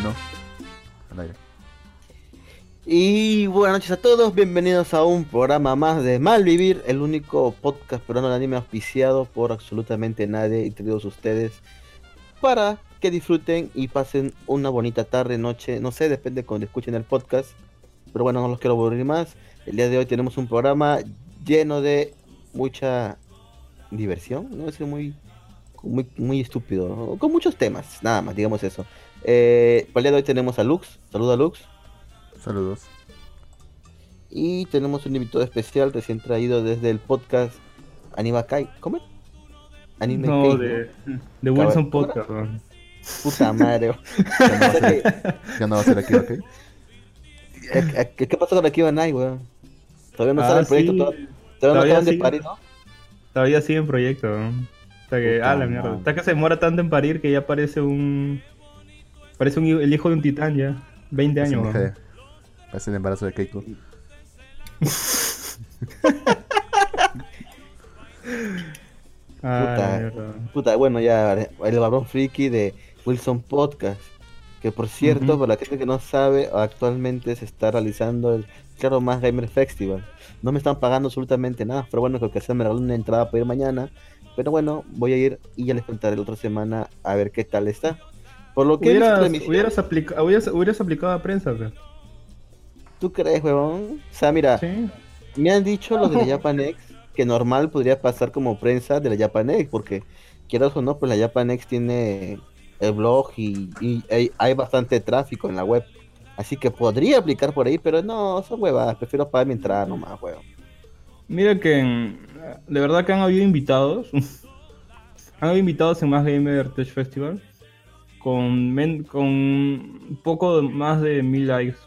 Uno. Y buenas noches a todos, bienvenidos a un programa más de Malvivir, el único podcast peruano de anime auspiciado por absolutamente nadie y todos ustedes para que disfruten y pasen una bonita tarde, noche, no sé, depende de cuando escuchen el podcast. Pero bueno, no los quiero aburrir más. El día de hoy tenemos un programa lleno de mucha diversión, no es muy, muy, muy estúpido, con muchos temas, nada más, digamos eso. Eh, para el día de hoy tenemos a Lux, saluda a Lux. Saludos. Y tenemos un invitado especial recién traído desde el podcast Anima Kai. ¿Cómo es? Anime No, Kai, de, de Wilson. Podcast. weón. Puta madre. Ya no va a ser, ya no va a ser aquí, ¿ok? ¿Qué, qué pasó con Akiba Night, weón? Todavía no Ah, sale el proyecto, sí. to- todavía no Todavía acaban de parir, ¿no? Todavía sigue en proyecto. weón. Hasta que, Puta ah, la mierda. Hasta que se demora tanto en parir que ya parece un. Parece un, el hijo de un titán ya. 20 Parece años. de- Parece el embarazo de Keiko. Ah, Puta. Puta, bueno, ya el babrón friki de Wilson Podcast. Que por cierto, para la gente que no sabe, actualmente se está realizando el Claro Más Gamer Festival. No me están pagando absolutamente nada, pero bueno, creo que se me regaló una entrada para ir mañana. Pero bueno, voy a ir y ya les contaré la otra semana a ver qué tal está. Por lo que Hubieras, hubieras, aplica- hubieras, hubieras aplicado a prensa, pe. ¿tú crees, huevón? O sea, mira, Sí. me han dicho los de la Japanex que normal podría pasar como prensa de la Japanex, porque quieras o no, pues la Japanex tiene el blog y, y hay, hay bastante tráfico en la web. Así que podría aplicar por ahí, pero no, son huevadas, prefiero pagar mi entrada nomás, huevón. Mira que de verdad que han habido invitados. han habido invitados en Más Gamer Tech Festival. Con, men- con un poco más de mil likes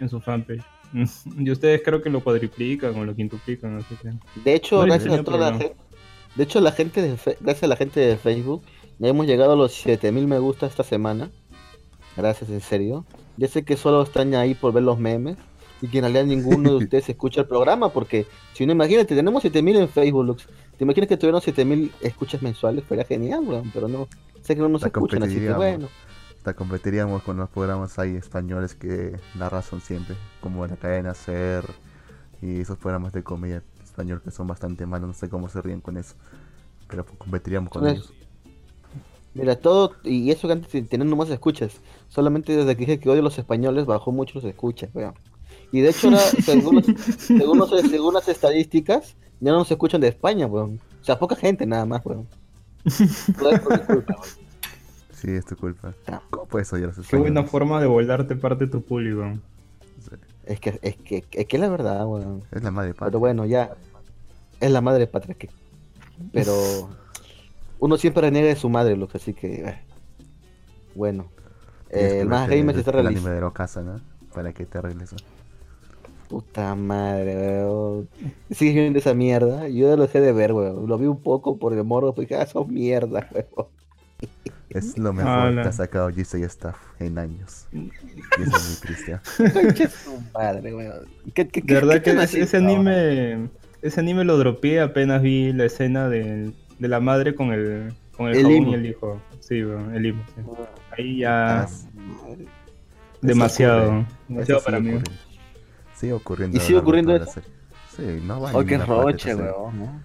en su fanpage. Y ustedes creo que lo cuadriplican o lo quintuplican, así que. De hecho, No gracias a toda la gente, de hecho la gente de Fe- gracias a la gente de Facebook, ya hemos llegado a los 7000 me gusta esta semana. Gracias, en serio. Ya sé que solo están ahí por ver los memes y que en realidad ninguno de ustedes escucha el programa porque si no imagínate, tenemos 7000 en Facebook, Lux. ¿Te imaginas que tuvieran 7000 escuchas mensuales? Fuera genial, weón, pero no. Sé que no nos escuchan, así que bueno. Hasta competiríamos con los programas ahí españoles que la razón siempre, como la cadena Ser y esos programas de comedia español que son bastante malos, no sé cómo se ríen con eso. Pero competiríamos con Pues, ellos. Mira, todo, y eso que antes de tener nomás escuchas. Solamente desde que dije que odio a los españoles bajó mucho los escuchas, weón. Y de hecho, según, según, los- según las estadísticas, ya no nos escuchan de España, weón. O sea, poca gente nada más, weón. Todo es por mi culpa, weón. Sí, es tu culpa. ¿Cómo puedes odiar a los Qué buena forma de volarte parte de tu público. Sí, Es que, es que, es que es la verdad, weón. Es la madre Pero patria. bueno, ya. Es la madre patria que. Pero. Uno siempre reniega de su madre, Lux, así que. eh. Bueno. Eh, el más gamer se el- está el realizando. anime de casa, ¿no? Para que te arregles. Puta madre, weón. Sigues viendo esa mierda. Yo ya lo dejé de ver, weón. Lo vi un poco por el morro, pues dije, ah, son mierda, weón. Es lo mejor Ala. que ha sacado GC Staff en años. Y eso es muy triste. ¿ah? Concha su madre, weón. ¿Qué, qué, De verdad qué que ese, ahora? anime. Ese anime lo dropeé apenas vi la escena de, de la madre con el, con el, El jabón y el hijo. Sí, weón, el limo. sí. Ahí ya Ah, demasiado. Demasiado para sigue mí. Sigue ocurriendo. ¿Y a sigue ocurriendo eso? Sí, no va Oh, qué parte de roche, weón. ¿no?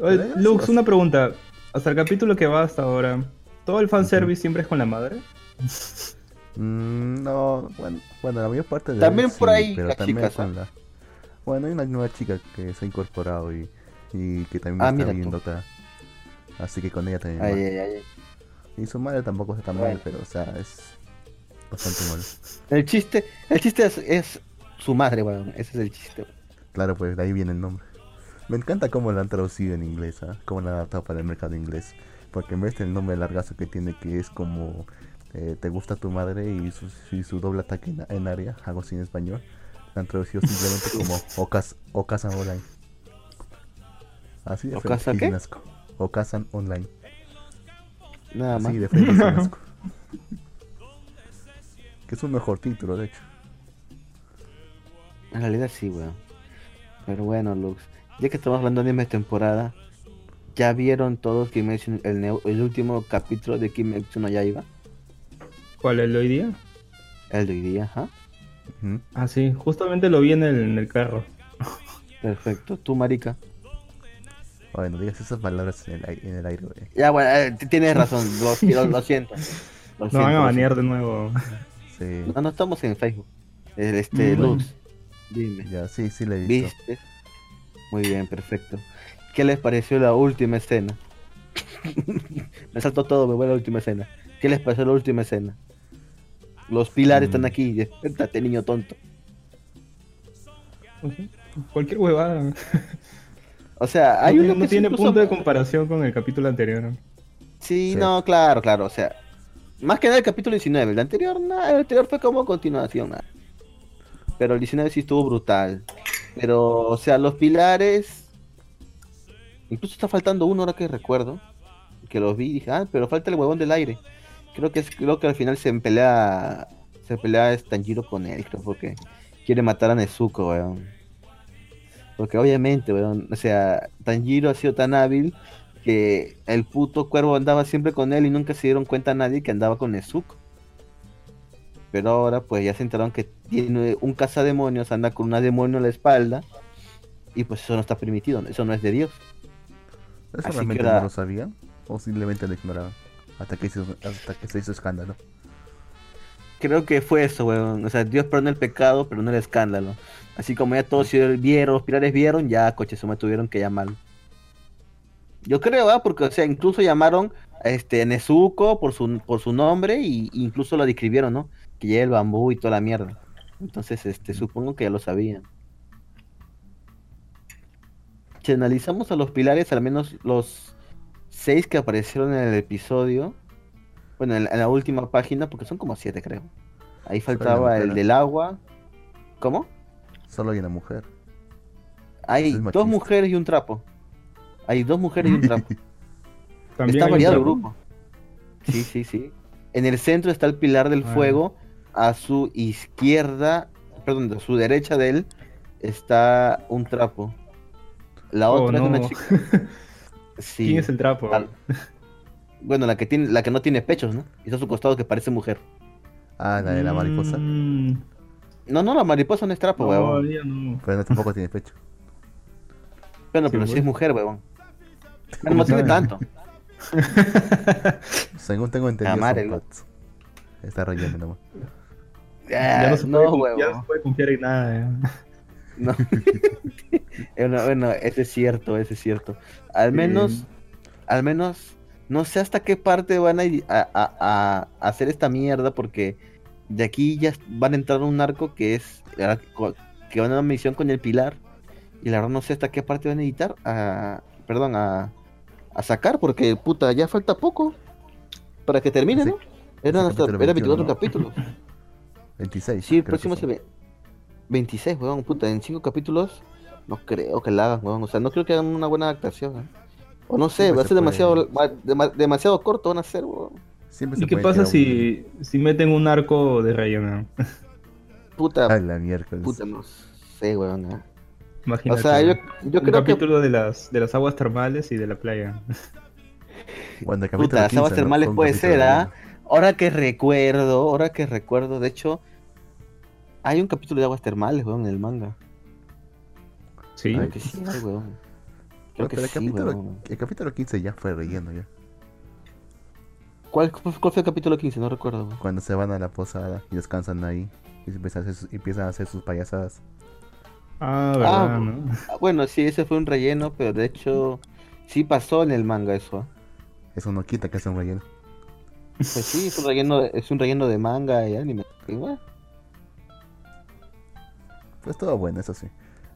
Oye, Pero Lux, una pregunta. Hasta el capítulo que va hasta ahora, ¿todo el fanservice siempre es con la madre? Mm, no, bueno, bueno, la mayor parte de También él por sí, ahí pero las también chicas, con la... Bueno, hay una nueva chica que se ha incorporado y, y que también Ah, está viendo acá. Así que con ella también. Ay, ay, ay. Y su madre tampoco está tan Bueno. mal, pero o sea, es bastante mal. El chiste, el chiste es, es su madre, weón. Ese es el chiste. weón. Claro, pues de ahí viene el nombre. Me encanta cómo lo han traducido en inglés, ¿ah? Cómo lo han adaptado para el mercado inglés. Porque en vez del nombre largazo que tiene, que es como eh, te gusta tu madre y su, y su doble ataque en, en área, algo así en español, lo han traducido simplemente como Ocas, Ocasan Online. Así de frente, ¿Ocasa qué? asco. Ocasan Online. Nada más. Así de frente. Que es un mejor título, de hecho. En realidad sí, weón. Pero bueno, Lux. Ya que estamos hablando de anime de temporada, ¿ya vieron todos Kimetsu, el, neo- el último capítulo de Kimetsu no Yaiba? ¿Cuál es el hoy día? El de hoy día, ajá. Ah, sí, justamente lo vi en el, en el carro. Perfecto. Tú, marica. Bueno, digas esas palabras en el, en el aire, güey. Ya, bueno, eh, tienes razón. Lo, lo- lo siento. Lo No siento, van a banear de nuevo. Sí. No, no estamos en Facebook. Este, Mm, Luz. Dime. ya, sí, sí le he visto. ¿Viste? Muy bien, perfecto. ¿Qué les pareció la última escena? me saltó todo, me voy a la última escena. ¿Qué les pareció la última escena? Los pilares Mm. están aquí, despiértate, niño tonto. Cualquier huevada. O sea, hay no, uno no que tiene incluso- punto de comparación con el capítulo anterior. Sí, Sí. no, claro, claro, o sea, más que nada el capítulo 19, el anterior, nada, el anterior fue como continuación, nada. Pero el 19 sí estuvo brutal. Pero, o sea, los pilares, incluso está faltando uno ahora que recuerdo, que los vi y dije, ah, pero falta el huevón del aire. Creo que es, creo que al final se pelea, se pelea Tanjiro con él, creo, porque quiere matar a Nezuko, weón. Porque obviamente, weón, o sea, Tanjiro ha sido tan hábil que el puto cuervo andaba siempre con él y nunca se dieron cuenta a nadie que andaba con Nezuko. Pero ahora pues ya se enteraron que tiene un cazademonios, anda con una demonio en la espalda y pues eso no está permitido, eso no es de Dios. ¿Eso Así realmente era- no lo sabían? ¿O simplemente lo ignoraban? Hasta que, hizo, hasta que se hizo escándalo. Creo que fue eso, weón. O sea, Dios perdona el pecado, pero no el escándalo. Así como ya todos vieron, los pilares vieron, ya coches, me tuvieron que llamarlo. Yo creo, ¿ah? Porque, o sea, incluso llamaron a este Nezuko por su, por su nombre y incluso lo describieron, ¿no? Que lleva el bambú y toda la mierda. Entonces, este, supongo que ya lo sabían. Si analizamos a los pilares, al menos los seis que aparecieron en el episodio, bueno, en la, en la última página, porque son como siete, creo. Ahí faltaba el del agua. ¿Cómo? Solo hay una mujer. Hay Es dos machista. mujeres y un trapo. Hay dos mujeres y un trapo. Está variado el grupo. Sí, sí, sí. En el centro está el pilar del Ah. fuego. A su izquierda, perdón, a su derecha de él está un trapo. La Oh, otra es una no. chica. Sí. ¿Quién es el trapo? Al- Bueno, la que tiene, la que no tiene pechos, ¿no? Y está a su costado que parece mujer. Ah, la de la mariposa. Mm, No, no, la mariposa no es trapo, no, huevón. ella no. Pero no, tampoco tiene pecho. Bueno, Sí, pero sí bueno. es mujer, huevón. Bueno, ¿Cómo no tiene tanto. Según tengo entendido, Amar son el- bots. Está relleno nomás. Ya Ah, no se, puede, no se puede confiar en nada. ya. No. bueno, bueno, ese es cierto, ese es cierto. Al Sí. menos, al menos, no sé hasta qué parte van a, ir a, a- a hacer esta mierda, porque de aquí ya van a entrar un arco que es co- que van a una misión con el pilar. Y la verdad no sé hasta qué parte van a editar, a, perdón, a, a sacar, porque puta, ya falta poco para que termine, ¿no? Eran hasta era 24 21, ¿no? capítulos. 26. Sí, el próximo se ve 26, weón, puta, en 5 capítulos no creo que la hagan, weón, o sea, no creo que hagan una buena adaptación. ¿eh? O no sé, Siempre va a se ser puede. demasiado va- demasiado corto van a ser, weón. Siempre ¿Y se qué puede pasa si, si meten un arco de relleno? Puta, Ah, la miércoles. puta, no sé, weón. ¿eh? O Imagínate. sea, yo, yo un creo que capítulo de las de las aguas termales y de la playa. Cuando el capítulo puta, las aguas 15, ¿no? termales puede ser, ¿ah? Ahora que recuerdo, ahora que recuerdo, de hecho hay un capítulo de aguas termales, weón, en el manga. Sí. Creo que sí, hay, weón. Creo Pero que el, sí, capítulo, weón. el capítulo 15 ya fue relleno ya. ¿Cuál, cuál fue el capítulo 15? No recuerdo, weón. Cuando se van a la posada y descansan ahí. Y empiezan a hacer sus, y empiezan a hacer sus payasadas. Ah, verdad, Ah, ¿no? Ah, Bueno, sí, ese fue un relleno, pero de hecho sí pasó en el manga eso. ¿eh? Eso no quita que sea un relleno. Pues sí, es un relleno de, es un relleno de manga y anime. Y bueno, Pues todo bueno, eso sí.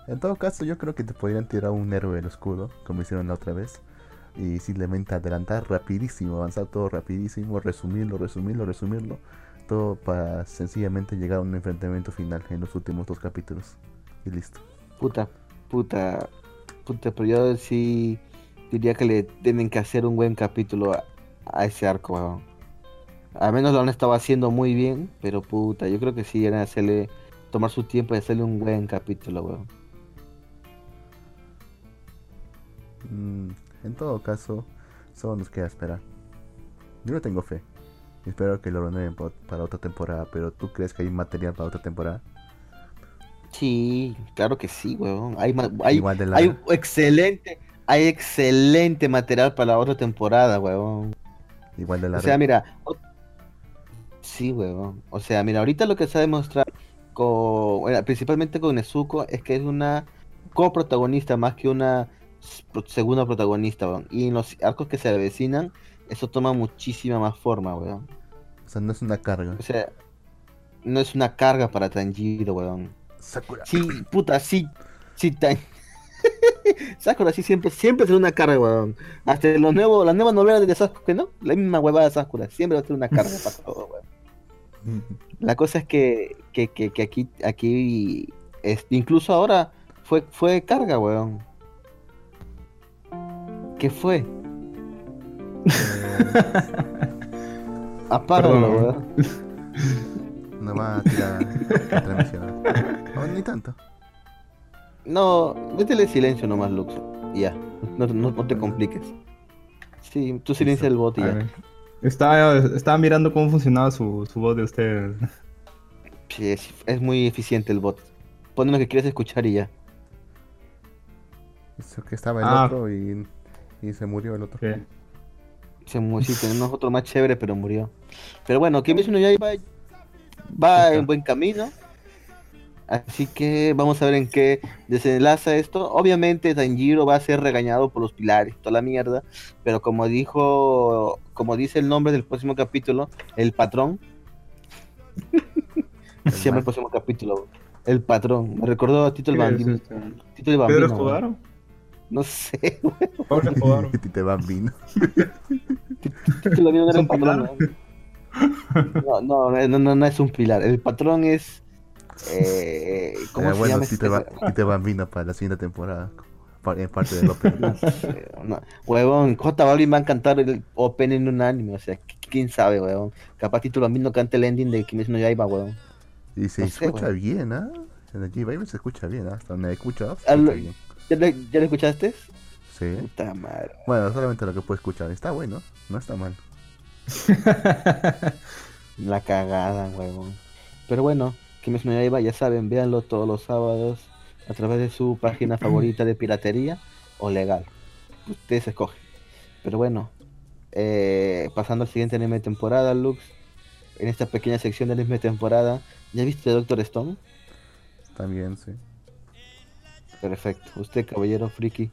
En todo caso, yo creo que te podrían tirar un héroe del escudo, como hicieron la otra vez. Y simplemente adelantar rapidísimo, avanzar todo rapidísimo, resumirlo, resumirlo, resumirlo. Todo para sencillamente llegar a un enfrentamiento final en los últimos dos capítulos. Y listo. puta, puta, puta, pero yo sí diría que le tienen que hacer un buen capítulo a, ese arco, weón. Al menos lo han estado haciendo muy bien, pero puta, yo creo que sí deben hacerle, tomar su tiempo y hacerle un buen capítulo, weón. Mm, en todo caso, solo nos queda esperar. Yo no tengo fe. Espero que lo renueven pa- para otra temporada, pero ¿tú crees que hay material para otra temporada? Sí, claro que sí, weón. Hay, hay, Igual de hay larga. excelente, hay excelente material para la otra temporada, weón. Igual de O larga. sea, mira. o- Sí, weón. O sea, mira, ahorita lo que se ha demostrado con, bueno, principalmente con Nezuko es que es una coprotagonista más que una segunda protagonista, weón. Y en los arcos que se avecinan, eso toma muchísima más forma, weón. O sea, no es una carga. O sea, no es una carga para Tanjiro, weón. Sakura. Sí, puta, sí, sí, Tan... Sakura sí siempre, siempre será una carga, weón. Hasta los nuevos, las nuevas novelas de Sakura, ¿no? La misma huevada de Sakura, siempre va a ser una carga para todo, weón. La cosa es que, que, que, que aquí, aquí, este, incluso ahora fue, fue carga, weón. ¿Qué fue? Apágalo, Perdón. weón. No va a tirar la transmisión. No, ni tanto. No, métele silencio nomás, Lux. Ya, no, no, no te compliques. Sí, tú silencia el bot y ya. Estaba, estaba mirando cómo funcionaba su, su voz de ustedes. Sí, es, es muy eficiente el bot. Pon lo que quieres escuchar y ya. Eso que estaba el Ah. otro y, y se murió el otro. Sí. Se mu- sí, tenemos otro más chévere, pero murió. Pero bueno, Kimetsu no Yaiba va Está. en buen camino. Así que vamos a ver en qué desenlaza esto. Obviamente Tanjiro va a ser regañado por los pilares, toda la mierda. Pero como dijo, como dice el nombre del próximo capítulo, el patrón. El Se llama el próximo capítulo. El patrón. Me recordó a Tito el ¿Qué es Bambino. este? Tito el ¿Pedro Bambino. Escobar? No sé, Pablo Escobar. Tite Bambino. Tito el Bambino no ¿Es era un el patrón. No, no, no, no, no, no es un pilar. El patrón es. Eh, ¿Cómo Eh, se bueno, llama Tite, este? Ba- Tite Bambino para la siguiente temporada. En parte del opening. No sé, no. Huevón, J Balvin va a cantar el open en un anime, o sea, qu- quién sabe, huevón. Capaz Tito Bambino canta el ending de Kimetsu no Yaiba, huevón. Y se No escucha bien, ¿ah? En el G-Baby se escucha bien, ¿ah? Hasta donde he escuchado. Se Al- escucha bien. ¿Ya le escuchaste? Sí. Puta madre. Bueno, solamente lo que puedo escuchar. Está bueno, no está mal. La cagada, huevón. Pero bueno, Kimetsu no Yaiba, ya saben, véanlo todos los sábados a través de su página favorita de piratería o legal. Ustedes escogen. Pero bueno, eh, pasando al siguiente anime de temporada, Lux. En esta pequeña sección de anime de temporada, ¿ya viste Doctor Stone? Bien, sí. Perfecto. Usted, caballero friki.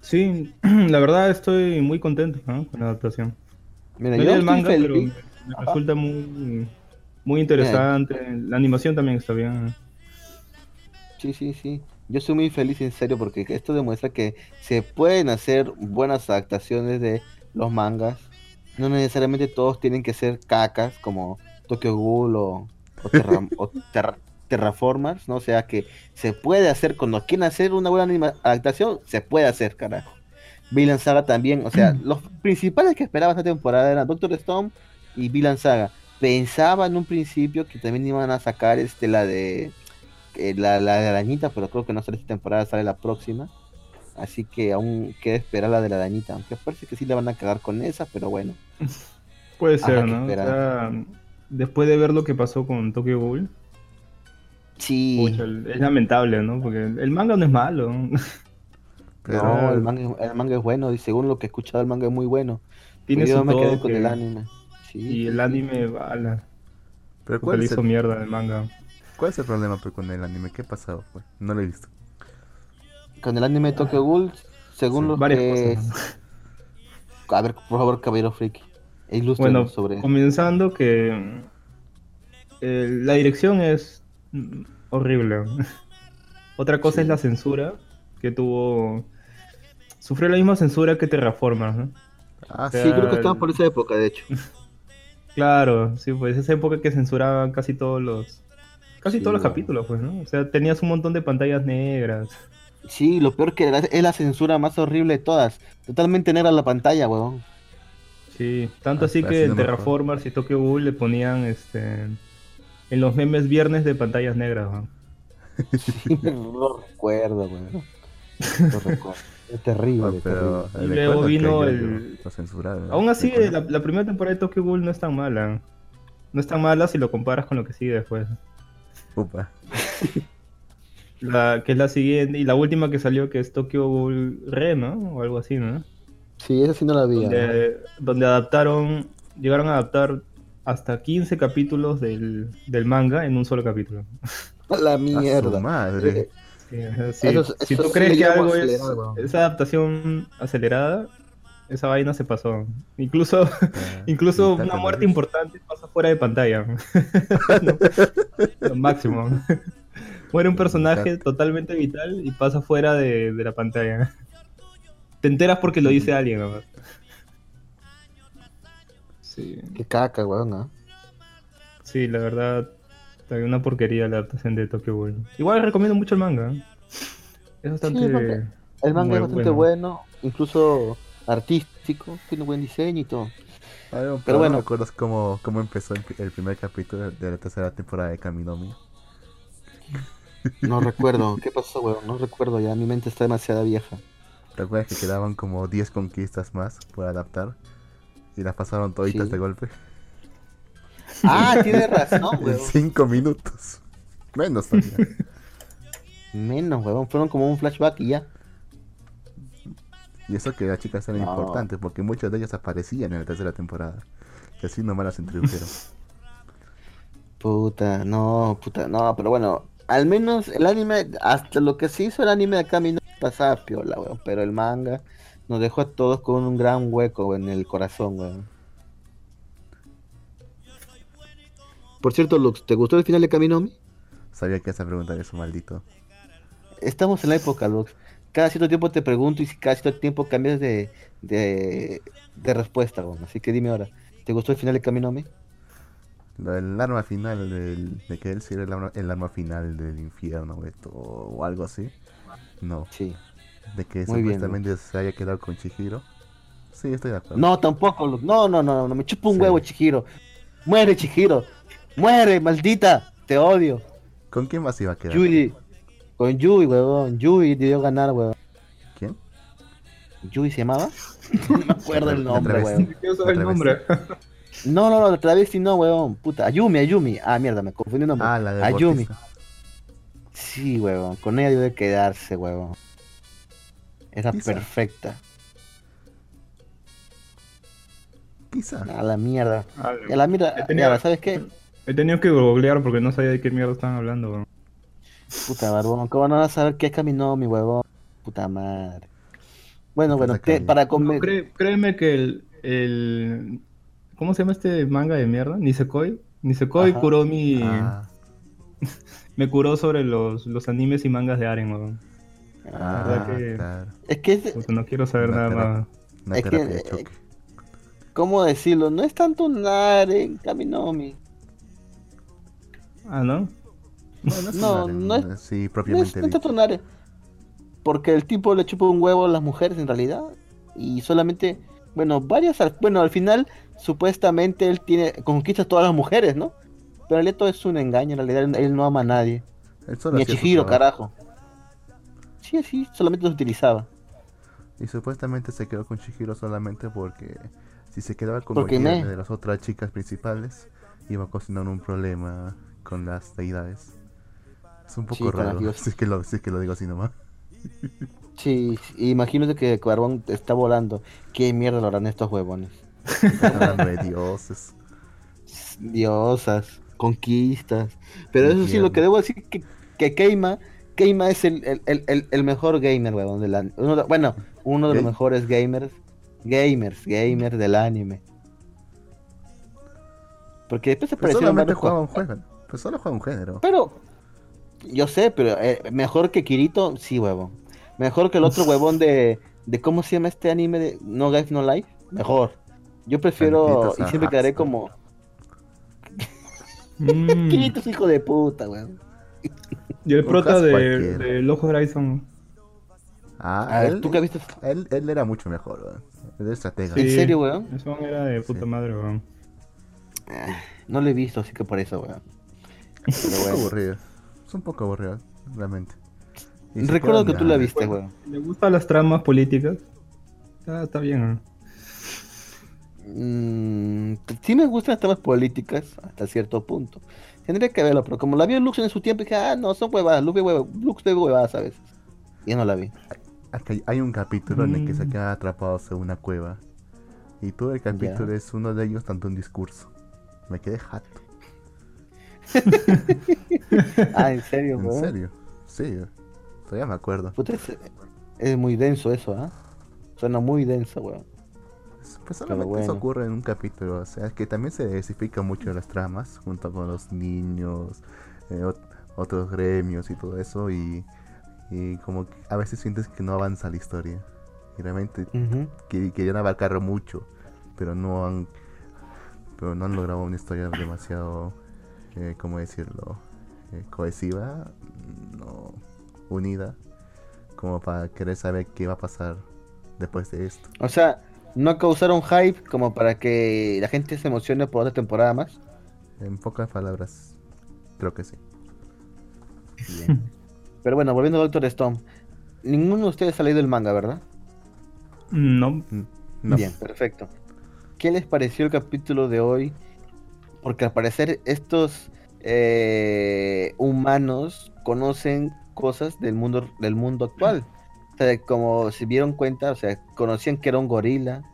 Sí, la verdad estoy muy contento ¿no? con la adaptación. Mira, No yo el manga, pero me resulta muy, muy interesante. La animación también está bien. Sí, sí, sí. Yo estoy muy feliz en serio porque esto demuestra que se pueden hacer buenas adaptaciones de los mangas. No necesariamente todos tienen que ser cacas como Tokyo Ghoul o, o, Terra- o Terra- Terraformers, ¿no? O sea que se puede hacer, cuando quieren hacer una buena adaptación, se puede hacer, carajo. Vinland Saga también, o sea, los principales que esperaba esta temporada eran Doctor Stone y Vinland Saga. Pensaba en un principio que también iban a sacar este la de eh, la, la de arañita, pero creo que no sale esta temporada, sale la próxima. Así que aún queda esperar la de la arañita, aunque parece que sí le van a cagar con esa, pero bueno. Puede ser, ¿no? O esperar. sea, después de ver lo que pasó con Tokyo Ghoul, Sí, pucha, es lamentable, ¿no? Porque el, manga no es malo. Pero no, el manga, el manga es bueno, y según lo que he escuchado, el manga es muy bueno. Tiene Pero yo su me quedé con el anime. Sí, Y el anime, bala. pero ¿cuál, le es hizo el, mierda el manga. cuál es el problema pues, con el anime? ¿Qué ha pasado? Pues? No lo he visto. Con el anime de Tokyo Ghoul, según Sí, lo Varias que... cosas. A ver, por favor, caballero friki. Bueno, sobre... comenzando que eh, la dirección es horrible. Otra cosa Sí. es la censura que tuvo. Sufrió la misma censura que Terraformers, ¿no? Ah, Sí, sí. creo que estaba por esa época, de hecho. Claro, sí, pues esa época que censuraban casi todos los. Casi Sí, todos los bueno. capítulos, pues, ¿no? O sea, tenías un montón de pantallas negras. Sí, lo peor que era- es la censura más horrible de todas. Totalmente negra la pantalla, weón. Sí, tanto Ah, así así que en no. Terraformers y Tokyo Ghoul le ponían este en los memes viernes de pantallas negras, ¿no? Sí, lo recuerdo, weón. Lo recuerdo. Es terrible, Oh, pero terrible. Y luego vino el- censuraron. Aún así, Recuerdo- la, la primera temporada de Tokyo Ghoul no es tan mala. No es tan mala si lo comparas con lo que sigue después. Upa. La, que es la siguiente, y la última que salió, que es Tokyo Ghoul Re, ¿no? O algo así, ¿no? Sí, esa sí no la vi. ¿no? Donde, donde adaptaron, llegaron a adaptar hasta 15 capítulos del, del manga en un solo capítulo. A la A su mierda. madre. Sí, o sea, sí. Eso- si eso tú crees que algo es esa adaptación acelerada, esa vaina se pasó. Incluso, Ya, incluso una muerte importante pasa fuera de pantalla. No, lo máximo. Muere un personaje totalmente vital y pasa fuera de, de la pantalla. Te enteras porque lo dice alguien, nomás. Sí, Qué caca, weón. ¿ah? sí, la verdad, hay una porquería la adaptación de Tokyo Ghoul. Igual recomiendo mucho el manga. Es bastante... el manga- El manga es bastante bueno. incluso artístico, tiene buen diseño y todo. Ay, pero, Pero bueno, bueno. ¿recuerdas cómo, cómo empezó el, el primer capítulo de la tercera temporada de Kaminomi? No recuerdo, ¿qué pasó, weón? No recuerdo ya, mi mente está demasiado vieja. ¿Recuerdas que quedaban como 10 conquistas más por adaptar? Y las pasaron toditas Sí. de golpe. Ah, tienes razón. 5 minutos. Menos todavía. Menos, weón, fueron como un flashback y ya. y eso que las chicas eran No. importantes, porque muchas de ellas aparecían en la tercera temporada. Y así nomás las introdujeron. Puta, no, puta, no, pero bueno, al menos el anime, hasta lo que se hizo el anime de acá, no pasaba piola, weón, pero el manga nos dejó a todos con un gran hueco en el corazón, weón. Por cierto, Lux, ¿te gustó el final de Kaminomi? Sabía que esa pregunta eso, maldito. Estamos en la época, Lux. Cada cierto tiempo te pregunto y si cada cierto tiempo cambias de, de, de respuesta, weón. Así que dime ahora, ¿te gustó el final de Kaminomi? Del arma final, del- de que él era el arma, el arma final del infierno esto, o algo así. No, Sí. de que Muy bien, supuestamente se haya quedado con Chihiro. Sí, estoy de acuerdo. No, tampoco, Lux. No, no, no, no, me chupa un Sí. huevo, Chihiro. Muere, Chihiro. Muere, maldita. Te odio. ¿Con quién más iba a quedar? Yui. Con Yui, huevón. Yui debió ganar, huevón. ¿Quién? ¿Yui se llamaba? no me acuerdo el nombre, huevón. Quiero saber el Otra vez. nombre. No, no, no, travesti no, huevón. Puta, Ayumi, Ayumi. Ah, mierda, me confundí el nombre. Ah, la de Ayumi. Sí, huevón. Con ella debe quedarse, huevón. Era Quizá. perfecta. Quizá. A la mierda. A la mierda, ¿sabes qué? He tenido que googlear porque no sabía de qué mierda estaban hablando. weón. Puta, barbón. ¿Cómo no vas a saber qué caminó mi huevón? Puta madre. Bueno, bueno, te- para No, comer. cré- créeme que el, el... ¿Cómo se llama este manga de mierda? Nisekoi. Nisekoi Ajá. curó mi... Ah, Me curó sobre los, los animes y mangas de Aren, weón. ah, que- claro. Es que es, Puta, no quiero saber Una nada terapia. más. Una Es que, de eh, choque. ¿cómo decirlo? No es tanto un Aren, Kaminomi. Ah, ¿no? No, no es, no, es- Sí, propiamente no es dicho. Porque el tipo le chupa un huevo a las mujeres en realidad. Y solamente, bueno, varias, bueno, al final, supuestamente él tiene, conquista a todas las mujeres, ¿no? Pero en realidad todo es un engaño, en realidad él, no ama a nadie. Él solo Ni a Chihiro, carajo. Sí, sí, solamente los utilizaba. Y supuestamente se quedó con Chihiro solamente porque si se quedaba con cualquiera me- de las otras chicas principales, iba a cocinar un problema con las deidades. Es un poco Sí, raro, si es, que lo, si es que lo digo así nomás. Sí, imagínate que Barbón está volando. ¿Qué mierda lo harán estos huevones? De dioses. diosas, conquistas. Pero eso sí, lo que debo decir que, que Keima, Keima es el, el, el, el- mejor gamer, weón, del an- uno de- bueno, uno de los mejores gamers, gamers, gamers del anime. Porque después se aparecieron varios juega co- un juego. Pues solo juega un género. Pero, yo sé, pero eh, mejor que Kirito, sí, huevón. Mejor que el otro huevón de, de ¿cómo se llama este anime de No Life No Life? Mejor. Yo prefiero, y siempre quedaré como, Mm. Kirito es hijo de puta, weón. Y el prota de, de Horizon. Ah, A ver, él, ¿tú qué viste? él, él era mucho mejor, weón. Era estratega. ¿En serio, weón? Eso era de puta Sí. madre, weón. No lo he visto, así que por eso, weón. Es un Pero poco bueno. aburrido. Es un poco aburrido, realmente. Y Recuerdo que tú la viste, weón. ¿Le gustan las tramas políticas? Está, está bien. ¿no? Mm, sí me gustan las temas políticas hasta cierto punto. Tendría que verlo, pero como la vio Lux en su tiempo, dije, ah, no, son huevadas, Lux ve huevadas a veces. Y no la vi. Hasta hay- hay un capítulo en el que se Mm. quedan atrapados en una cueva. Y todo el capítulo es uno de ellos tanto un discurso. Me quedé jato. Ah, ¿en serio, ¿En weón? serio? Sí, todavía me acuerdo. Puta, es, es muy denso eso, ¿ah? Suena muy denso, weón. Pues solamente eso bueno. ocurre en un capítulo, o sea, que también se diversifica mucho las tramas, junto con los niños, eh, ot- otros gremios y todo eso, y, y como que a veces sientes que no avanza la historia. Y realmente Ujú. que querían abarcar mucho, pero no han, pero no han logrado una historia demasiado, eh, ¿cómo decirlo? Eh, cohesiva, no unida, como para querer saber qué va a pasar después de esto. O sea, no causaron hype como para que la gente se emocione por otra temporada más. En pocas palabras, creo que sí. Bien. Pero bueno, volviendo a Doctor Stone. Ninguno de ustedes ha leído el manga, ¿verdad? No, No. Bien, perfecto. ¿Qué les pareció el capítulo de hoy? Porque al parecer estos eh, humanos conocen cosas del mundo del mundo actual. O sea, como se dieron cuenta, o sea, conocían que era un gorila,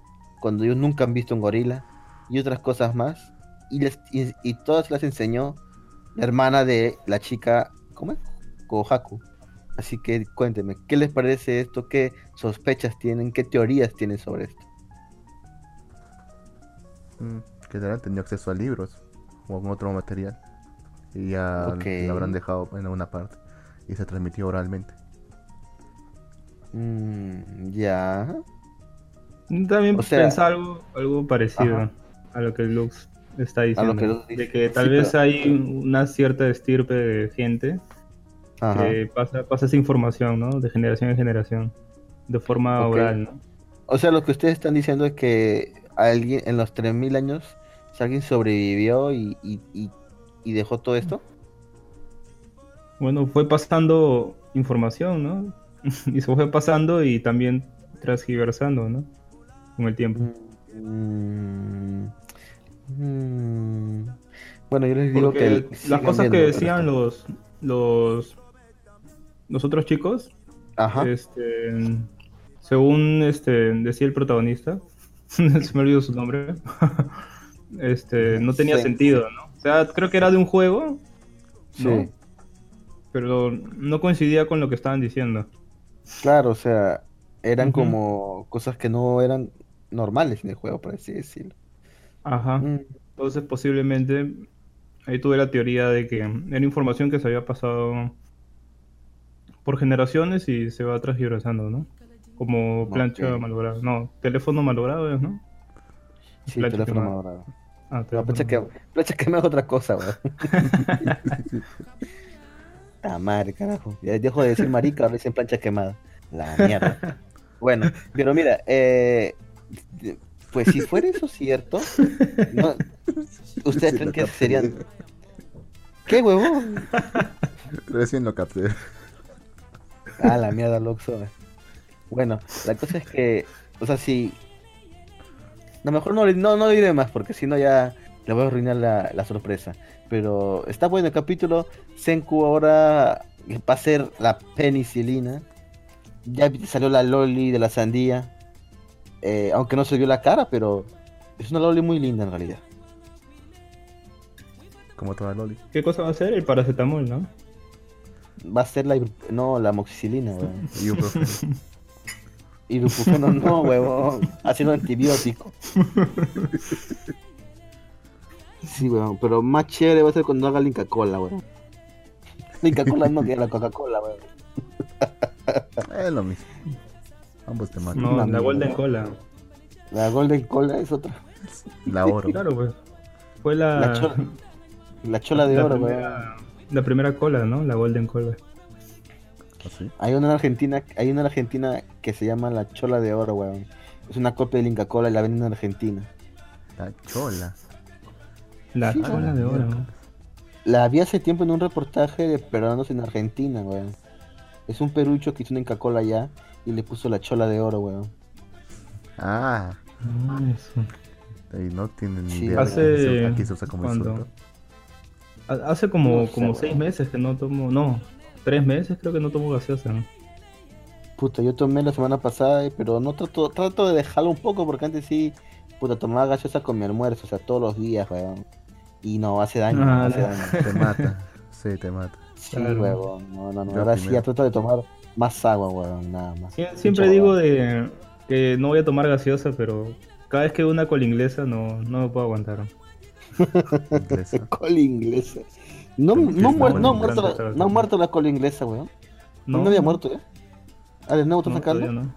cuando ellos nunca han visto un gorila, y otras cosas más. Y, les, y, todas las enseñó la hermana de la chica, ¿cómo es? Kohaku. Así que cuéntenme, ¿qué les parece esto? ¿Qué sospechas tienen? ¿Qué teorías tienen sobre esto? Mm, que habrán tenido acceso a libros o algún otro material. Y ya lo habrán dejado en alguna parte. Y se transmitió oralmente. Mm, ya. también O sea- pensaba algo, algo parecido Ajá. a lo que Lux está diciendo. que Lux dice. de que tal Sí, vez pero- hay una cierta estirpe de gente Ajá. que pasa, pasa esa información, ¿no? De generación en generación. De forma oral, ¿no? O sea, lo que ustedes están diciendo es que alguien en los 3000 años, si alguien sobrevivió y, y, y, y dejó todo esto. Bueno, fue pasando información, ¿no? y se fue pasando y también transgiversando, ¿no? Con el tiempo. Mm, mm. Bueno, yo les digo Porque que las cosas que decían los, los, los otros chicos. Ajá. este, según este, decía el protagonista, se me olvidó su nombre, este, no tenía Sí. sentido, ¿no? O sea, creo que era de un juego, sí. ¿no? pero no coincidía con lo que estaban diciendo. Claro, o sea, eran como cosas que no eran normales en el juego, por así decirlo. Ajá. Mm, Entonces posiblemente ahí tuve la teoría de que era información que se había pasado por generaciones y se va transgiversando, ¿no? Como plancha malograda. No, teléfono malogrado ¿no? sí, Plancha teléfono malogrado. Ah, No, plancha que, plancha que me es otra cosa, weón. Ah, madre, carajo. Ya dejo de decir marica, ahora dicen plancha quemada. La mierda. Bueno, pero mira, eh, pues si fuera eso cierto, no- ustedes Sí, creen que serían. ¿Qué huevón? Recién lo capté. Ah, la mierda, Loxo. Bueno, la cosa es que, o sea, si. A lo mejor no, le- no, no diré más porque si no ya le voy a arruinar la, la sorpresa. Pero está bueno el capítulo. Senku ahora va a ser la penicilina. Ya salió la Loli de la sandía. Eh, aunque no se vio la cara, pero es una Loli muy linda en realidad. Como toda Loli. ¿Qué cosa va a ser? El paracetamol, ¿no? Va a ser la. No, la moxicilina, weón. Y. Ibuprofeno no, huevón. Haciendo antibiótico. Sí, weón. Pero más chévere va a ser cuando haga Inca Cola, weón. Inca Cola no que la Coca-Cola, weón. es lo mismo. Ambos te matan. No, la. Golden Cola. La Golden Cola es otra. La oro. Claro, pues. Fue la, La chola, la chola de la oro, weón. primera, la primera cola, ¿no? La Golden Cola. ¿Así? Hay una en Argentina, hay una en Argentina que se llama la chola de oro, weón. Es una copia del Inca Cola y la venden en Argentina. La chola. La Sí, cola la de oro. La vi hace tiempo en un reportaje de peruanos en Argentina, weón. Es un perucho que hizo una Inca-Cola allá y le puso la chola de oro, weón. Ah, Ah, eso. y no tienen ni Sí, idea. de hace- que se- Aquí se usa como Hace como, No sé, como weón. seis meses que no tomo, no, tres meses creo que no tomo gaseosa. ¿no? Puta, yo tomé la semana pasada, eh, pero no trato, trato de dejarlo un poco porque antes sí, puta, tomaba gaseosa con mi almuerzo, o sea, todos los días, weón. Y no, hace daño, Ah, hace daño. Te mata. Sí, te mata. Sí, Claro. weón. No, no, no. Ahora sí primero. ya trato de tomar más agua, weón, nada más. Sie- Siempre digo agua. de que no voy a tomar gaseosa, pero cada vez que veo una cola inglesa no, no me puedo aguantar. Inglesa. Cola inglesa. No, no, no, muer- la muerto la, no ha muerto la cola inglesa, weón. No, había muerto, ¿eh? Ah, está No, todavía no.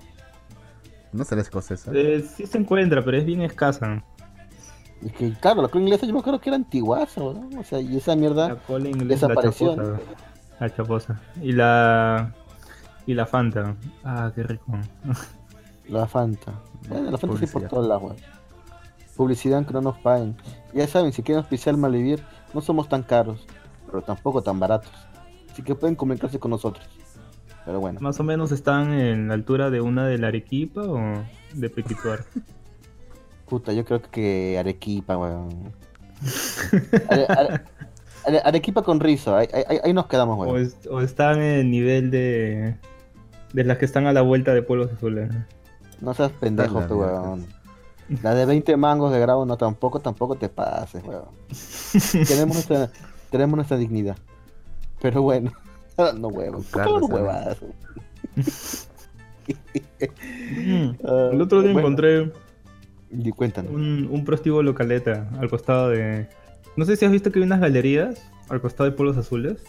¿No será escocesa? Eh, sí se encuentra, pero es bien escasa. Es que, claro, la cola inglesa yo me acuerdo que era antiguaza, weón. O sea, y esa La mierda. cola inglesa, la Desapareció, chaposa. La chaposa. Y la... Y la Fanta. Ah, qué rico. La Fanta. Bueno, la Fanta sí por todos lados, weón. Publicidad que no nos paguen. Ya saben, si quieren auspiciar Malvivir, no somos tan caros, pero tampoco tan baratos. Así que pueden comunicarse con nosotros. Pero bueno. Más o menos están en la altura de una de la Arequipa o de Pequituar. Puta, yo creo que Arequipa, weón. Are- Are- Are- Arequipa con rizo, ahí, ahí- ahí nos quedamos, o, weón. es- o están en el nivel de... De las que están a la vuelta de Pueblos Azules. No seas pendejo, tú, weón. La de 20 mangos de grado, no, tampoco, tampoco te pases, weón. tenemos, nuestra, tenemos nuestra dignidad. Pero bueno, no huevos. Con ¿Por qué no Carlos, huevadas? Ah, El otro día bueno, encontré Y cuéntanos. un, un prostíbulo caleta al costado de... No sé si has visto que hay unas galerías al costado de Pueblos Azules.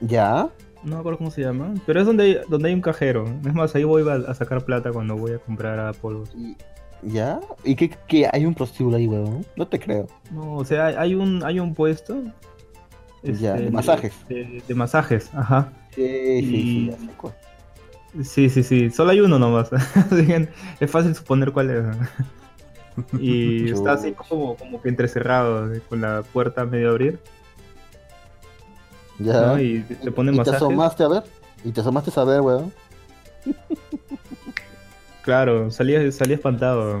¿Ya? No me acuerdo cómo se llama. Pero es donde hay, donde hay un cajero. Es más, ahí voy a, a sacar plata cuando voy a comprar a polvos. ¿Ya? ¿Y qué, qué? ¿Hay un prostíbulo ahí, weón? No te creo. No, o sea, hay, hay un, hay un puesto. Ya, de este, masajes. De, de masajes, ajá. Sí, sí, sí, Y- ya sé cuál. Sí, sí, sí. Solo hay uno nomás. Es fácil suponer cuál es. Y Yo- está así como, como que entrecerrado, con la puerta medio abrir. Ya. ¿no? Y te ponen ¿Y te asomaste a ver? ¿Y te asomaste a ver, weón? Claro, salía, salía espantado.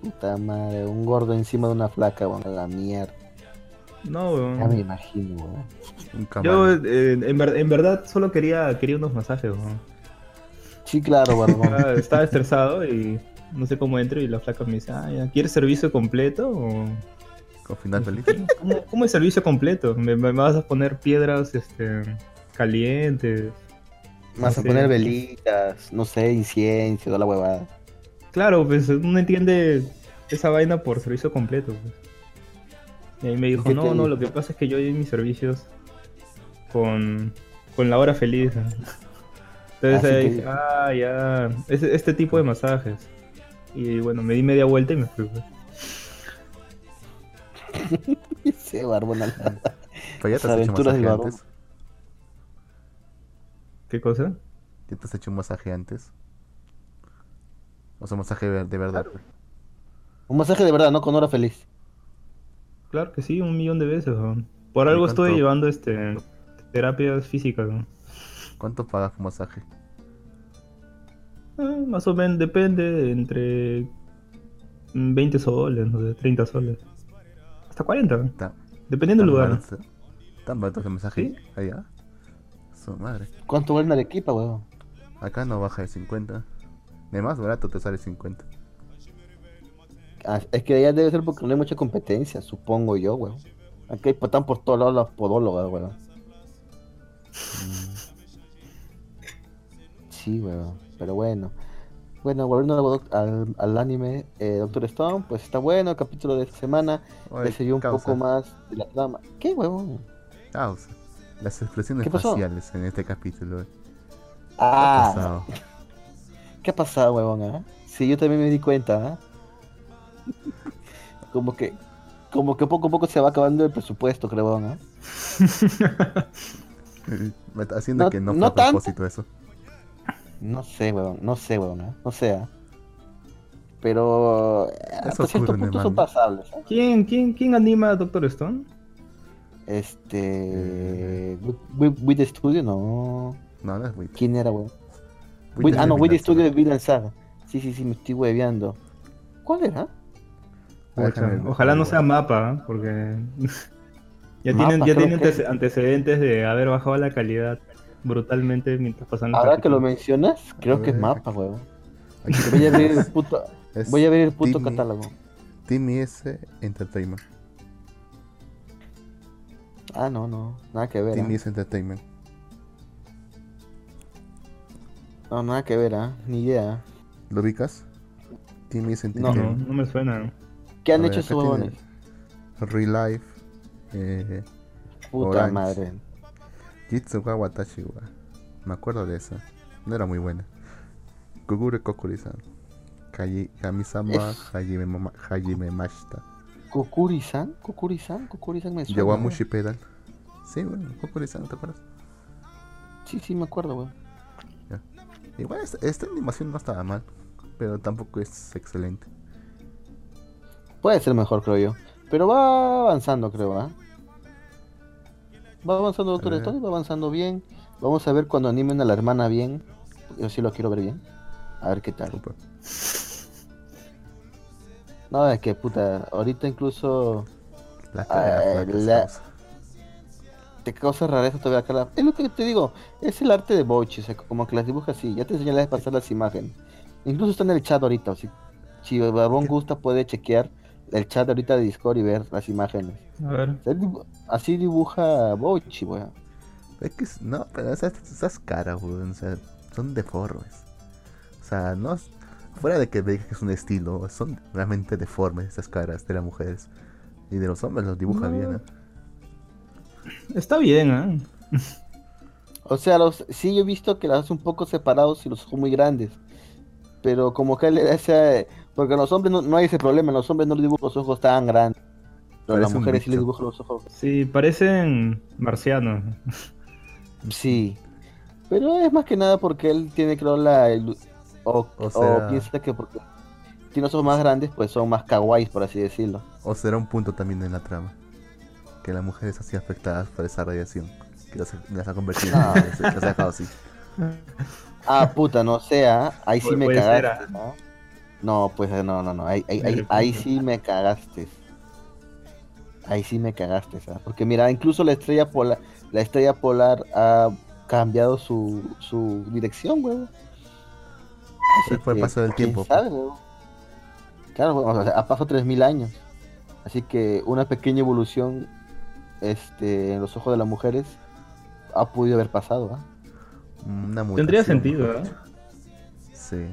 Puta madre, un gordo encima de una flaca, weón. A la mierda. No, weón. Ya me imagino, weón. Yo eh, en, ver- en verdad solo quería, quería unos masajes. weón. Sí, claro, weón. Estaba, estaba estresado y no sé cómo entro y la flaca me dice, ah, ya, ¿quieres servicio completo? O... Con final feliz. ¿Cómo, cómo es servicio completo? ¿Me, me vas a poner piedras este, calientes? Vas a Sí. poner velitas, no sé, incienso, toda la huevada. Claro, pues uno entiende esa vaina por servicio completo. pues. Y ahí me dijo, no, no, dijo? lo que pasa es que yo doy mis servicios con, con la hora feliz. ¿no?". Entonces Ah, sí ahí dije, dijo. ah, ya, es- este tipo de masajes. Y bueno, me di media vuelta y me fui. pues. Sí, barbona. Pero ya te has hecho masaje antes. ¿Qué cosa? ¿Ya te has hecho un masaje antes? O sea, masaje de de verdad. Un masaje de verdad, ¿no? Con hora feliz. Claro que sí, un millón de veces. weón. Por algo cuánto? estoy llevando este terapias físicas. ¿no? ¿Cuánto pagas un masaje? Ah, más o menos depende, entre mm, 20 soles, no sé, 30 soles. Hasta 40, ¿no? ¿Tan, dependiendo del lugar. barato? ¿Tan barato el masaje? Allá. Su madre. ¿Cuánto vale una Arequipa, weón? Acá no baja de 50. De más barato te sale 50. Ah, es que allá debe ser porque no hay mucha competencia, supongo yo, weón. Aquí patán por todos lados las podólogas, weón. Sí, weón. Pero bueno. Bueno, volviendo al, anime, eh, Doctor Stone, pues está bueno el capítulo de esta semana. Le un poco más de la trama. ¿Qué, weón? Causa. Las expresiones ¿Qué faciales en este capítulo. ¿Qué Ah, ha pasado? ¿qué ha pasado, weón? ah? Sí, yo también me di cuenta, ¿ah? Como que, como que poco a poco se va acabando el presupuesto, creo, weón, ¿ah? Haciendo No- que no fue no a propósito eso. No sé, weón, no sé, weón, ¿eh? no sé. ¿ah? Pero eh, hasta ocurre cierto punto son pasables. ¿ah? ¿Quién, quién, ¿Quién anima a Doctor Stone? Este. With, with- with the Studio, no. No, no es Wit. ¿Quién era, weón? Ah, no, Wit Vinland Studio de. Vinland Saga. Sí, sí, sí, me estoy hueveando. ¿Cuál era? Ojalá no sea mapa, ¿eh? porque ya Mapa, tienen, ya tienen que- antecedentes de haber bajado la calidad brutalmente mientras pasan Ahora que lo mencionas, creo que es mapa, weón. Aquí Voy a abrir el puto, es voy a abrir el puto catálogo. Team S Entertainment. Ah, no, no, nada que ver. Team ¿ah? S Entertainment. No, nada que ver, ¿ah? Ni idea. ¿Lo ubicas? Team S No. No, Entertainment. no me suena. ¿Qué han hecho acá huevones? tiene Real Life. Eh, Puta Orange. madre. Jitsuga Watashi wa. Me acuerdo de esa. No era muy buena. Kugure Kokuri-san. Kamisama Hajime, Hajime Mashita. ¿Kokuri-san? ¿Kokuri-san? ¿Kokuri-san me suena? Yawamushi Pedal. Sí, bueno, Kokuri-san, ¿te acuerdas? Sí, sí, me acuerdo, weón. Igual esta, esta animación no estaba mal. Pero tampoco es excelente. Puede ser mejor, creo yo. Pero va avanzando, creo, ¿ah? Va avanzando Doctor ver. Stone, va avanzando bien. Vamos a ver cuando animen a la hermana bien. Yo sí lo quiero ver bien. A ver qué tal. No, es que puta, ahorita incluso La cara Ah, flaca la- te causa rareza todavía acá. la- Es lo que te digo, es el arte de Bochi, o sea, como que las dibuja así. Ya te enseñé la vez pasar las imágenes. Incluso está en el chat ahorita, o si Barbón ¿Qué? gusta puede chequear el chat ahorita de Discord y ver las imágenes. A ver. Así dibuja Bochi, weón. Es que no, pero esas, esas caras, weón, o sea, son deformes. O sea, no es- fuera de que veas que es un estilo, son realmente deformes esas caras de las mujeres. Y de los hombres los dibuja No. bien, ¿eh? Está bien, ¿eh? O sea, los, sí yo he visto que las hace un poco separados y los ojos muy grandes. Pero como que le da ese... Porque a los hombres no, no hay ese problema, a los hombres no les dibujan los ojos tan grandes. Pero a las mujeres sí les dibujan los ojos. Sí, parecen marcianos. Sí. Pero es más que nada porque él tiene creo la... ilu- O, O o sea- piensa que porque tiene los ojos más grandes, pues son más kawaiis, por así decirlo. O será un punto también en la trama. Que las mujeres así afectadas por esa radiación. Que las, las ha convertido, Ah. las, las ha dejado así. Ah, puta, no sea, ahí sí me ser, cagaste. ¿no? No, pues no, no, no, ahí, ahí, sí me cagaste. Ahí sí me cagaste, ¿sabes? Porque mira, incluso la estrella polar, la estrella polar ha cambiado su, su dirección, huevo. Pero fue el paso del ¿quién tiempo, pues. sabe, huevo? Claro, huevo, o sea, ha pasado 3000 años. Así que una pequeña evolución este, en los ojos de las mujeres ha podido haber pasado, ¿ah? Una Tendría sentido, ¿eh? Sí.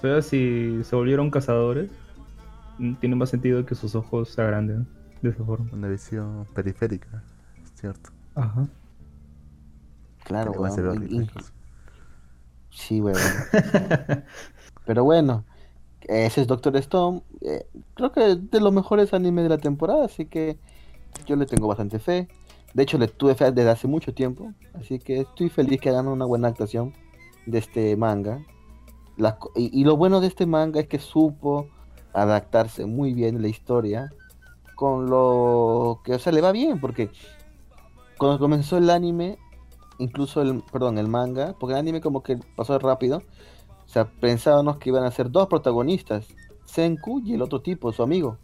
Pero si se volvieron cazadores, mm, tiene más sentido que sus ojos se agranden de esa forma. Una visión periférica, es cierto. Ajá. Claro, y-. Sí, weón. Pero bueno, ese es Doctor Stone. eh, creo que es de los mejores animes de la temporada, así que yo le tengo bastante fe. De hecho, le tuve fe desde hace mucho tiempo, así que estoy feliz que hagan una buena actuación de este manga. Y, y lo bueno de este manga es que supo adaptarse muy bien la historia con lo que, o sea, le va bien, porque cuando comenzó el anime, incluso el, perdón, el manga, porque el anime como que pasó rápido, o sea, pensábamos que iban a ser dos protagonistas, Senku y el otro tipo, su amigo.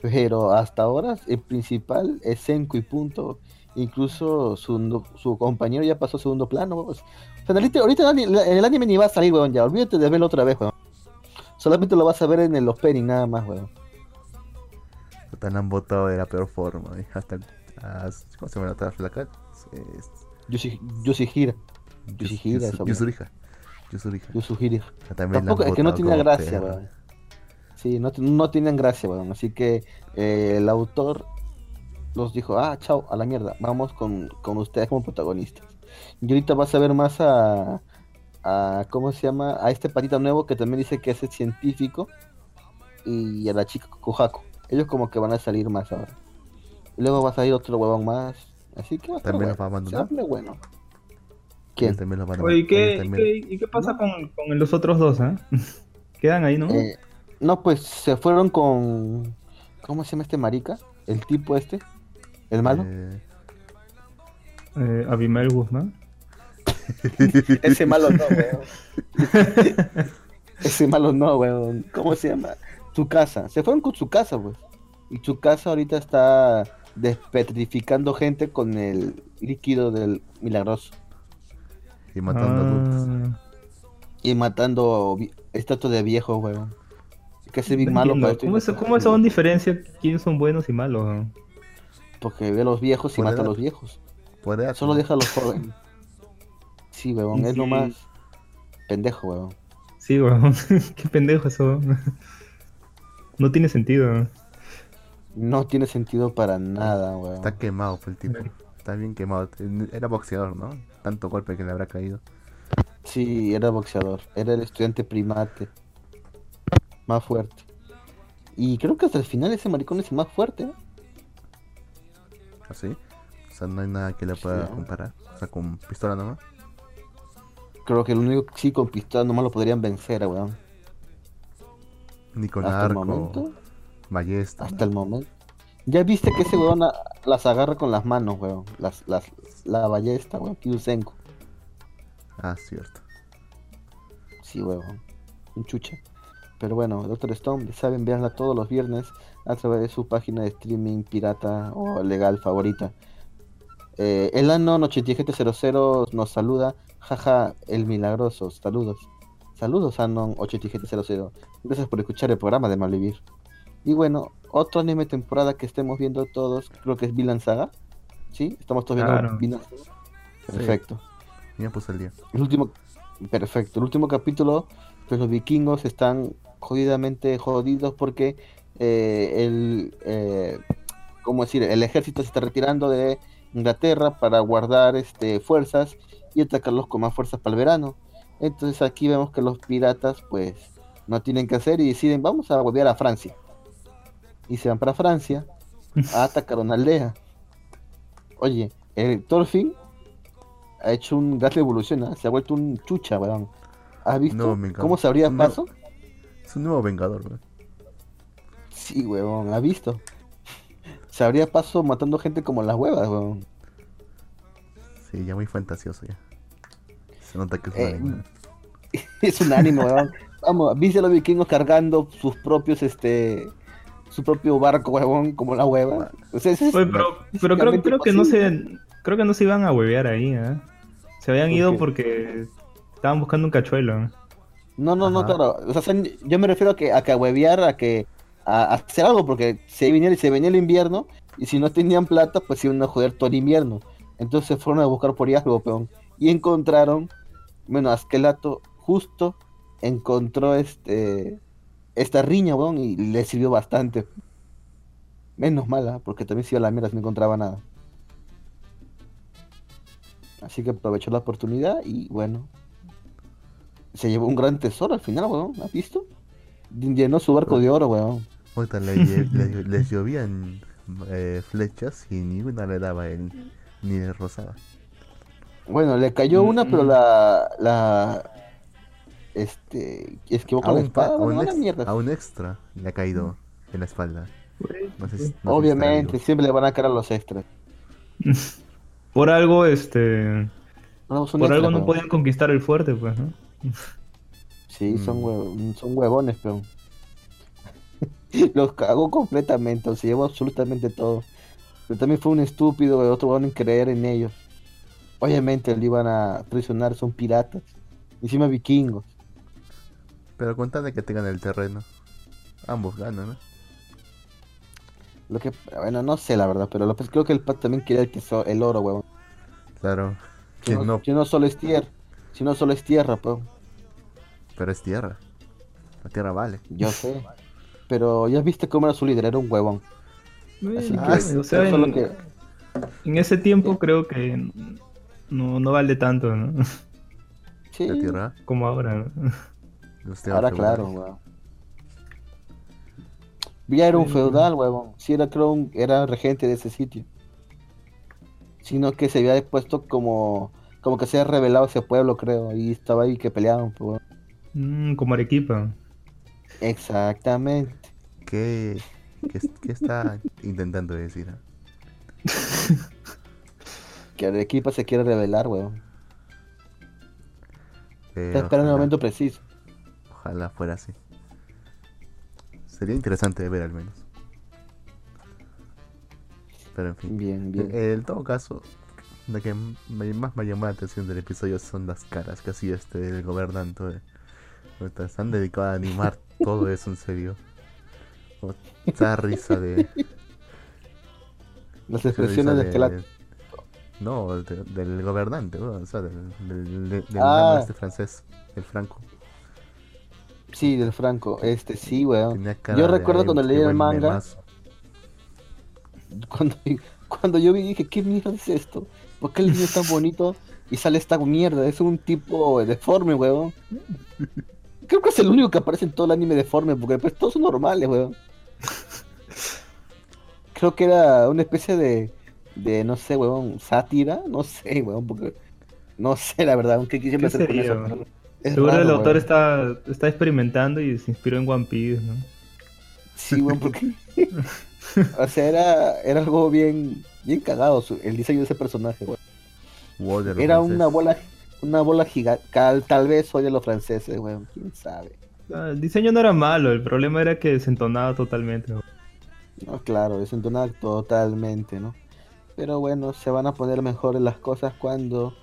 Pero hasta ahora el principal es Senku y punto. Incluso su, su compañero ya pasó a segundo plano. weón. O sea, ahorita, ahorita el, ani- el anime ni va a salir, weón, ya. Olvídate de verlo otra vez, weón. Solamente lo vas a ver en el opening nada más, weón. La han botado de la peor forma. y Hasta, ah, ¿Cómo se llama la flaca? Yoshihira. Yoshihira, Yusuriha. Yusuriha. Yoshihira. Ah, Tampoco, es que no como gracia, weón. Sí, no, no tenían gracia, weón. Así que eh, el autor los dijo, ah, chao, a la mierda, vamos con, con ustedes como protagonistas. Y ahorita vas a ver más a, a, ¿cómo se llama? A este patita nuevo que también dice que es el científico y a la chica Kohaku. Ellos como que van a salir más ahora. Y luego va a salir otro huevón más. Así que va a estar ¿También los bueno. va a abandonar? Va bueno. Ellos ¿Quién? también los van a- Oye, ¿y qué, y qué pasa con, con los otros dos, eh? Quedan ahí, ¿no? Eh, no, pues se fueron con. ¿Cómo se llama este marica? El tipo este. ¿El malo? eh, Eh, Abimael Guzmán. Ese malo no, weón. Ese malo no, weón. ¿Cómo se llama? Su casa. Se fueron con su casa, pues. Y su casa ahorita está despetrificando gente con el líquido del milagroso. Y matando adultos. Ah, Y matando estatuas de viejos, weón. Que es bien malo para esto. ¿Cómo, es, ¿Cómo son diferencia quiénes son buenos y malos? Porque ve a los viejos y mata a los viejos. Por edad, Solo ¿no? deja a los jóvenes. Sí, weón, es Sí. lo más pendejo, weón. Sí, weón. Qué pendejo eso. No tiene sentido. No tiene sentido para nada, weón. Está quemado fue el tipo. Está bien quemado. Era boxeador, ¿no? Tanto golpe que le habrá caído. Sí, era boxeador. Era el estudiante primate. Más fuerte. Y creo que hasta el final ese maricón es el más fuerte. ¿eh? ¿Así? O sea, no hay nada que le pueda comparar. O sea, con pistola nomás. Creo que el único sí con pistola nomás lo podrían vencer, weón. Ni con hasta el arco, momento. ballesta. Hasta el momento. Ya viste que ese weón a- las agarra con las manos, weón. Las, las, la ballesta, weón. Kyusenko. Ah, cierto. Sí, weón. Un chucha. Pero bueno, Doctor Stone, ya saben, veanla todos los viernes a través de su página de streaming pirata o legal favorita. Eh, el Anon 8700 nos saluda. Jaja, el milagroso. Saludos. Saludos, Anon 8700. Gracias por escuchar el programa de Malvivir. Y bueno, otro anime temporada que estemos viendo todos, creo que es Vinland Saga. ¿Sí? Estamos todos viendo Saga. Perfecto. Y me puse el día. El último, perfecto. El último capítulo, pues los vikingos están jodidamente jodidos porque eh, el, eh, ¿cómo decir? El ejército se está retirando de Inglaterra para guardar este fuerzas y atacarlos con más fuerzas para el verano. Entonces aquí vemos que los piratas, pues, no tienen que hacer y deciden vamos a volver a Francia. Y se van para Francia a atacar una aldea. Oye, el Thorfinn ha hecho un gas de evolución, ¿ah? se ha vuelto un chucha, weón. ¿Has visto No, cómo se abría No. paso? Es un nuevo vengador, güey. Sí, weón, ¿has visto? Se abría paso matando gente como las huevas, weón. Sí, ya muy fantasioso ya. Se nota que es un Eh, anime. es un ánimo, weón. Vamos, viste a los vikingos cargando sus propios, este, su propio barco, weón, como la hueva. O sea, ese es Oye, pero, pero creo, creo que no se creo que no se iban a huevear ahí, ¿eh? Se habían ¿Por ido qué? porque estaban buscando un cachuelo. No, no, no, claro. O sea, yo me refiero a que a que a huevear, a que a, a hacer algo, porque se venía, se venía el invierno y si no tenían plata, pues iban a joder todo el invierno. Entonces fueron a buscar por ahí algo, peón. Y encontraron, bueno, Asquelato justo encontró este esta riña, weón, y le sirvió bastante. Menos mala, porque también se iba a la mierda si no encontraba nada. Así que aprovechó la oportunidad y bueno, se llevó un gran tesoro al final, weón. ¿Has visto? Llenó su barco de oro, weón. Le le- les llovían eh, flechas y ni una le daba él, ni le rozaba. Bueno, le cayó una, pero Mm. la. la este. Esquivó A con la espada, a, un ex- a extra le ha caído en la espalda. No sé si- no sé si estará Obviamente, siempre le van a caer a los extras. Por algo, este, No, por algo no podían conquistar el fuerte, pues, ¿no? Sí, son, Mm. hue- son huevones, pero. Los cagó completamente, se llevó absolutamente todo. Pero también fue un estúpido, el otro huevón en creer en ellos. Obviamente le iban a traicionar, son piratas. Encima vikingos. Pero de que tengan el terreno, ambos ganan, ¿no? Lo que, bueno, no sé la verdad, pero creo que el Pat también quería el, tesoro, el oro, huevón. Claro, que no, no, si no solo es tierra, si no solo es tierra, pues, pero es tierra. La tierra vale. yo sé. Pero ya viste cómo era su líder, era un huevón. Así Ah, que, o sea, en, que- en ese tiempo creo que no, no vale tanto, ¿no? Sí, La tierra. Como ahora, ¿no? ahora claro, huevón. Ya era un feudal, huevón. Sí, era, creo, un- era regente de ese sitio. Sino que se había puesto como, como que se había revelado ese pueblo, creo. Y estaba ahí que peleaban, pues. Mm, como Arequipa. Exactamente. ¿Qué, qué, qué está intentando decir? ah? Que Arequipa se quiere revelar, huevón. Eh, Está esperando el momento preciso. Ojalá fuera así. Sería interesante de ver al menos. Pero en fin. Bien, bien. En todo caso, lo que más me llamó la atención del episodio son las caras que hacía este el gobernante. eh. Puta, Se han dedicado a animar todo eso en serio. O- Esa risa de. Las expresiones de Esquelato. No, de- del gobernante, ¿no? o sea, del, del, del- del Ah. este francés, el Franco. Sí, del Franco. Este, sí, weón. Yo de, recuerdo "Ay, cuando leí el manga, memazo". cuando, cuando yo vi dije, ¿qué mierda es esto? ¿Por qué el niño es tan bonito y sale esta mierda? Es un tipo deforme, weón. Creo que es el único que aparece en todo el anime deforme, porque pues, todos son normales, weón. Creo que era una especie de, de no sé, weón, sátira, no sé, weón, porque no sé, la verdad, aunque quisiera ¿Qué hacer con eso, weón? pero es Seguro el raro, autor weón. está, está experimentando y se inspiró en One Piece, ¿no? Sí, weón, porque. o sea, era, era algo bien, bien cagado su- el diseño de ese personaje. Water Era francés. una bola, una bola gigante. Tal vez oye a los franceses, weón. Quién sabe. Ah, El diseño no era malo, el problema era que desentonaba totalmente. ¿no? No, claro, desentonado totalmente, ¿no? Pero bueno, se van a poner mejores las cosas cuando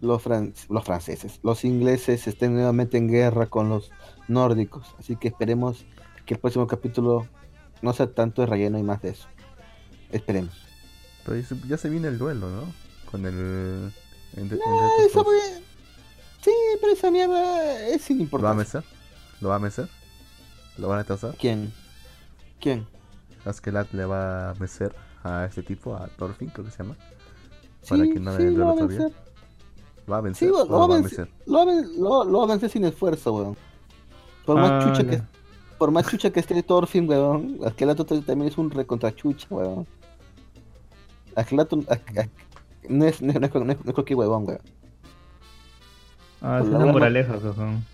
los, fran- los franceses, los ingleses estén nuevamente en guerra con los nórdicos. Así que esperemos que el próximo capítulo no sea tanto de relleno y más de eso. Esperemos. Pero ya se, ya se viene el duelo, ¿no? Con el. Ah, estos esa dos. fue- Sí, pero esa mierda es sin ¿Lo va a importancia. mecer? ¿Lo va a mecer? ¿Lo van a trazar? ¿Quién? ¿Quién? Askelat le va a mecer a este tipo, a Thorfinn, creo que se llama. Para Sí, que no sí, le lo va a otro día. vencer. ¿Lo va a vencer Sí, lo, lo va a vencer. mecer? Lo va a ven- lo- lo va a vencer sin esfuerzo, weón. Por más Ah, chucha que por más chucha que esté Thorfinn, weón, Aquelato también es un recontrachucha, weón. No es, no es, no es, no es- cualquier huevón, weón. Ah, es una moraleja, cojón.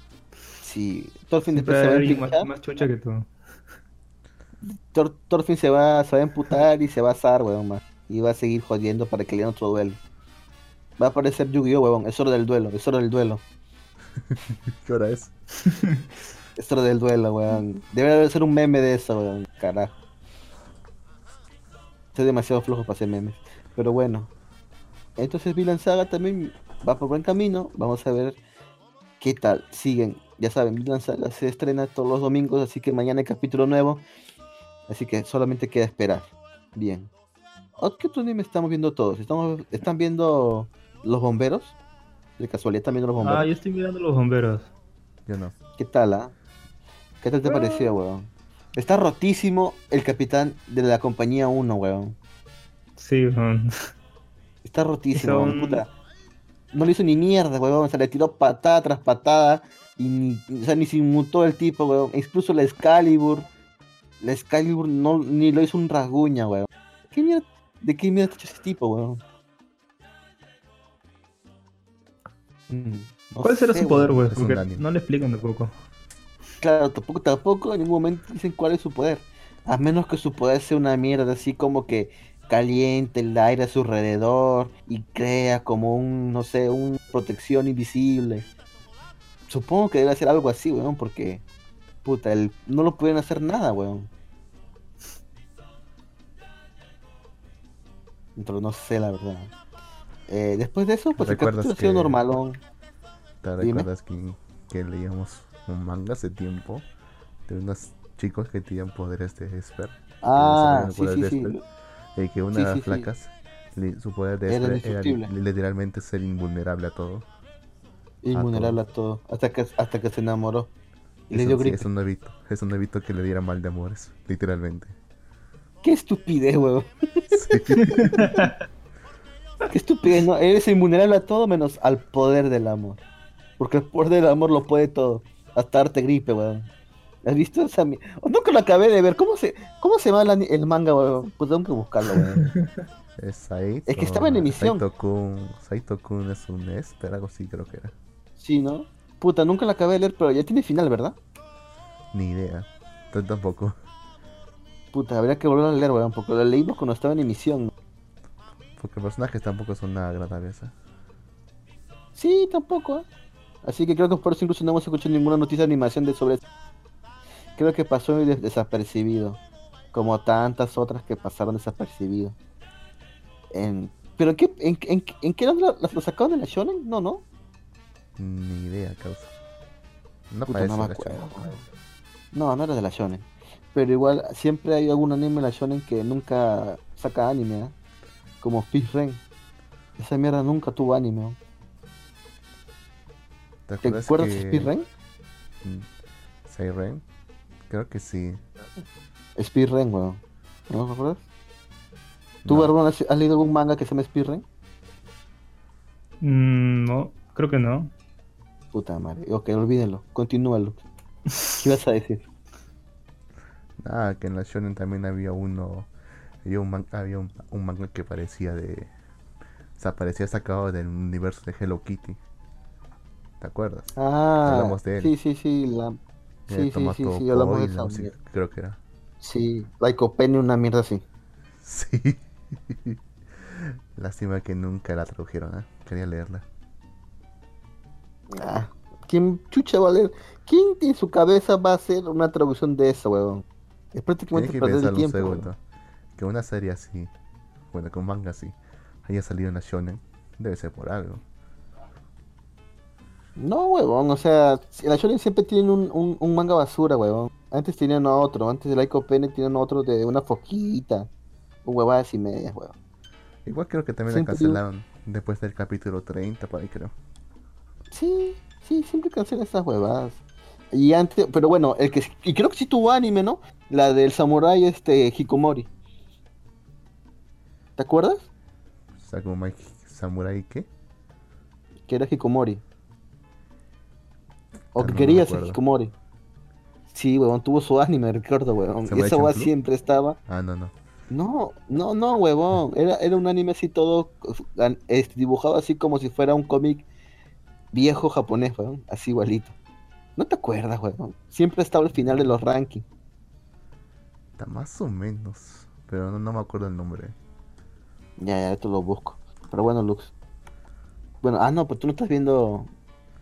Sí, Thorfinn después se va a alguien más, chucha que tú. Thor- Thorfinn se va, se va a emputar y se va a asar, weón, más. Y va a seguir jodiendo para que le den otro duelo. Va a aparecer Yu-Gi-Oh, weón, es hora del duelo, es hora del duelo. ¿Qué hora es? Es hora del duelo, weón. Debe de ser un meme de eso, weón. Carajo. Estoy demasiado flojo para hacer memes. Pero bueno. Entonces Villain Saga también va por buen camino. Vamos a ver qué tal. Siguen. Ya saben, Villain Saga se estrena todos los domingos, así que mañana hay capítulo nuevo. Así que solamente queda esperar. Bien. ¿Ot- ¿Qué otro anime estamos viendo todos? ¿Estamos, ¿Están viendo los bomberos? De casualidad están viendo los bomberos. Ah, yo estoy mirando los bomberos. Yo no. ¿Qué tal, ah? ¿Qué tal te Ah. pareció, weón? Está rotísimo el capitán de la compañía 1, weón. Sí, weón. Está rotísimo, un- puta. No le hizo ni mierda, weón. Se le tiró patada tras patada. Y ni, o sea, ni se inmutó el tipo, weón. Incluso la Excalibur. La Excalibur no, ni lo hizo un rasguña, weón. ¿Qué mierda? ¿De qué mierda está hecho ese tipo, weón? Mm, no ¿Cuál será sé, su poder, weón. Porque no le explican tampoco. Claro, tampoco, tampoco en ningún momento dicen cuál es su poder. A menos que su poder sea una mierda así como que caliente el aire a su alrededor y crea como un, no sé, una protección invisible. Supongo que debe ser algo así, weón, porque, puta, el, no lo pueden hacer nada, weón. Pero no sé, la verdad. Eh, después de eso, pues el ¿Recuerdas capítulo ha sido normalón. ¿Te Dime. recuerdas que, que leíamos un manga hace tiempo de unos chicos que tenían poderes de Esper? Ah, sí, de Y que una de las flacas, su poder de Esper era literalmente ser invulnerable a todo. Invulnerable a todo. Hasta que, hasta que se enamoró. Y le Eso, dio sí, gripe. eso no evito, eso no evito que le diera mal de amores, literalmente. Qué estupidez, weón. Sí. Qué estupidez, ¿no? Eres invulnerable a todo menos al poder del amor. Porque el poder del amor lo puede todo. Hasta gripe, weón. ¿Has visto esa oh, Nunca lo acabé de ver. ¿Cómo se, cómo se llama el, manga, weón? Pues tengo que buscarlo, weón. Es Saito. Es que estaba en emisión. Saito-kun, Saito-kun es un Esper, algo así creo que era. Sí, ¿no? Puta, nunca lo acabé de leer, pero ya tiene final, ¿verdad? Ni idea. Yo tampoco. Puta, habría que volver a leer, weón. Porque lo leímos cuando estaba en emisión. Porque personajes tampoco son nada agradables. ¿eh? Sí, tampoco, ¿eh? Así que creo que por eso incluso no hemos escuchado ninguna noticia de animación de sobre Creo que pasó des- desapercibido. Como tantas otras que pasaron desapercibido. En... ¿Pero en qué, en, en, en qué lo, lo sacaron de la Shonen? No, no. Ni idea, causa. No Puta, parece no me acuerdo. No, no era de la Shonen. Pero igual, siempre hay algún anime de la Shonen que nunca saca anime, ¿eh? Como Fish Ren. Esa mierda nunca tuvo anime. ¿no? ¿Te acuerdas de Speed Ren? Mm, Siren? Creo que sí. Speed Ren, weón. ¿No te acuerdas? ¿Tú, No. Barbón, has, has leído algún manga que se llama Speed Ren? Mm, no, creo que no. Puta madre. Ok, olvídenlo. Continúalo. ¿Qué ibas a decir? Ah, que en la Shonen también había uno. Había un, man- había un, un manga que parecía de. O sea, parecía sacado del universo de Hello Kitty. ¿Te acuerdas? Ah, Hablamos de él. sí, sí, sí. La... Sí, sí, sí, sí, hablamos de esa no mierda. creo que era. Sí, Lycopene, una mierda así. Sí. Lástima que nunca la tradujeron, ¿eh? Quería leerla. Ah, ¿quién chucha va a leer? ¿Quién en su cabeza va a hacer una traducción de eso, weón? Es prácticamente que perder el un tiempo. segundo. Que una serie así, bueno, con manga así, haya salido en la Shonen, debe ser por algo. No, huevón, o sea, en la Shonen siempre tienen un, un, un manga basura, huevón. Antes tenían otro, antes de Lycopene tenían otro de una foquita. O huevadas y medias, huevón. Igual creo que también Siempre la digo- cancelaron después del capítulo 30, por ahí creo. Sí, sí, siempre cancelan esas huevadas. Y antes, pero bueno, el que y creo que sí tuvo anime, ¿no? La del samurái este Hikomori. ¿Te acuerdas? Samurai, ¿qué? Que era Hikomori. O que no, quería ser. Sí, huevón, tuvo su anime, recuerdo, huevón. ¿Samurai Esa Champloo? siempre estaba. Ah, no, no. No, no, no, huevón. Era, era un anime así todo este, dibujado así como si fuera un cómic viejo japonés, huevón. Así igualito. ¿No te acuerdas, huevón? Siempre estaba al final de los rankings. Está más o menos. Pero no, no me acuerdo el nombre. Ya, ya, esto lo busco. Pero bueno, Lux. Bueno, ah, no, pero tú no estás viendo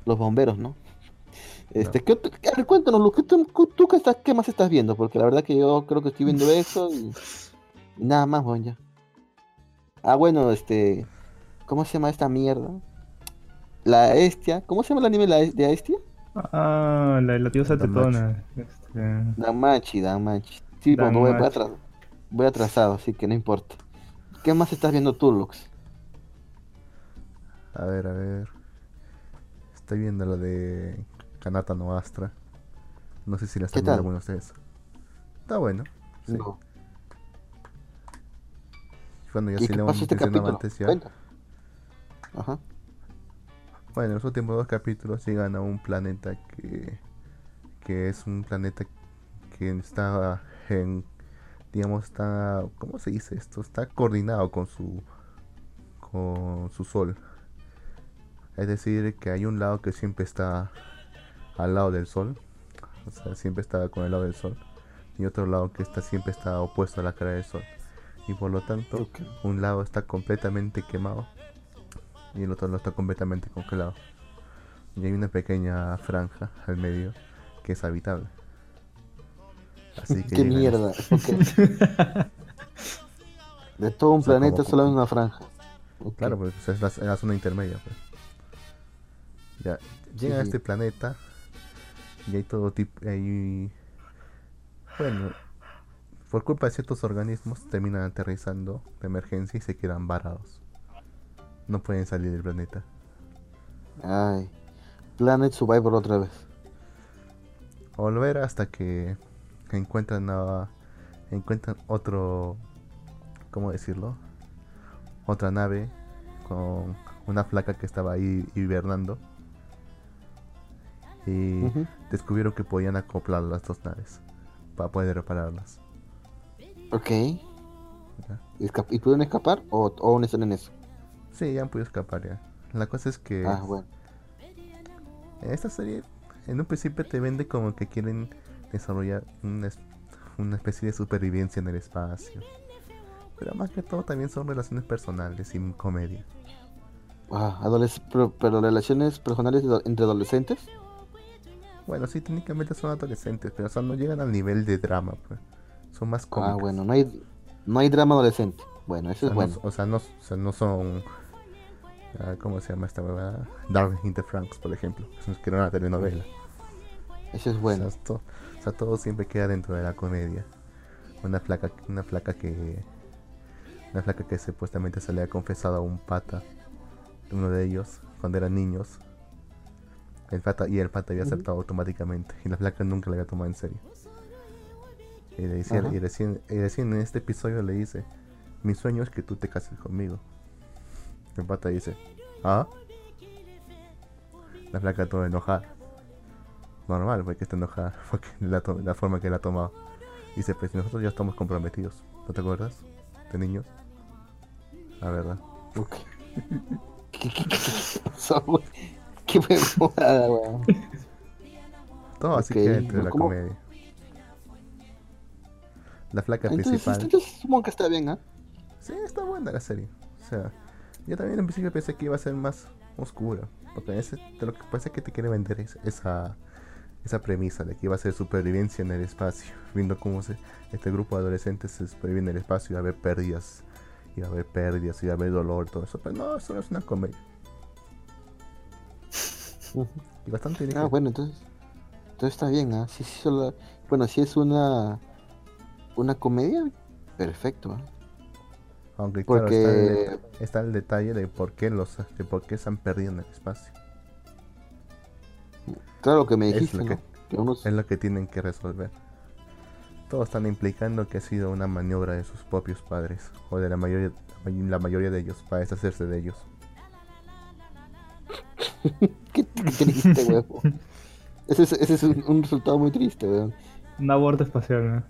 los bomberos, ¿no? Este, ¿qué, otro- a ver, cuéntanos, Lux, ¿qué, tú, tú qué, estás, qué más estás viendo? Porque la verdad que yo creo que estoy viendo eso y, y nada más, bueno, ya. Ah, bueno, este, ¿cómo se llama esta mierda? La Estia, ¿cómo se llama el anime la, Es- de Estia? Ah, la, la diosa tetona. Este, Damachi, Damachi. Sí, pues, voy, atras- voy atrasado, así que no importa. ¿Qué más estás viendo tú, Lux? A ver, a ver. Estoy viendo la de Kanata no Astra. No sé si la están ¿Qué viendo alguno de ustedes. Está bueno. Sí. No. Bueno, ya ¿Y sí qué le pasó hemos este mencionado capítulo? antes ya. Cuenta. Ajá. Bueno, en los últimos dos capítulos llegan a un planeta que, que es un planeta que está en, digamos, está, ¿cómo se dice esto? Está coordinado con su, con su sol. Es decir, que hay un lado que siempre está al lado del sol, o sea, siempre está con el lado del sol, y otro lado que está siempre está opuesto a la cara del sol. Y por lo tanto, un lado está completamente quemado y el otro lado está completamente congelado. Y hay una pequeña franja al medio que es habitable. Así que Qué mierda. De todo un O sea, planeta como- solo hay una franja. Claro, porque es la, es la zona intermedia. Pues. Ya, llegan a sí. este planeta y hay todo tipo. Hay, bueno, por culpa de ciertos organismos terminan aterrizando de emergencia y se quedan varados. No pueden salir del planeta. Ay. Planet Survivor otra vez. volver hasta que encuentran a- encuentran otro cómo decirlo otra nave con una flaca que estaba ahí hibernando y. descubrieron que podían acoplar las dos naves para poder repararlas Ok. ¿Y pueden escapar o, o aún están en eso? sí ya han podido escapar ya la cosa es que Ah, bueno. En esta serie, en un principio te vende como que quieren desarrollar una, una especie de supervivencia en el espacio. Pero más que todo también son relaciones personales y comedia. Ah, pero, pero relaciones personales entre adolescentes. Bueno, sí, técnicamente son adolescentes, pero o sea, no llegan al nivel de drama, pues. Son más cómicas. Ah, bueno, no hay, no hay drama adolescente. Bueno, eso O es bueno. no, o sea, no, o sea, no son. ah, ¿Cómo se llama esta huevada? Darling in the Franks, por ejemplo. Que era una telenovela. Eso es bueno. O sea, to- o sea, todo siempre queda dentro de la comedia. Una flaca, una flaca que. Una flaca que supuestamente se le ha confesado a un pata. Uno de ellos, cuando eran niños. El pata, y el pata había aceptado automáticamente. Y la flaca nunca la había tomado en serio. Y, le decía- y recién, y recién en este episodio le dice: Mi sueño es que tú te cases conmigo. El pata dice: ¿Ah? La flaca toda enojada. Normal, porque está enojada. Porque la, la forma que la ha tomado. Dice: Pues nosotros ya estamos comprometidos. ¿No te acuerdas? De niños. La verdad. ¿Qué, qué, qué, qué pasó? Qué huevada, weón. Todo así Ok, que dentro de la ¿cómo? comedia. La flaca Entonces, principal. entonces supongo que está bien, ¿ah? Sí, está buena la serie. O sea, yo también en principio pensé que iba a ser más oscura. Porque ese, lo que parece que te quiere vender es esa, esa premisa de que iba a ser supervivencia en el espacio. Viendo cómo se, este grupo de adolescentes se sobrevive en el espacio y va a haber pérdidas. Y va a haber pérdidas, y va a haber dolor, todo eso. Pero no, eso no es una comedia. Y bastante. Ah, bueno, entonces. Entonces está bien, ¿ah? Sí, sí, solo- Bueno, si es una. Una comedia, perfecto, ¿ah? Aunque claro, está, el, Porque. está el detalle de por qué los de por qué se han perdido en el espacio. Claro que me Es dijiste, lo ¿no? que- Que unos. Es lo que tienen que resolver. Todos están implicando que ha sido una maniobra de sus propios padres, o de la mayoría, la mayoría de ellos, para deshacerse de ellos. Qué, triste, huevo. Ese es, ese es un, un resultado muy triste, weón. Un aborto espacial, ¿no?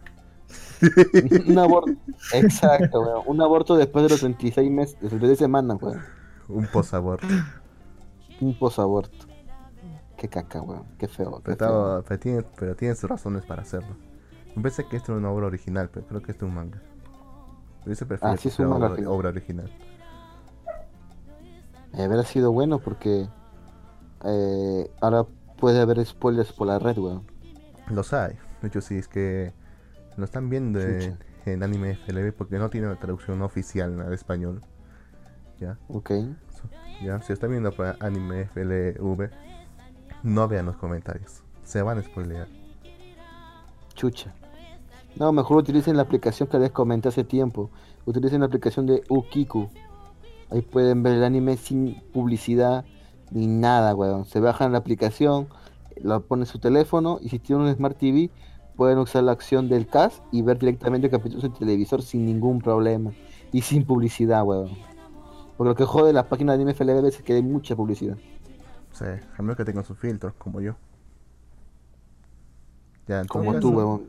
Un aborto. Exacto, weón. Un aborto después de los 36 meses, de 36 semanas, weón. Un posaborto. Un posaborto. Qué caca, weón. Qué feo. Qué pero, feo. pero, tiene, pero tiene sus razones para hacerlo. Yo pensé que esto era una obra original, pero creo que esto es un manga. Hubiese preferido Ah, sí, es un fuera manga obra, original. obra original. Haber sido bueno porque. Eh, ahora puede haber spoilers por la red, weón. Los hay. De hecho, sí, es que lo están viendo en, anime FLV porque no tiene traducción oficial al español. ¿Ya? Ok. Ya, si está viendo para anime FLV, no vean los comentarios. Se van a spoilear. Chucha. No, mejor utilicen la aplicación que les comenté hace tiempo. Utilicen la aplicación de Ukiku. Ahí pueden ver el anime sin publicidad ni nada, weón. Se bajan la aplicación, la ponen en su teléfono y si tienen un Smart TV pueden usar la acción del cast y ver directamente capítulos en televisor sin ningún problema y sin publicidad, weón. Porque lo que jode la página de FLV es que hay mucha publicidad. Sea, a menos que tengan sus filtros, como yo. Ya, Como caso- tú, weón.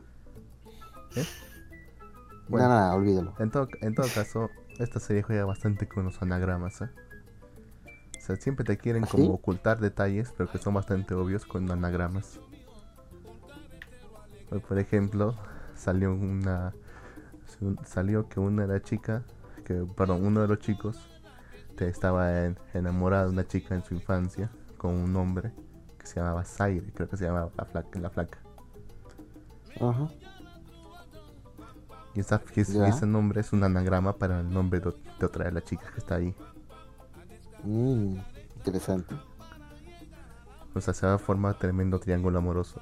¿Eh? Bueno. Nada, nada, olvídalo. En todo, en todo caso, esta serie juega bastante con los anagramas, ¿eh? Sea, siempre te quieren ¿Ah, como ocultar detalles, pero que son bastante obvios con anagramas. Por- ejemplo, salió una... Salió que una de las chicas, que, perdón, uno de los chicos te estaba en- enamorado de una chica en su infancia con un hombre que se llamaba Zaire, creo que se llamaba la flaca. La flaca. Ajá. Y, esa- y ese- nombre es un anagrama para el nombre de, de otra de las chicas que está ahí. Mm, interesante. O sea, se va a formar tremendo triángulo amoroso.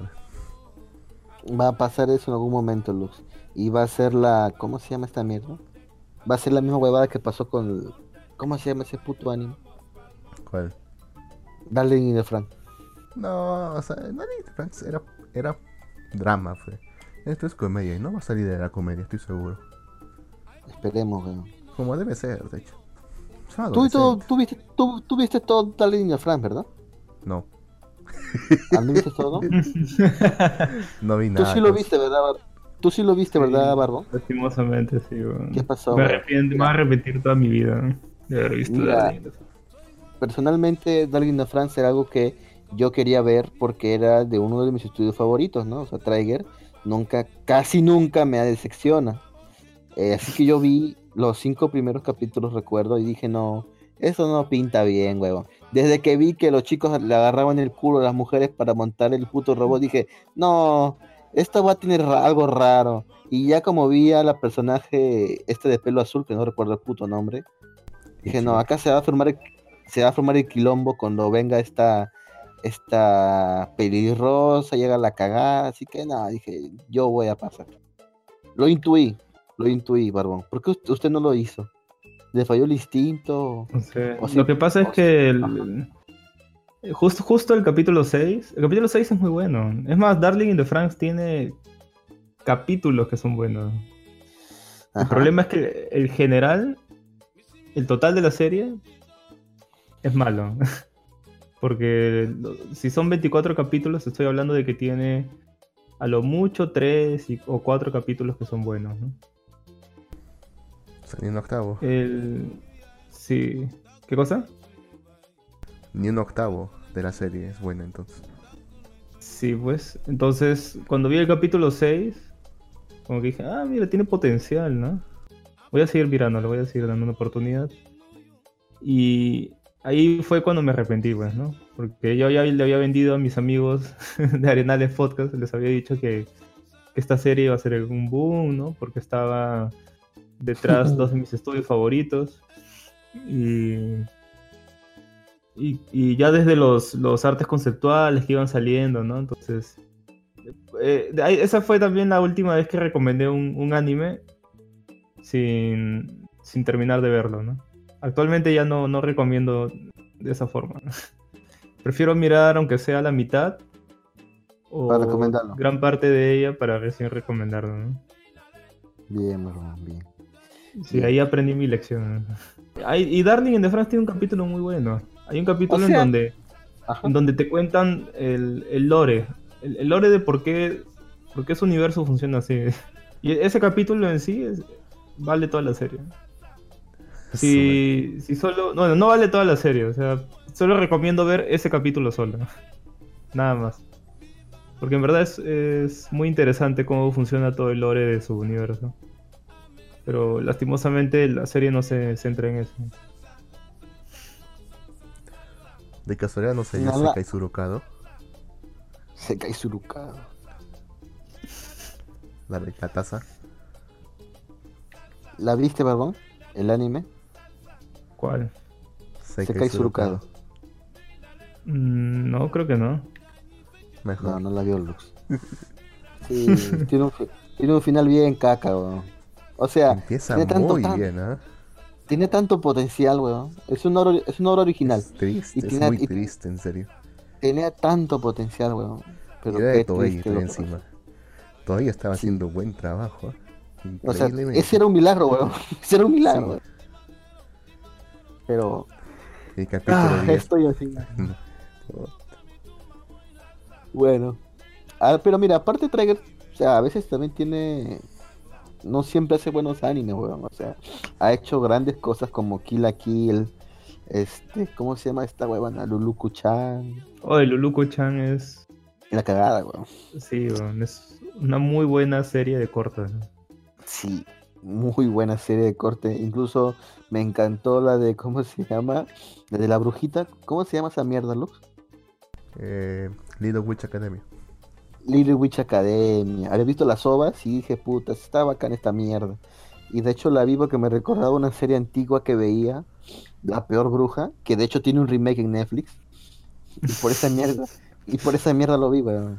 Va a pasar eso en algún momento, Lux. Y va a ser la. ¿Cómo se llama esta mierda? Va a ser la misma huevada que pasó con. el- ¿Cómo se llama ese puto anime? ¿Cuál? Darling in the Frank. No, o sea, Nanny Franks era, era drama, fue. Esto es comedia y no va a salir de la comedia, estoy seguro. Esperemos, weón. Como debe ser, de hecho. Tú, y todo, adolescentes. tú, viste, tú, tú viste todo Darling in Frank, ¿verdad? No, ¿A mí viste todo? no vi Tú nada. sí lo pues. viste, ¿verdad? Bar- Tú sí lo viste, ¿verdad, Barbo? Lastimosamente, sí, weón. ¿Qué pasó? Me arrepiento, me voy a repetir toda mi vida ¿no? de haber visto Mira. Darling. Personalmente, Darling in Frank era algo que yo quería ver porque era de uno de mis estudios favoritos, ¿no? O sea, Trigger nunca, casi nunca me decepciona. Eh, así que yo vi los cinco primeros capítulos, recuerdo, y dije, no, Eso no pinta bien, huevón. Desde que vi que los chicos le agarraban el culo a las mujeres para montar el puto robot, dije, no, esto va a tener algo raro. Y ya como vi a la personaje este de pelo azul, que no recuerdo el puto nombre, dije, no, acá se va a formar el, se va a formar el quilombo cuando venga esta esta pelirrosa, llega la cagada, así que nada, dije, yo voy a pasar. Lo intuí, lo intuí, Barbón. ¿Por qué usted, no lo hizo? ¿Le falló el instinto? O sea, O sí, lo que pasa es o que el- justo, justo el capítulo 6, el capítulo 6 es muy bueno. Es más, Darling in the Franks tiene capítulos que son buenos. El problema es que el general, el total de la serie, es malo. Porque si son 24 capítulos, estoy hablando de que tiene a lo mucho 3 o 4 capítulos que son buenos. ¿no? Ni un octavo. El... Sí. ¿Qué cosa? Ni un octavo de la serie es bueno entonces. Sí, pues. Entonces, cuando vi el capítulo 6, como que dije, ah, mira, tiene potencial, ¿no? Voy a seguir mirándolo, voy a seguir dando una oportunidad. Y ahí fue cuando me arrepentí, pues, ¿no? Porque yo ya le había vendido a mis amigos de Arenales Podcast, les había dicho que, que esta serie iba a ser un boom, ¿no? Porque estaba detrás dos de mis estudios favoritos. Y, y, y ya desde los, los artes conceptuales que iban saliendo, ¿no? Entonces, eh, esa fue también la última vez que recomendé un, un anime sin, sin terminar de verlo, ¿no? Actualmente ya no, no recomiendo de esa forma. Prefiero mirar aunque sea la mitad o Para recomendarlo. gran parte de ella para recién recomendarlo, ¿no? Bien, Barbón, bien. Sí, ahí aprendí mi lección. Y Darling in the France tiene un capítulo muy bueno. Hay un capítulo O sea- en donde Ajá. en donde te cuentan el, el lore, el, el lore de por qué, por qué su universo funciona así. Y ese capítulo en sí es- vale toda la serie. Si, si solo, bueno, no vale toda la serie, o sea, solo recomiendo ver ese capítulo solo. Nada más. Porque en verdad es, es muy interesante cómo funciona todo el lore de su universo. Pero lastimosamente la serie no se centra en eso. De casualidad no sería Nada. Sekai Surukado. Se cae surucado. La la taza. ¿La viste, Barbón? ¿El anime? ¿Cuál? Se cae surucado. Mm, no, creo que no. Mejor. No, no la vio Lux. Sí, tiene un, tiene un final bien caca, weón. O sea, Empieza tiene tanto, muy tan- bien, ¿ah? tiene tanto potencial, weón. Es una obra, es una obra original. Es triste, Y es tiene- muy y- triste, en serio. Tenía tanto potencial, weón. Pero era de Toei todavía loco. encima. Todavía estaba Sí. haciendo buen trabajo. ¿ah? O sea, ese era un milagro, weón. Ese era un milagro, Sí. Pero El capítulo ah, 10. estoy así. No. Bueno. Ah, pero mira, aparte Trigger, o sea, a veces también tiene. No siempre hace buenos animes, weón. O sea, ha hecho grandes cosas como Kill la Kill. Este, ¿cómo se llama esta huevona? Luluku-chan. Oh, el Luluko-chan es. La cagada, weón. Sí, weón, es una muy buena serie de cortos. ¿no? Sí, muy buena serie de corte. Incluso me encantó la de, ¿cómo se llama? La de la brujita. ¿Cómo se llama esa mierda, Lux? Eh, Little Witch Academia. Little Witch Academia. Había visto las ovas y dije, puta, está bacán esta mierda. Y de hecho la vi porque me recordaba una serie antigua que veía, La Peor Bruja, que de hecho tiene un remake en Netflix. Y por esa mierda, y por esa mierda lo vi, weón.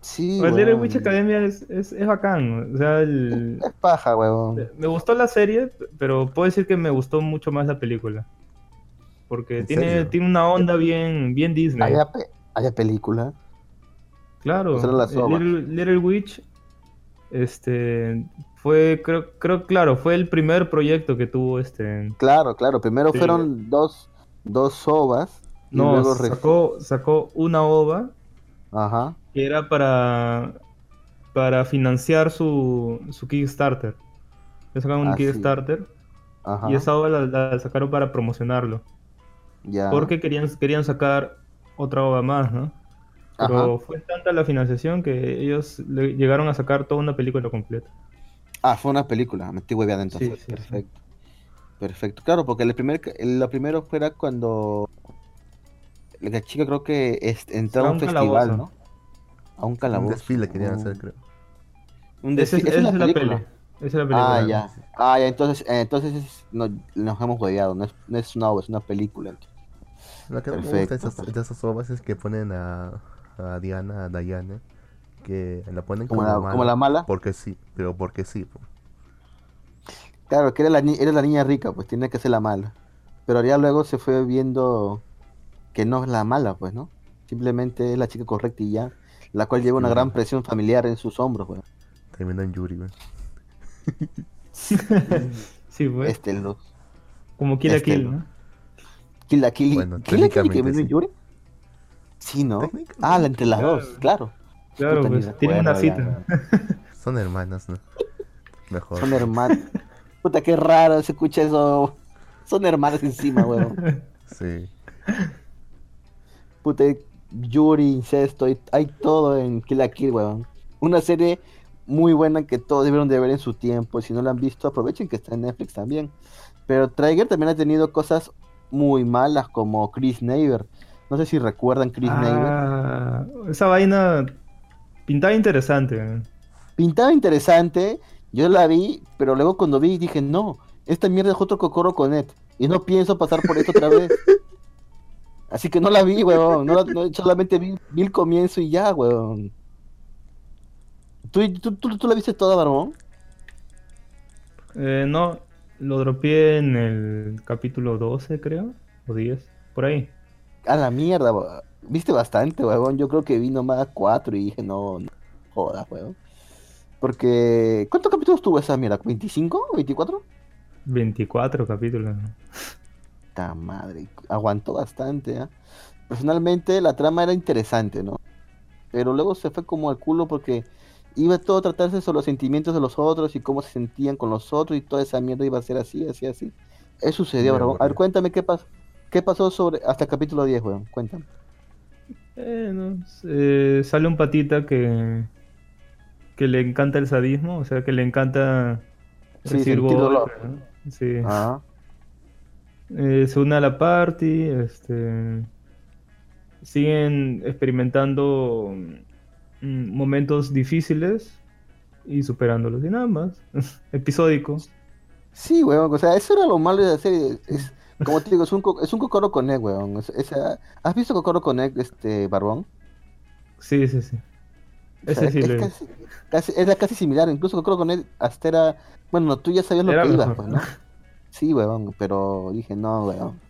Sí, Pues Little. Witch Academia es, es, es bacán. O sea, el- Es paja, weón. me gustó la serie, pero puedo decir que me gustó mucho más la película. Porque ¿En tiene, serio? tiene una onda bien, bien Disney. Haya, pe- haya película. Claro, eh. Little, Little Witch, este, fue, creo, creo, claro, fue el primer proyecto que tuvo este. Claro, claro. Primero Sí. fueron dos, dos ovas. No, luego sacó, sacó una ova Ajá. que era para, para financiar su, su Kickstarter. Le sacaron un Ah, sí. Kickstarter Ajá. y esa ova la, la sacaron para promocionarlo. Ya. Porque querían, querían sacar otra ova más, ¿no? Pero fue tanta la financiación que ellos le- llegaron a sacar toda una película completa. Ah, fue una película, me estoy hueveando entonces. Sí, sí, sí. Perfecto. Perfecto. Claro, porque el primer, el- lo primero fuera cuando la chica creo que es, entraba a un Fue a un festival, calabozo. ¿no? A un Un calabozo. desfile querían hacer, creo. Un Esa desfile. es, es esa es la película. peli. Esa es la película. Ah, ya. Ah, ya, entonces, eh, entonces es- no, nos hemos hueveado, no es, no es una obra, es una película. entonces. Lo que no me gusta de esas, perfecto. de esas obras es que ponen a, a Diana, a Diane, que la ponen Como como, la, mala, como la mala. Porque sí, pero porque sí. po. Claro, que era la, ni- era la niña rica, pues tiene que ser la mala. Pero ya luego se fue viendo que no es la mala, pues, ¿no? Simplemente es la chica correcta y ya. La cual lleva una gran presión familiar en sus hombros, pues. Terminó en Yuri, güey. Sí, pues. Este, los... Como la este, Kill, ¿no? Kill la Kill. Bueno, ¿Kill la Kill que técnicamente vino en sí. Yuri? Sí, ¿no? Ah, la entre las Claro. dos, claro. Claro, Puta, pues tienen una cita. Son hermanas, ¿no? Mejor. Son hermanas. Puta, qué raro se escucha eso. Son hermanas encima, weón. Sí. Puta, Yuri, incesto, hay, hay todo en Kill la Kill, weón. Una serie muy buena que todos debieron de ver en su tiempo. Si no la han visto, aprovechen que está en Netflix también. Pero Trigger también ha tenido cosas muy malas como Chris Neighbor. No sé si recuerdan Chris Neighbor. Ah, esa vaina pintaba interesante. Pintaba interesante, yo la vi, pero luego cuando vi dije, no, esta mierda es otro Kokoro Connect. Y no pienso pasar por esto otra vez. Así que no la vi, weón. No la- no- solamente vi, vi el comienzo y ya, weón. ¿Tú, tú, tú, tú la viste toda, Barbón? Eh, no, lo dropeé en el capítulo 12, creo, o 10, por ahí. A la mierda. Viste bastante, weón. Yo creo que vi nomás cuatro y dije, no, no jodas, weón. Porque, ¿cuántos capítulos tuvo esa mierda? ¿25? ¿24? 24 capítulos. Puta madre, aguantó bastante, ¿ah? Personalmente la trama era interesante, ¿no? Pero luego se fue como al culo porque iba todo a tratarse sobre los sentimientos de los otros y cómo se sentían con los otros y toda esa mierda iba a ser así, así, así. Eso sucedió, bro. A ver, cuéntame qué pasó. ¿Qué pasó sobre hasta el capítulo 10, weón? Cuéntame. Eh, no, eh, sale un patita que, que le encanta el sadismo, o sea, que le encanta Sí, recibir dolor. ¿no? Sí. Ah, Eh, se une a la party, este, siguen experimentando momentos difíciles y superándolos y nada más. Episódico. sí, weón. O sea, eso era lo malo de la serie. Es, como te digo, es un, co- es un Kokoro Connect, weón. Es- es, ¿Has visto Kokoro Connect, este, Barbón? Sí, sí, sí. O sea, sí lo casi, casi- era casi similar, incluso creo que con él hasta era, bueno, tú ya sabías lo Era que ibas, mejor. pues, ¿no? Sí, weón, pero dije, no, weón,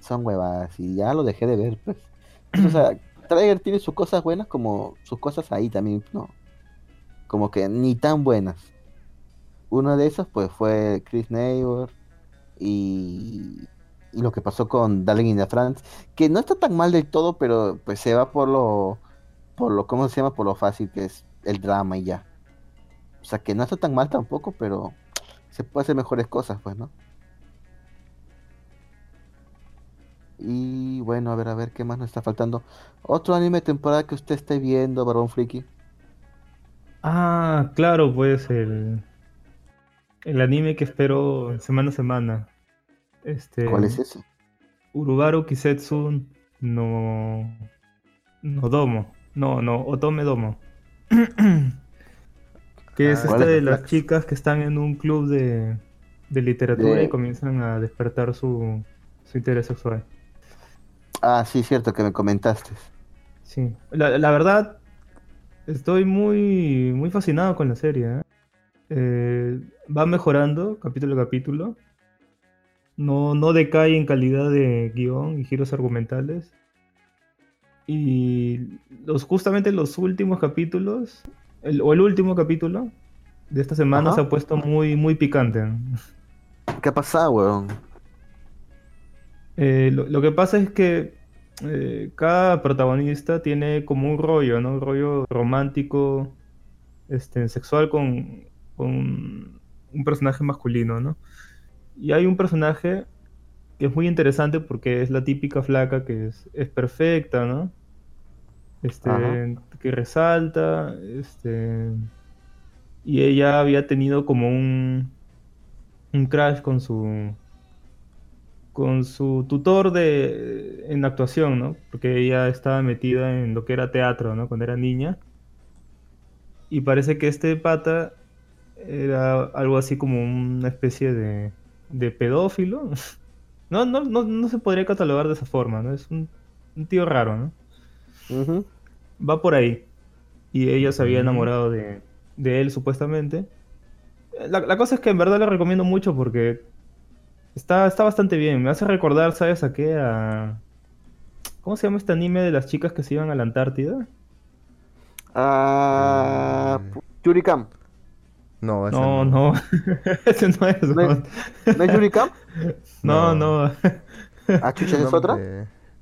son huevadas y ya lo dejé de ver, pues. O sea, Trigger tiene sus cosas buenas como sus cosas ahí también, ¿no? Como que ni tan buenas. Una de esas, pues, fue Chris Neighbor y, y lo que pasó con Darling in the France, que no está tan mal del todo, pero pues se va por lo, por lo, ¿cómo se llama? Por lo fácil que es el drama y ya. O sea, que no está tan mal tampoco, pero se puede hacer mejores cosas, pues, ¿no? Y bueno, a ver, a ver, ¿qué más nos está faltando? Otro anime de temporada que usted esté viendo, Barón Friki. Ah, claro, pues el, el anime que espero semana a semana. Este, ¿Cuál es ese? Urubaru Kisetsu no, no Domo. No, no, Otome Domo. que es Ah, ¿cuál esta es? de las chicas que están en un club de, de literatura De- y comienzan a despertar su, su interés sexual. Ah, sí, cierto, que me comentaste. Sí, la, la verdad, estoy muy, muy fascinado con la serie. ¿eh? Eh, va mejorando capítulo a capítulo. No, no decae en calidad de guion y giros argumentales. Y los, justamente los últimos capítulos, el- o el último capítulo de esta semana Ajá. se ha puesto muy, muy picante. ¿Qué ha pasado, weón? Eh, lo, lo que pasa es que eh, cada protagonista tiene como un rollo, ¿no? Un rollo romántico, este, sexual con, con un personaje masculino, ¿no? Y hay un personaje que es muy interesante porque es la típica flaca que es, es perfecta, ¿no? Este, Ajá. que resalta, este, y ella había tenido como un, un crash con su con su tutor de en actuación, ¿no? Porque ella estaba metida en lo que era teatro, ¿no? Cuando era niña. Y parece que este pata era algo así como una especie de, de pedófilo. No, no, no, no se podría catalogar de esa forma, ¿no? Es un, un tío raro, ¿no? Ujú. Va por ahí. Y ella se había Mm. enamorado de, de él, supuestamente. La, la cosa es que en verdad le recomiendo mucho porque está, está bastante bien. Me hace recordar, ¿sabes a qué? A... ¿Cómo se llama este anime de las chicas que se iban a la Antártida? Ah, Eh. pu- Yurikam. No, ese No, no. Ese no es. ¿No es, ¿no es Yurikam? No, No. no. Ah, chucha, ¿es otra?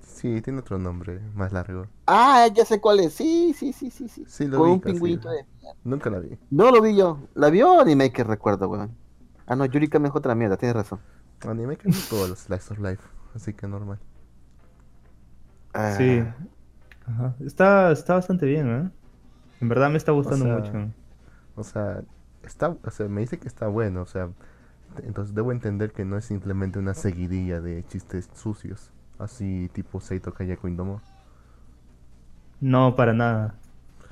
Sí, tiene otro nombre, más largo. Ah, ya sé cuál es. Sí, sí, sí, sí, sí. Sí, lo Con vi un pingüinito de... Nunca la vi. No lo vi yo. ¿La vio anime que recuerdo, weón? Ah, no, Yurikam es otra mierda, tienes razón. Anime que no todos los Slice of Life, así que normal. Ah, Sí. Ajá. Está, está bastante bien, ¿eh? En verdad me está gustando sea, mucho. O sea, está, o sea, me dice que está bueno, o sea, entonces debo entender que no es simplemente una seguidilla de chistes sucios, así tipo Seito Kayako Indomo. No, para nada.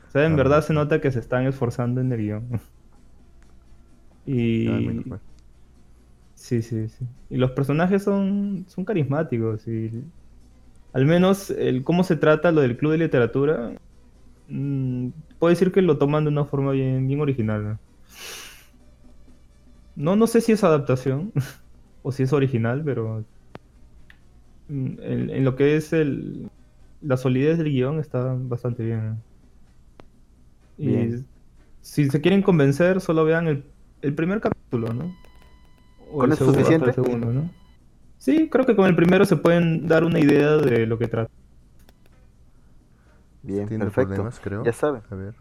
O sea, en Ah, verdad se nota que se están esforzando en el guion. Y... Ah. Sí, sí, sí. Y los personajes son, son carismáticos y al menos el cómo se trata lo del club de literatura, mm, puedo decir que lo toman de una forma bien, bien original. ¿no? No, no sé si es adaptación o si es original, pero mm, en, en lo que es el, la solidez del guion está bastante bien. ¿no? Y Bien. si se quieren convencer, solo vean el, el primer capítulo, ¿no? ¿Con el eso segundo, hasta suficiente? el segundo, ¿no? Sí, creo que con el primero se pueden dar una idea de lo que trata. Bien, Tiene perfecto. problemas, creo. Ya saben, A ver.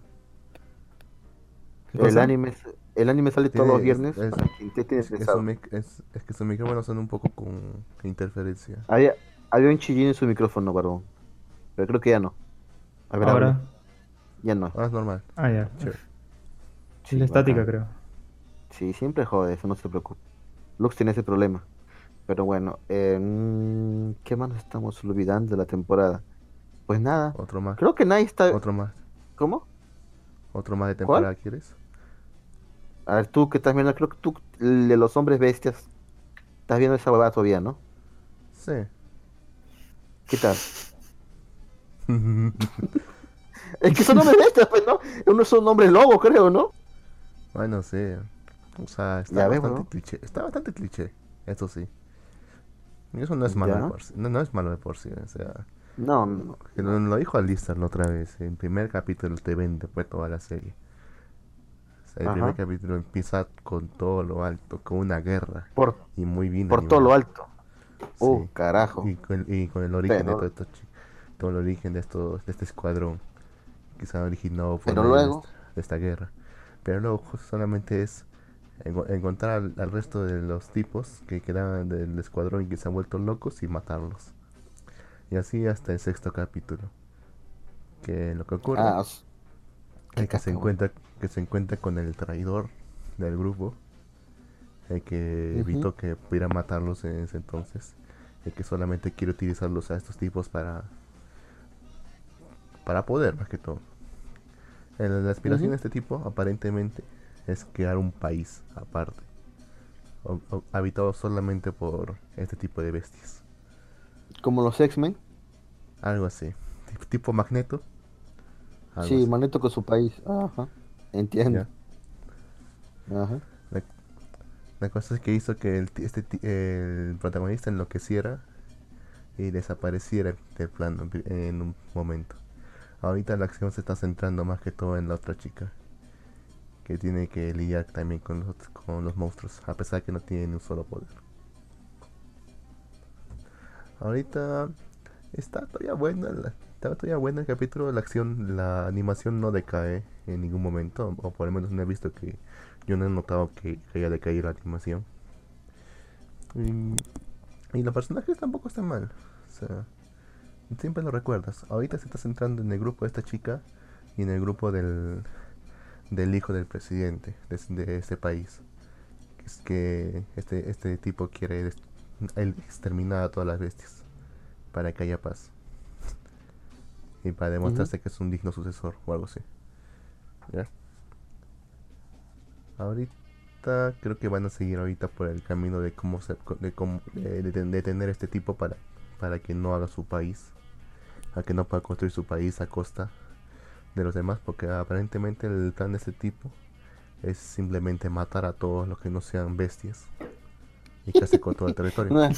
¿Qué el anime, es- el anime sale todos los viernes es- Es, es, mic- es, es que su micrófono suena un poco con interferencia. Había, había un chillín en su micrófono, barbón. Pero creo que ya no. A ver, Ahora. Ya no. Ah, es normal. Ah, ya. Chévere. Sí, Es la estática, creo. Sí, siempre jode, eso no se preocupe. Lux tiene ese problema. Pero bueno, eh, mm, ¿qué más nos estamos olvidando de la temporada? Pues nada, Otro más. creo que nadie está... Otro más. ¿Cómo? Otro más de ¿Cuál? temporada, ¿quieres? A ver, tú que estás viendo, creo que tú, el de los hombres bestias, estás viendo esa huevada todavía, ¿no? Sí. ¿Qué tal? Es que son hombres bestias, pues, ¿no? Uno son hombres lobos, creo, ¿no? bueno, sí. O sea, está Ya bastante cliché. Está bastante cliché, eso sí. Y eso no es malo Ya. de por sí. No, no es malo de por sí. O sea, No, no. lo, lo dijo Alistair la otra vez. El primer capítulo te vende pues toda la serie. O sea, el Ajá. primer capítulo empieza con todo lo alto, con una guerra. Por, Y muy bien por todo lo alto. Sí. carajo. Y con, y con el origen Pero- de todo esto, todo el origen de estos, de este escuadrón que se ha originado por Pero de esta, de esta guerra. Pero luego solamente es encontrar al, al resto de los tipos que quedaban del escuadrón y que se han vuelto locos y matarlos. Y así hasta el sexto capítulo. Que lo que ocurre Ah, es que se encuentra que se encuentra con el traidor del grupo el que Ujú. evitó que pudiera matarlos en ese entonces el que solamente quiere utilizarlos a estos tipos para para poder más que todo la aspiración de este tipo aparentemente es crear un país aparte o- o- habitado solamente por este tipo de bestias como los X-Men. algo así Tip- tipo magneto algo Sí, así, Magneto con su país. Ajá. Entiendo. ¿ya? Ajá. La, la cosa es que hizo que el, este, el protagonista enloqueciera y desapareciera del plano en un momento. Ahorita la acción se está centrando más que todo en la otra chica, que tiene que lidiar también con los, con los monstruos, a pesar que no tiene un solo poder. Ahorita está todavía buena, está todavía buena el capítulo, la acción, la animación no decae en ningún momento, o por lo menos no he visto que yo no he notado que, que haya decaído la animación. Y, y los personajes tampoco están mal. O sea, siempre lo recuerdas. Ahorita se está centrando en el grupo de esta chica y en el grupo del, del hijo del presidente de, de este país. Es que este, este tipo quiere exterminar a todas las bestias para que haya paz. Y para demostrarse que es un digno sucesor o algo así. ¿Ya? Ahorita creo que van a seguir ahorita por el camino de cómo se, de cómo de, de- de detener a este tipo para para que no haga su país, a que no pueda construir su país a costa de los demás, porque aparentemente el plan de este tipo es simplemente matar a todos los que no sean bestias y quedarse con todo el territorio. Una,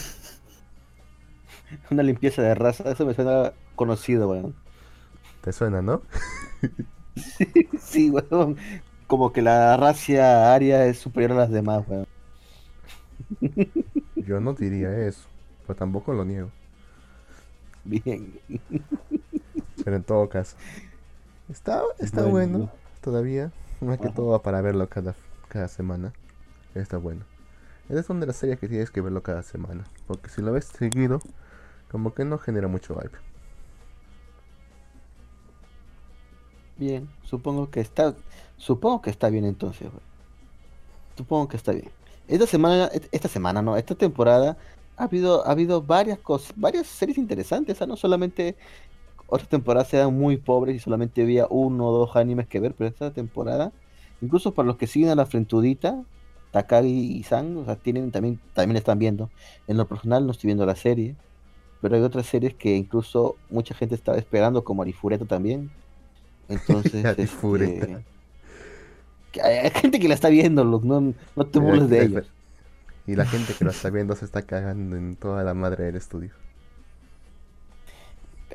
una limpieza de raza, eso me suena conocido, weón. ¿Te suena, no? Sí, weón. Como que la racia aria es superior a las demás, weón. Yo no diría eso, pero tampoco lo niego. Bien. Pero en todo caso, está, está Bueno. bueno, todavía. Más que Ajá. todo para verlo cada, cada semana. Está bueno. Esas son de las series que tienes que verlo cada semana. Porque si lo ves seguido, como que no genera mucho hype. Bien, supongo que está, supongo que está bien entonces, weón. Supongo que está bien. Esta semana, esta semana no, esta temporada ha habido, ha habido varias cosas, varias series interesantes. No solamente otras temporadas eran muy pobres y solamente había uno o dos animes que ver, pero esta temporada, incluso para los que siguen a la frentudita, Takagi y San, o sea, tienen también, también están viendo. En lo personal no estoy viendo la serie, pero hay otras series que incluso mucha gente estaba esperando, como Arifureta también. Entonces, Arifureta. este, hay, gente que la está viendo, Luke, no, no te burles de ellos. Y la gente que lo está viendo se está cagando en toda la madre del estudio.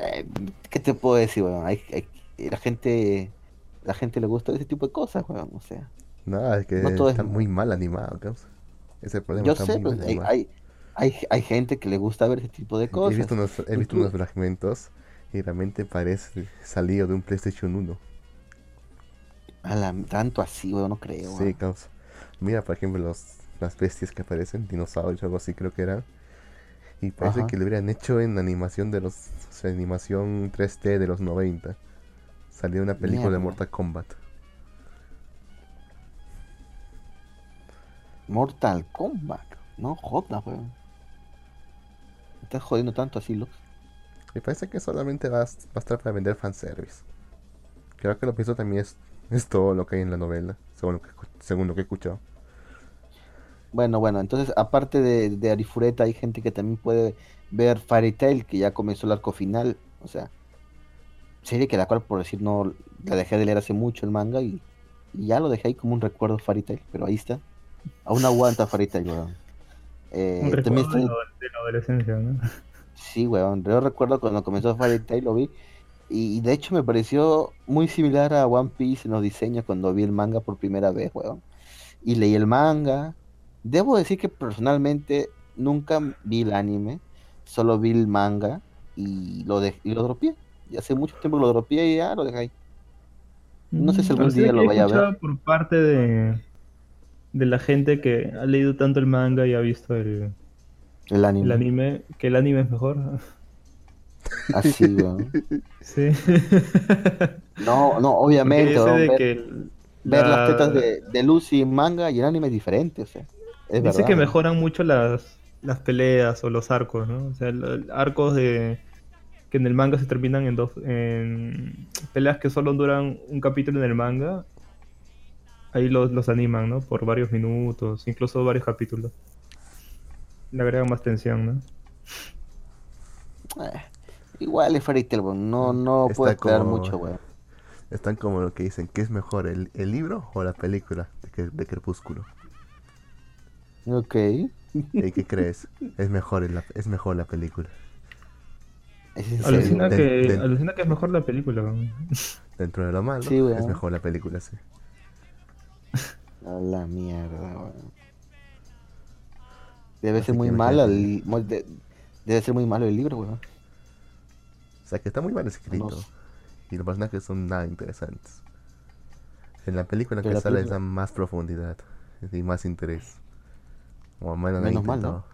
Eh, ¿Qué te puedo decir, weón? Hay, hay- la gente, la gente le gusta ese tipo de cosas, weón, o sea. Nada, es que No todo está muy mal animado, causa. Ese es el problema, Yo está sé, muy pues, mal hay, hay, hay, hay gente que le gusta ver ese tipo de He cosas. visto unos, he visto unos fragmentos y realmente parece salido de un PlayStation 1. A la- tanto así, weón, no creo. Sí, weón. causa. Mira, por ejemplo, los, las bestias que aparecen, dinosaurios o algo así creo que eran. Y parece Ajá. que lo hubieran hecho en animación de los o sea, animación 3D de los 90. Salió una película de. Mortal Kombat. Mortal Kombat, no jodas, weón. Me estás jodiendo tanto así, Lux. Y parece que solamente va a, va a estar para vender fanservice. Creo que lo pienso también es, es todo lo que hay en la novela, según lo que, según lo que he escuchado. Bueno, bueno, entonces aparte de, de Arifureta hay gente que también puede ver Fairy Tail, que ya comenzó el arco final, o sea, serie que la cual por decir no la dejé de leer hace mucho el manga y, y ya lo dejé ahí como un recuerdo Fairy Tail, pero ahí está. Aún aguanta Fairy Tail, weón. Eh, Un también recuerdo de, está- la- de la adolescencia, ¿no? Sí, weón. Yo recuerdo cuando comenzó Fairy Tail lo vi. Y, y de hecho me pareció muy similar a One Piece en los diseños cuando vi el manga por primera vez, weón. Y leí el manga. Debo decir que personalmente nunca vi el anime. Solo vi el manga y lo, de, y lo dropeé. Y hace mucho tiempo lo dropeé y ya lo dejé ahí. No sé si algún día lo vaya a ver. por parte de, de la gente que ha leído tanto el manga y ha visto el, El anime. el anime, que el anime es mejor. Así, weón. Sí. No, no, obviamente, de ver, que el- ver la- las tetas de, de Lucy en manga y el anime es diferente, o sea. Es Dice verdad, que mejoran mucho las, las peleas o los arcos, ¿no? O sea, el- arcos de que en el manga se terminan en dos en peleas que solo duran un capítulo en el manga. Ahí los, los animan, ¿no? Por varios minutos, incluso varios capítulos. Le agregan más tensión, ¿no? Eh, igual es Fairy Tail. No, no Está puedo esperar como- mucho, weón. Están como lo que dicen, ¿qué es mejor, el, el libro o la película de, de Crepúsculo? Ok. ¿Y qué crees? Es mejor, la, es mejor la película. Alucina, que, alucina que es mejor la película. Dentro de lo malo, Sí, es mejor la película, sí. A la mierda, weón. Debe Así ser muy el, de- debe ser muy malo el libro, weón. O sea, que está muy mal escrito. No. Y los personajes son nada interesantes. En la película Pero que la sale les película- dan más profundidad y más interés. O al menos mal, ¿no?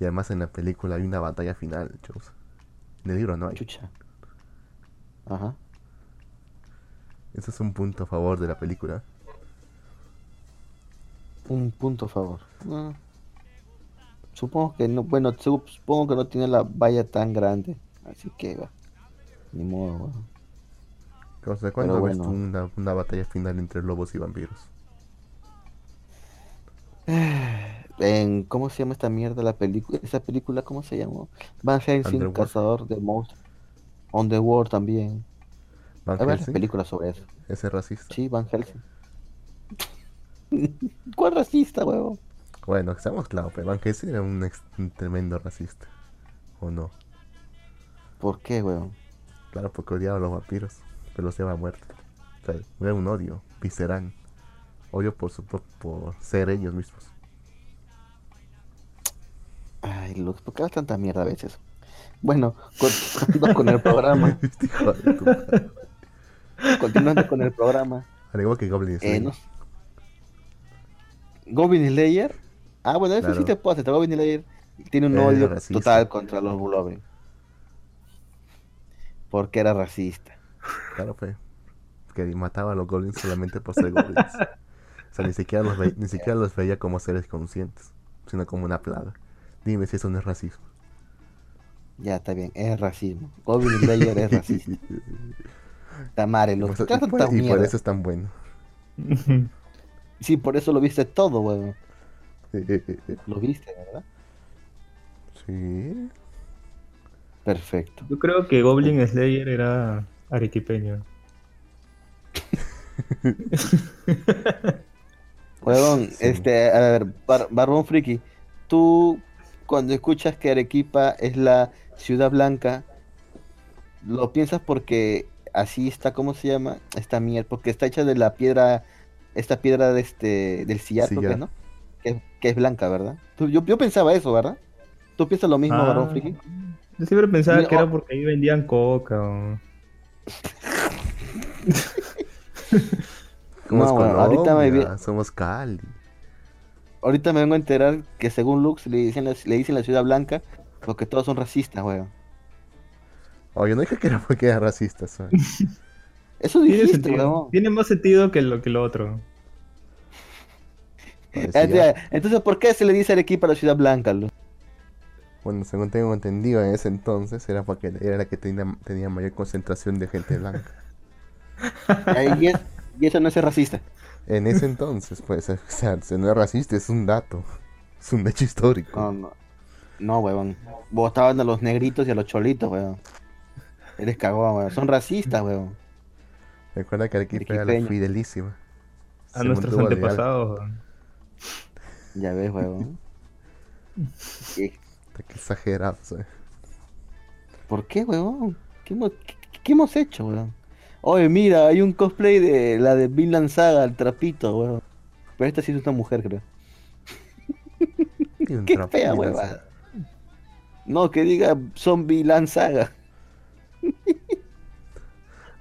Y además en la película hay una batalla final, chus. En el libro no hay. Chucha. Ajá. Ese es un punto a favor de la película. Un punto a favor. Ah. Supongo que no, bueno, su- supongo que no tiene la valla tan grande. Así que va. Ni modo, weón. O sea, ¿cuándo Pero ves bueno. una, una batalla final entre lobos y vampiros? En, ¿cómo se llama esta mierda la película? ¿Esa película cómo se llamó? Van Helsing. Cazador de Monstruos. On the World también. ¿Van Hay varias Helsing? películas sobre eso. ¿Ese es racista? Sí, Van Helsing. ¿Cuál racista, huevo? Bueno, que seamos claros, pero Van Helsing era un, ex- un tremendo racista. ¿O no? ¿Por qué, huevón? Claro, porque odiaba a los vampiros, pero los lleva a muerte. O sea, era un odio, visceral. Odio por, su, por ser ellos mismos. Ay, Lux, ¿por qué hablas tanta mierda a veces? Bueno, continuando con el programa. Este. Continuando con el programa. Al igual que Goblin Eh, Slayer. no- Goblin Slayer. Ah, bueno, eso sí Claro. te puedo aceptar. Goblin Slayer tiene un odio racista. total contra los Goblin. Porque era racista. Claro, pues. Que mataba a los goblins solamente por ser goblins. O sea, ni siquiera los, ve- ni siquiera los veía como seres conscientes, sino como una plaga. Dime si eso no es racismo. Ya, está bien, es racismo. Goblin Slayer es racista. Tamare, Y lo por, ¿qué y por- y por eso es tan bueno. Sí, por eso lo viste todo, weón. Lo viste, ¿verdad? Sí. Perfecto. Yo creo que Goblin Slayer era arequipeño. Huevón, Sí. este, a ver, Bar- Barbón Friki, tú cuando escuchas que Arequipa es la ciudad blanca, lo piensas porque así está, ¿cómo se llama? Esta mierda, porque está hecha de la piedra, esta piedra de este, del sillar. ¿no? Que, que es blanca, ¿verdad? Tú- yo, yo pensaba eso, ¿verdad? ¿Tú piensas lo mismo, Ah, Barbón Friki? Yo siempre pensaba que era porque ahí vendían coca o... Somos No, bueno, ahorita me vi- Colombia, somos Cali. Ahorita me vengo a enterar que según Lux le dicen, la- le dicen la ciudad blanca porque todos son racistas, weón. Oye, no dije que era porque eran racistas. Eso Tiene dijiste, sentido. weón. Tiene más sentido que lo, que lo otro. Parecía- Ah, Entonces, ¿por qué se le dice Arequipa a la ciudad blanca, Lux? Bueno, según tengo entendido en ese entonces, era porque era la que tenía, tenía mayor concentración de gente blanca. Y, es- y eso no es ser racista. En ese entonces, pues, o sea, no es racista, es un dato. Es un hecho histórico. No, no. No, weón. Votaban a los negritos y a los cholitos, weón. Eres cagón, weón. Son racistas, weón. Recuerda que Arequipa era la fidelísima. A Se nuestros antepasados. Ya ves, weón. ¿Qué- Qué exagerado, ¿sabes? ¿Por qué, weón? ¿Qué hemos, qué- qué hemos hecho, weón? Oye, mira, hay un cosplay de la de Vinland Saga, el trapito, weón. Pero esta sí es una mujer, creo. Un Qué fea, weón. No, que diga Zombie Land Saga.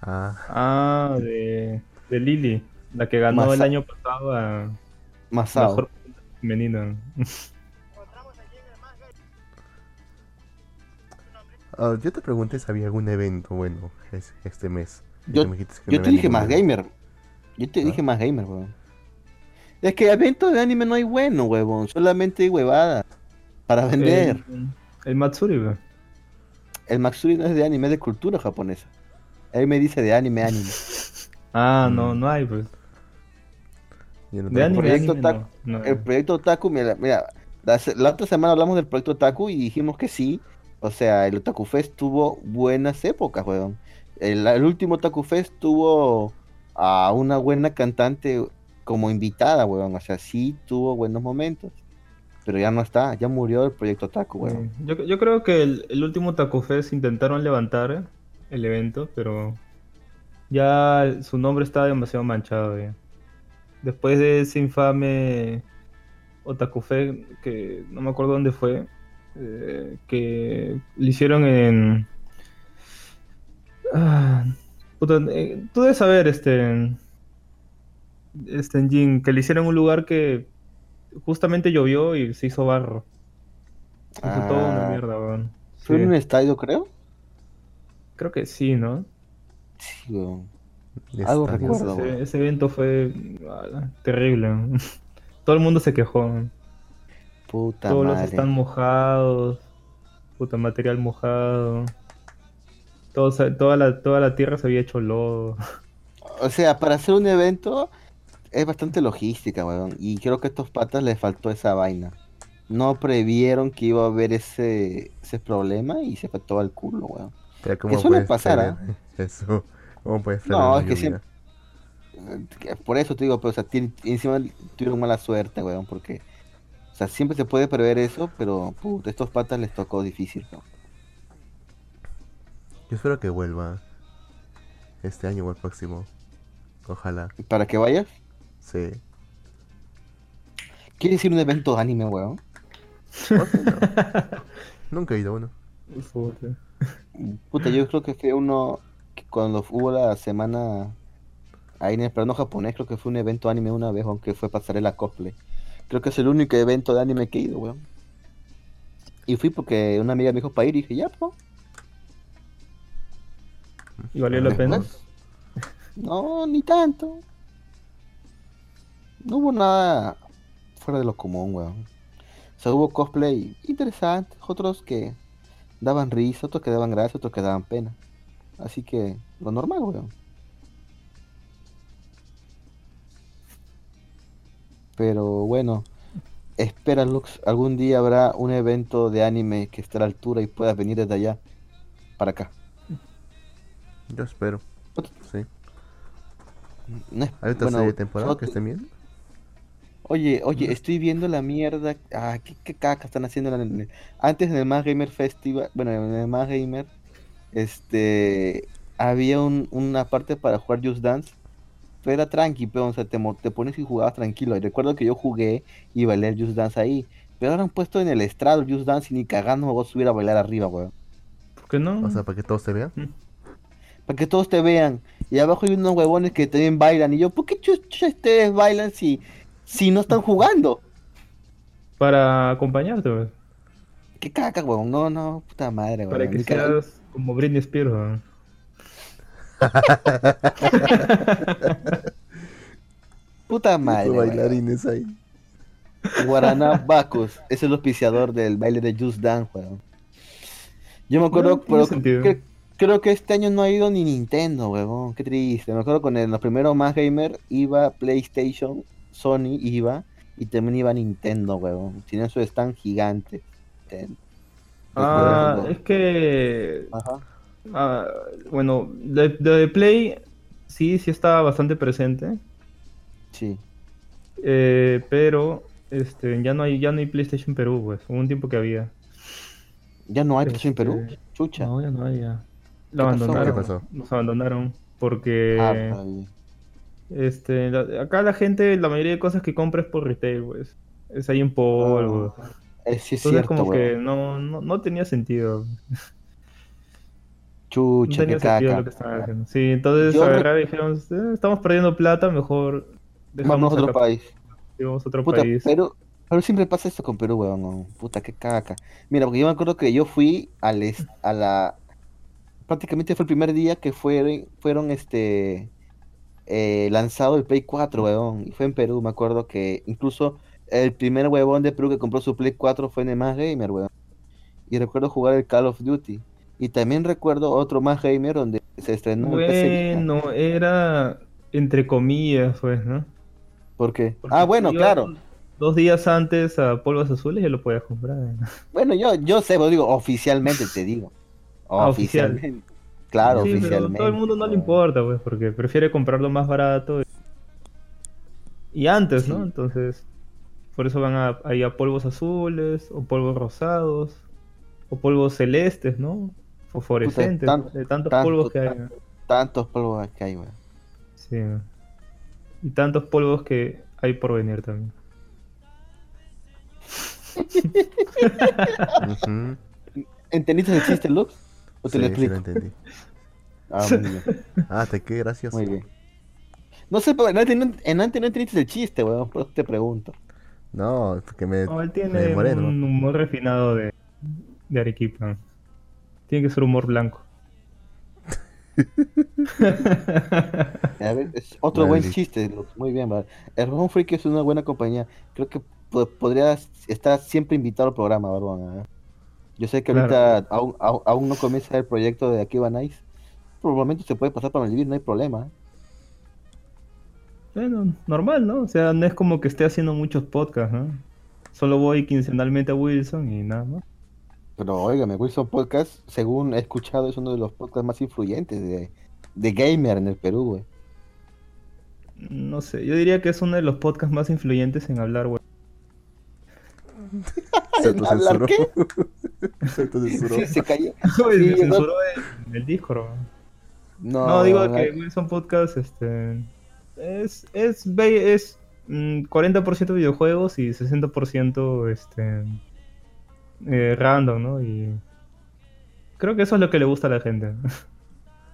Ah, Ah, de, de Lily, la que ganó el año pasado a Masao. mejor femenina. ah, yo te pregunté si había algún evento bueno es- este mes. Yo- Yo te dije más gamer. Yo te ¿Ah? dije más gamer, weón. Es que eventos de anime no hay bueno, huevón. Solamente hay huevada. Para vender. El, el Matsuri, weón. El Matsuri no es de anime, es de cultura japonesa. Ahí me dice de anime, anime. Ah, no, Mm. no hay, pues. No De anime, proyecto anime, Tac- no, no. El proyecto Otaku, mira, mira, la, otra semana hablamos del proyecto Otaku y dijimos que sí. O sea, el Otaku Fest tuvo buenas épocas, weón. El, el último Otaku Fest tuvo a una buena cantante como invitada, weón. O sea, sí tuvo buenos momentos. Pero ya no está, ya murió el proyecto Otaku, weón. Yo, yo creo que el, el último Taco Fest intentaron levantar el evento, pero ya su nombre está demasiado manchado. ya. Después de ese infame Otaku Fest, que no me acuerdo dónde fue, eh, que le hicieron en... Ah, puta, eh, tú debes saber, este... Este Jin, que le hicieron un lugar que justamente llovió y se hizo barro. Fue toda una Ah, mierda, weón. ¿Fue Sí, en un estadio, creo? Creo que sí, ¿no? Sí, weón. Algo recuerdo. Ese, ese evento fue ah, terrible. Todo el mundo se quejó. Puta Todos los madre. están mojados. Puta, material mojado. Todo toda, la, toda la tierra se había hecho lodo. O sea, para hacer un evento es bastante logística, weón. Y creo que a estos patas les faltó esa vaina. No previeron que iba a haber ese, ese problema y se todo al culo, weón. Pero ¿cómo Que suele pasar, prever Eso. ¿Cómo puedes No, prever la es que siempre- Eh, Por eso te digo, pero o sea, encima tuvieron mala suerte, weón, porque... O sea, siempre se puede prever eso, pero puta, a estos patas les tocó difícil, weón. Yo espero que vuelva este año o el próximo. Ojalá. ¿Para que vayas? Sí. ¿Quieres ir a un evento de anime, weón? ¿Por qué no? Nunca he ido a uno. Puta. Puta, yo creo que fue uno que cuando hubo la semana ahí en el plano japonés, creo que fue un evento anime una vez, aunque fue pasarela cosplay. Creo que es el único evento de anime que he ido, weón. Y fui porque una amiga me dijo para ir y dije, ya, pues. ¿Y valió la pena? Pues, No, ni tanto. No hubo nada fuera de lo común, weón. O sea, hubo cosplay interesantes, otros que daban risa, otros que daban gracia, otros que daban pena. Así que, lo normal, weón. Pero bueno, espera, Lux, algún día habrá un evento de anime que esté a la altura y puedas venir desde allá para acá. Yo espero. Sí. No es- ¿Hay otra bueno, serie de temporada que estén viendo? Oye, oye, estoy viendo la mierda. Ah, ¿qué, qué caca están haciendo en el- antes en el Más Gamer Festival? Bueno, en el Más Gamer, este, había un- una parte para jugar Just Dance, pero era tranqui, pero, o sea, te, mo- te pones y jugabas tranquilo. Y recuerdo que yo jugué y bailé Just Dance ahí, pero ahora han puesto en el estrado Just Dance y ni cagando me voy a subir a bailar arriba, weón. ¿Por qué no? O sea, para que todos se vean. Para que todos te vean. Y abajo hay unos huevones que también bailan. Y yo, ¿por qué chucha ustedes bailan si, si no están jugando? Para acompañarte, pues. ¿Qué caca, weón? No, no, puta madre, Para weón. que Ni caga- seas como Britney Spears, weón. Puta madre. Los weón. bailarines ahí. Guaraná Bacus es el auspiciador del baile de Just Dance, weón. Yo me acuerdo, No, pero sentido. Creo que este año no ha ido ni Nintendo, weón. Qué triste. Me acuerdo con el, los primeros más gamer iba PlayStation, Sony iba y también iba Nintendo, weón. Tienen su stand gigante. Ah, es que. Ajá. ah, bueno, de, de Play sí, sí estaba bastante presente. Sí. eh, pero este, ya no hay, ya no hay PlayStation Perú, pues. Hubo un tiempo que había. ¿Ya no hay PlayStation en Perú? Este, Chucha. No, ya no hay ya. ¿Qué Lo pasó? abandonaron. ¿Qué pasó? Nos abandonaron. Porque Ah, este, la- acá la gente, la mayoría de cosas que compra es por retail, pues. Es ahí en polvo. Eh, sí es Entonces cierto, como que no, no, no tenía sentido. No Chucha, tenía qué sentido caca. lo que estaban haciendo. Sí, entonces Yo agarraron y dijeron, "Eh, estamos perdiendo plata, mejor Vamos a otro acá, país. y vamos a otro Puta, país. Perú, pero siempre pasa esto con Perú, weón. no. Puta, qué caca. Mira, porque yo me acuerdo que yo fui al es- a la. Prácticamente fue el primer día que fueron, fueron este. Eh, lanzado el Play 4, weón. Y fue en Perú, me acuerdo que incluso el primer huevón de Perú que compró su Play 4 fue en el Más Gamer, weón. Y recuerdo jugar el Call of Duty. Y también recuerdo otro Más Gamer donde se estrenó el. Bueno, era entre comillas, pues, ¿no? ¿Por qué? Porque Ah, bueno, claro. Dos días antes a Polvos Azules ya lo podías comprar. Bueno, yo, yo sé, pero digo, oficialmente te digo. Ah, oficial. Oficialmente. Claro, sí, pero oficialmente. todo el mundo no le importa, pues, porque prefiere comprarlo más barato. Y antes, ¿no? Entonces, por eso van a, ahí a polvos azules, o polvos rosados, o polvos celestes, ¿no? Fosforescentes, de tantos tanto, polvos que hay. tanto. Tantos polvos que hay, weón. Sí. Y tantos polvos que hay por venir también. ¿Entendiste el chiste, Lux? ¿O te Sí, lo sí explico? lo entendí. Ah, muy bien. Ah, te qué gracioso. Muy bien. No sé, en antes no, en antes no entendiste el chiste, weón. Por eso te pregunto. No, porque me, No, él me tiene demoré, ¿no? un humor refinado de, de Arequipa. Tiene que ser humor blanco. A ver, es otro buen chiste, muy bien, ¿vale? El Barbón Freaky es una buena compañía. Creo que po- podría estar siempre invitado al programa, Barbón. ¿eh? Yo sé que Claro. ahorita aún, aún, aún no comienza el proyecto de Aquí va Nice. Probablemente se puede pasar para Malvivir, no hay problema. Bueno, normal, ¿no? O sea, no es como que esté haciendo muchos podcasts, ¿no? Solo voy quincenalmente a Wilson y nada más. Pero óigame, Wilson Podcast, según he escuchado, es uno de los podcasts más influyentes de, de gamer en el Perú, güey. No sé, yo diría que es uno de los podcasts más influyentes en hablar, güey. Se ¿En hablar qué? Se autocensuró. Sí, se cayó. Uy, Sí, me ¿no? censuró en el Discord. No, No, digo no, que Wilson Podcast, este, es, es, ve- es mm, 40% videojuegos y 60% este, eh, random, ¿no? Y creo que eso es lo que le gusta a la gente.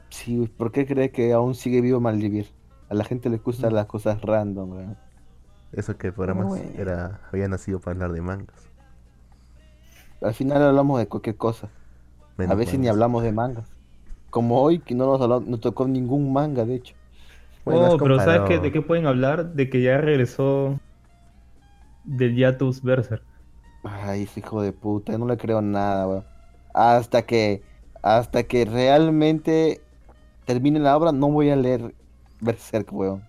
Sí, ¿por qué cree que aún sigue vivo Malvivir? A la gente le gustan las cosas random. Eso que el programa Bueno. era, había nacido para hablar de mangas. Al final hablamos de cualquier cosa. A Menos veces ni hablamos de mangas. Como hoy, que no nos, habló- no tocó ningún manga, de hecho. Bueno, oh, pero ¿sabes qué, de qué pueden hablar? De que ya regresó del Yatus Berserk. Ay, ese hijo de puta, no le creo nada, weón. Hasta que, hasta que realmente termine la obra, no voy a leer Berserk, weón.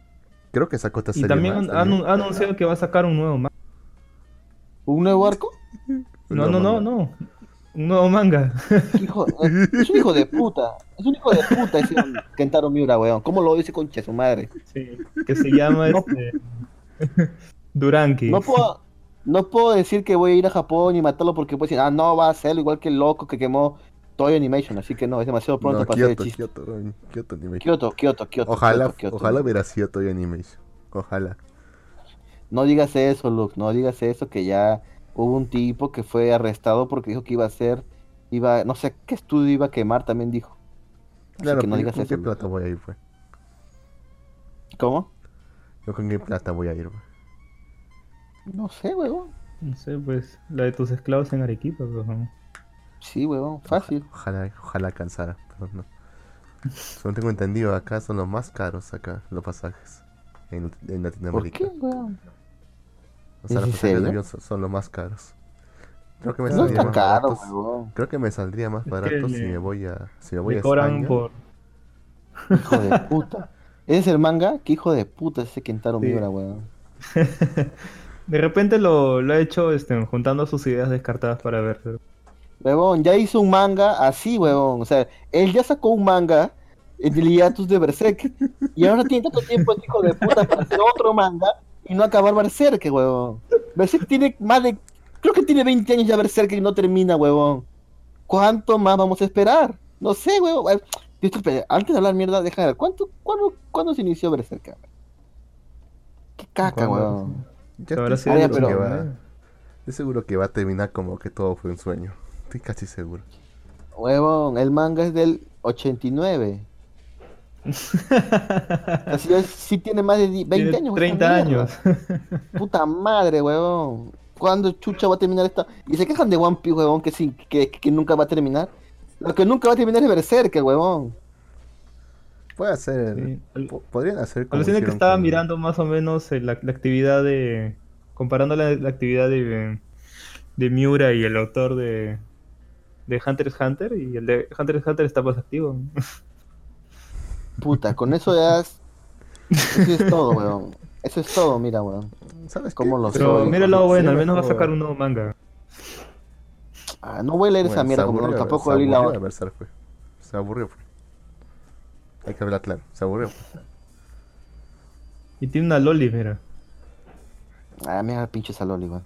Creo que sacó Y serie también más, ha anun- ha anunciado que va a sacar un nuevo manga. ¿Un nuevo arco? No, no, no, no. Un nuevo manga. Hijo, es un hijo de puta. Es un hijo de puta ese Kentaro Miura, weón. ¿Cómo lo dice concha su madre? Sí, que se llama No. este, Duranki. No puedo, no puedo decir que voy a ir a Japón y matarlo porque puedo decir, ah, no, va a ser igual que el loco que quemó Toy Animation, así que no, es demasiado pronto No, para hacer Kyoto, chiste. Kyoto, Kyoto Animation. Kyoto, Kyoto, Kyoto. Ojalá, Kyoto, Kyoto. ojalá hubiera sido Toy Animation. Ojalá. No digas eso, Luke, no digas eso, que ya hubo un tipo que fue arrestado porque dijo que iba a hacer, iba, no sé qué estudio iba a quemar, también dijo. Así Claro, que no pero yo digas con eso. qué plata voy a ir, pues. ¿Cómo? Yo con qué plata voy a ir, pues. No sé, huevón. No sé, pues, la de tus esclavos en Arequipa, pues, ¿no? Sí, huevón, fácil. Ojalá, ojalá alcanzara, pero no. Según tengo entendido, acá son los más caros acá, los pasajes. En, en ¿Por Latinoamérica. qué, huevón? O sea, ¿Es los pasajes de avión son, son los más caros. Creo que me saldría está más huevón. Creo que me saldría más barato si me voy a si me voy a España. por... Hijo de puta. ¿Ese es el manga? ¿Qué hijo de puta es ese Kentaro Sí. Miura, weón? De repente lo, lo ha hecho este, juntando sus ideas descartadas para ver. Huevón, ya hizo un manga así, huevón. O sea, él ya sacó un manga en el hiatus de Berserk. Y ahora tiene tanto tiempo este hijo de puta para hacer otro manga y no acabar Berserk, huevón. Berserk tiene más de. Creo que tiene 20 años ya Berserk y no termina, huevón. ¿Cuánto más vamos a esperar? No sé, huevón. Disculpe, antes de hablar mierda, deja de ver. ¿Cuánto, cuándo, ¿Cuándo se inició Berserk? Qué caca, huevón. Ya estoy Ah, seguro pero- que va, ¿eh? estoy seguro que va a terminar como que todo fue un sueño. Estoy casi seguro. Huevón, el manga es del 89. Así es, sí tiene más de di- 20 Tiene años. 30 esta mierda. años. Puta madre, huevón. ¿Cuándo chucha va a terminar esta? Y se quejan de One Piece, huevón, que, sí, que, que nunca va a terminar. Lo que nunca va a terminar es Berserk, huevón. Puede hacer. Sí. Podrían hacer como. Alucina que estaba con- mirando más o menos eh, la, la actividad de. Comparando la, la actividad de, de Miura y el autor de, de Hunter x Hunter. Y el de Hunter x Hunter está más activo. Puta, con eso ya es... Eso es todo, huevón. Eso es todo, mira, huevón. ¿Sabes qué? ¿Cómo lo Pero soy? mira el lado bueno, al menos va a sacar un nuevo manga. Ah, no voy a leer esa mierda, se como no, aburrió, tampoco se leí la aburrió otra. Berserk, fue. Se aburrió. Hay que hablar claro. Se aburrió. Y tiene una Loli, mira. Ah, mira pinche Saloli, weón.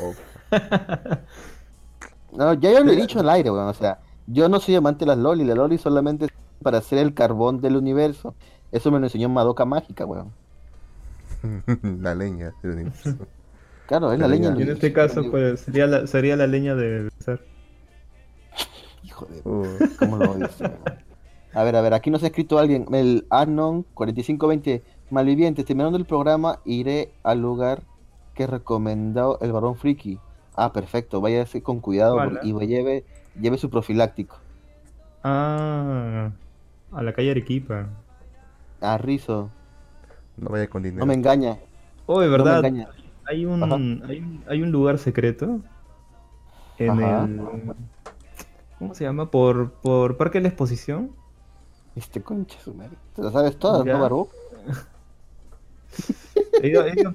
Oh, No, ya yo lo he dicho al aire, weón. O sea, yo no soy amante de las loli. La loli solamente para hacer el carbón del universo. Eso me lo enseñó Madoka Mágica, weón. la leña del universo. Claro, es la La leña leña. En este caso, pues sería la, sería la leña de Berserk. Hijo de... Uh, ¿Cómo lo odio? A ver, a ver, aquí nos ha escrito alguien. El Anon 4520. Malvivientes, terminando el programa, iré al lugar que recomendó el varón friki. Ah, perfecto. Váyase con cuidado y lleve, lleve su profiláctico. Ah, a la calle Arequipa. Ah, Rizo. No vaya con dinero. No me engaña. Oh, de No me verdad, engaña. hay un, hay un hay un lugar secreto en Ajá. el ¿cómo se llama? Por por Parque de la Exposición. Este concha su madre. Te lo sabes todas, Ya. ¿no, Barbu? He ido- ido.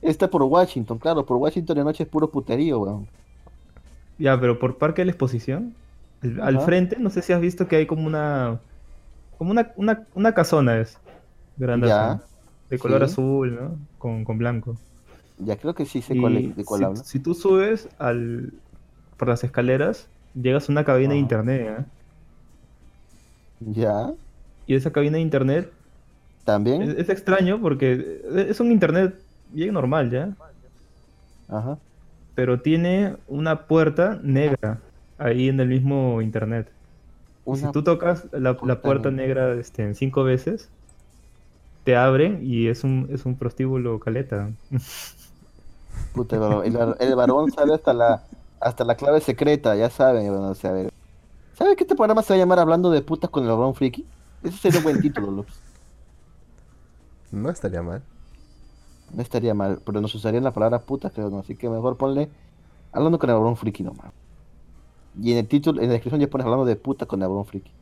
Está por Washington, claro. Por Washington de noche es puro puterío, weón. Ya, pero por Parque de la Exposición, al, frente, no sé si has visto que hay como una como una, una, una casona es grande Ya, de color sí. azul, ¿no? Con, con blanco. Ya creo que sí sé cuál Y es, de cuál si, habla. si tú subes al por las escaleras, llegas a una cabina de internet, ¿eh? Ya, Y esa cabina de internet también. es, es extraño porque es un internet bien normal, ¿ya? Ajá. Pero tiene una puerta negra ahí en el mismo internet. Una si tú tocas la, la puerta negra este, en cinco veces, te abre y es un, es un prostíbulo caleta. puta, el, varón- el, var- el varón sabe hasta la hasta la clave secreta, ya saben, bueno, o sea, a ver. ¿Sabes qué este programa se va a llamar Hablando de putas con el varón friki? Ese sería un buen título, Lux. No estaría mal. No estaría mal, pero nos usarían la palabra puta, creo, ¿no? Así que mejor ponle Hablando con el varón friki nomás. Y en el título, en la descripción ya pones Hablando de puta con el varón friki.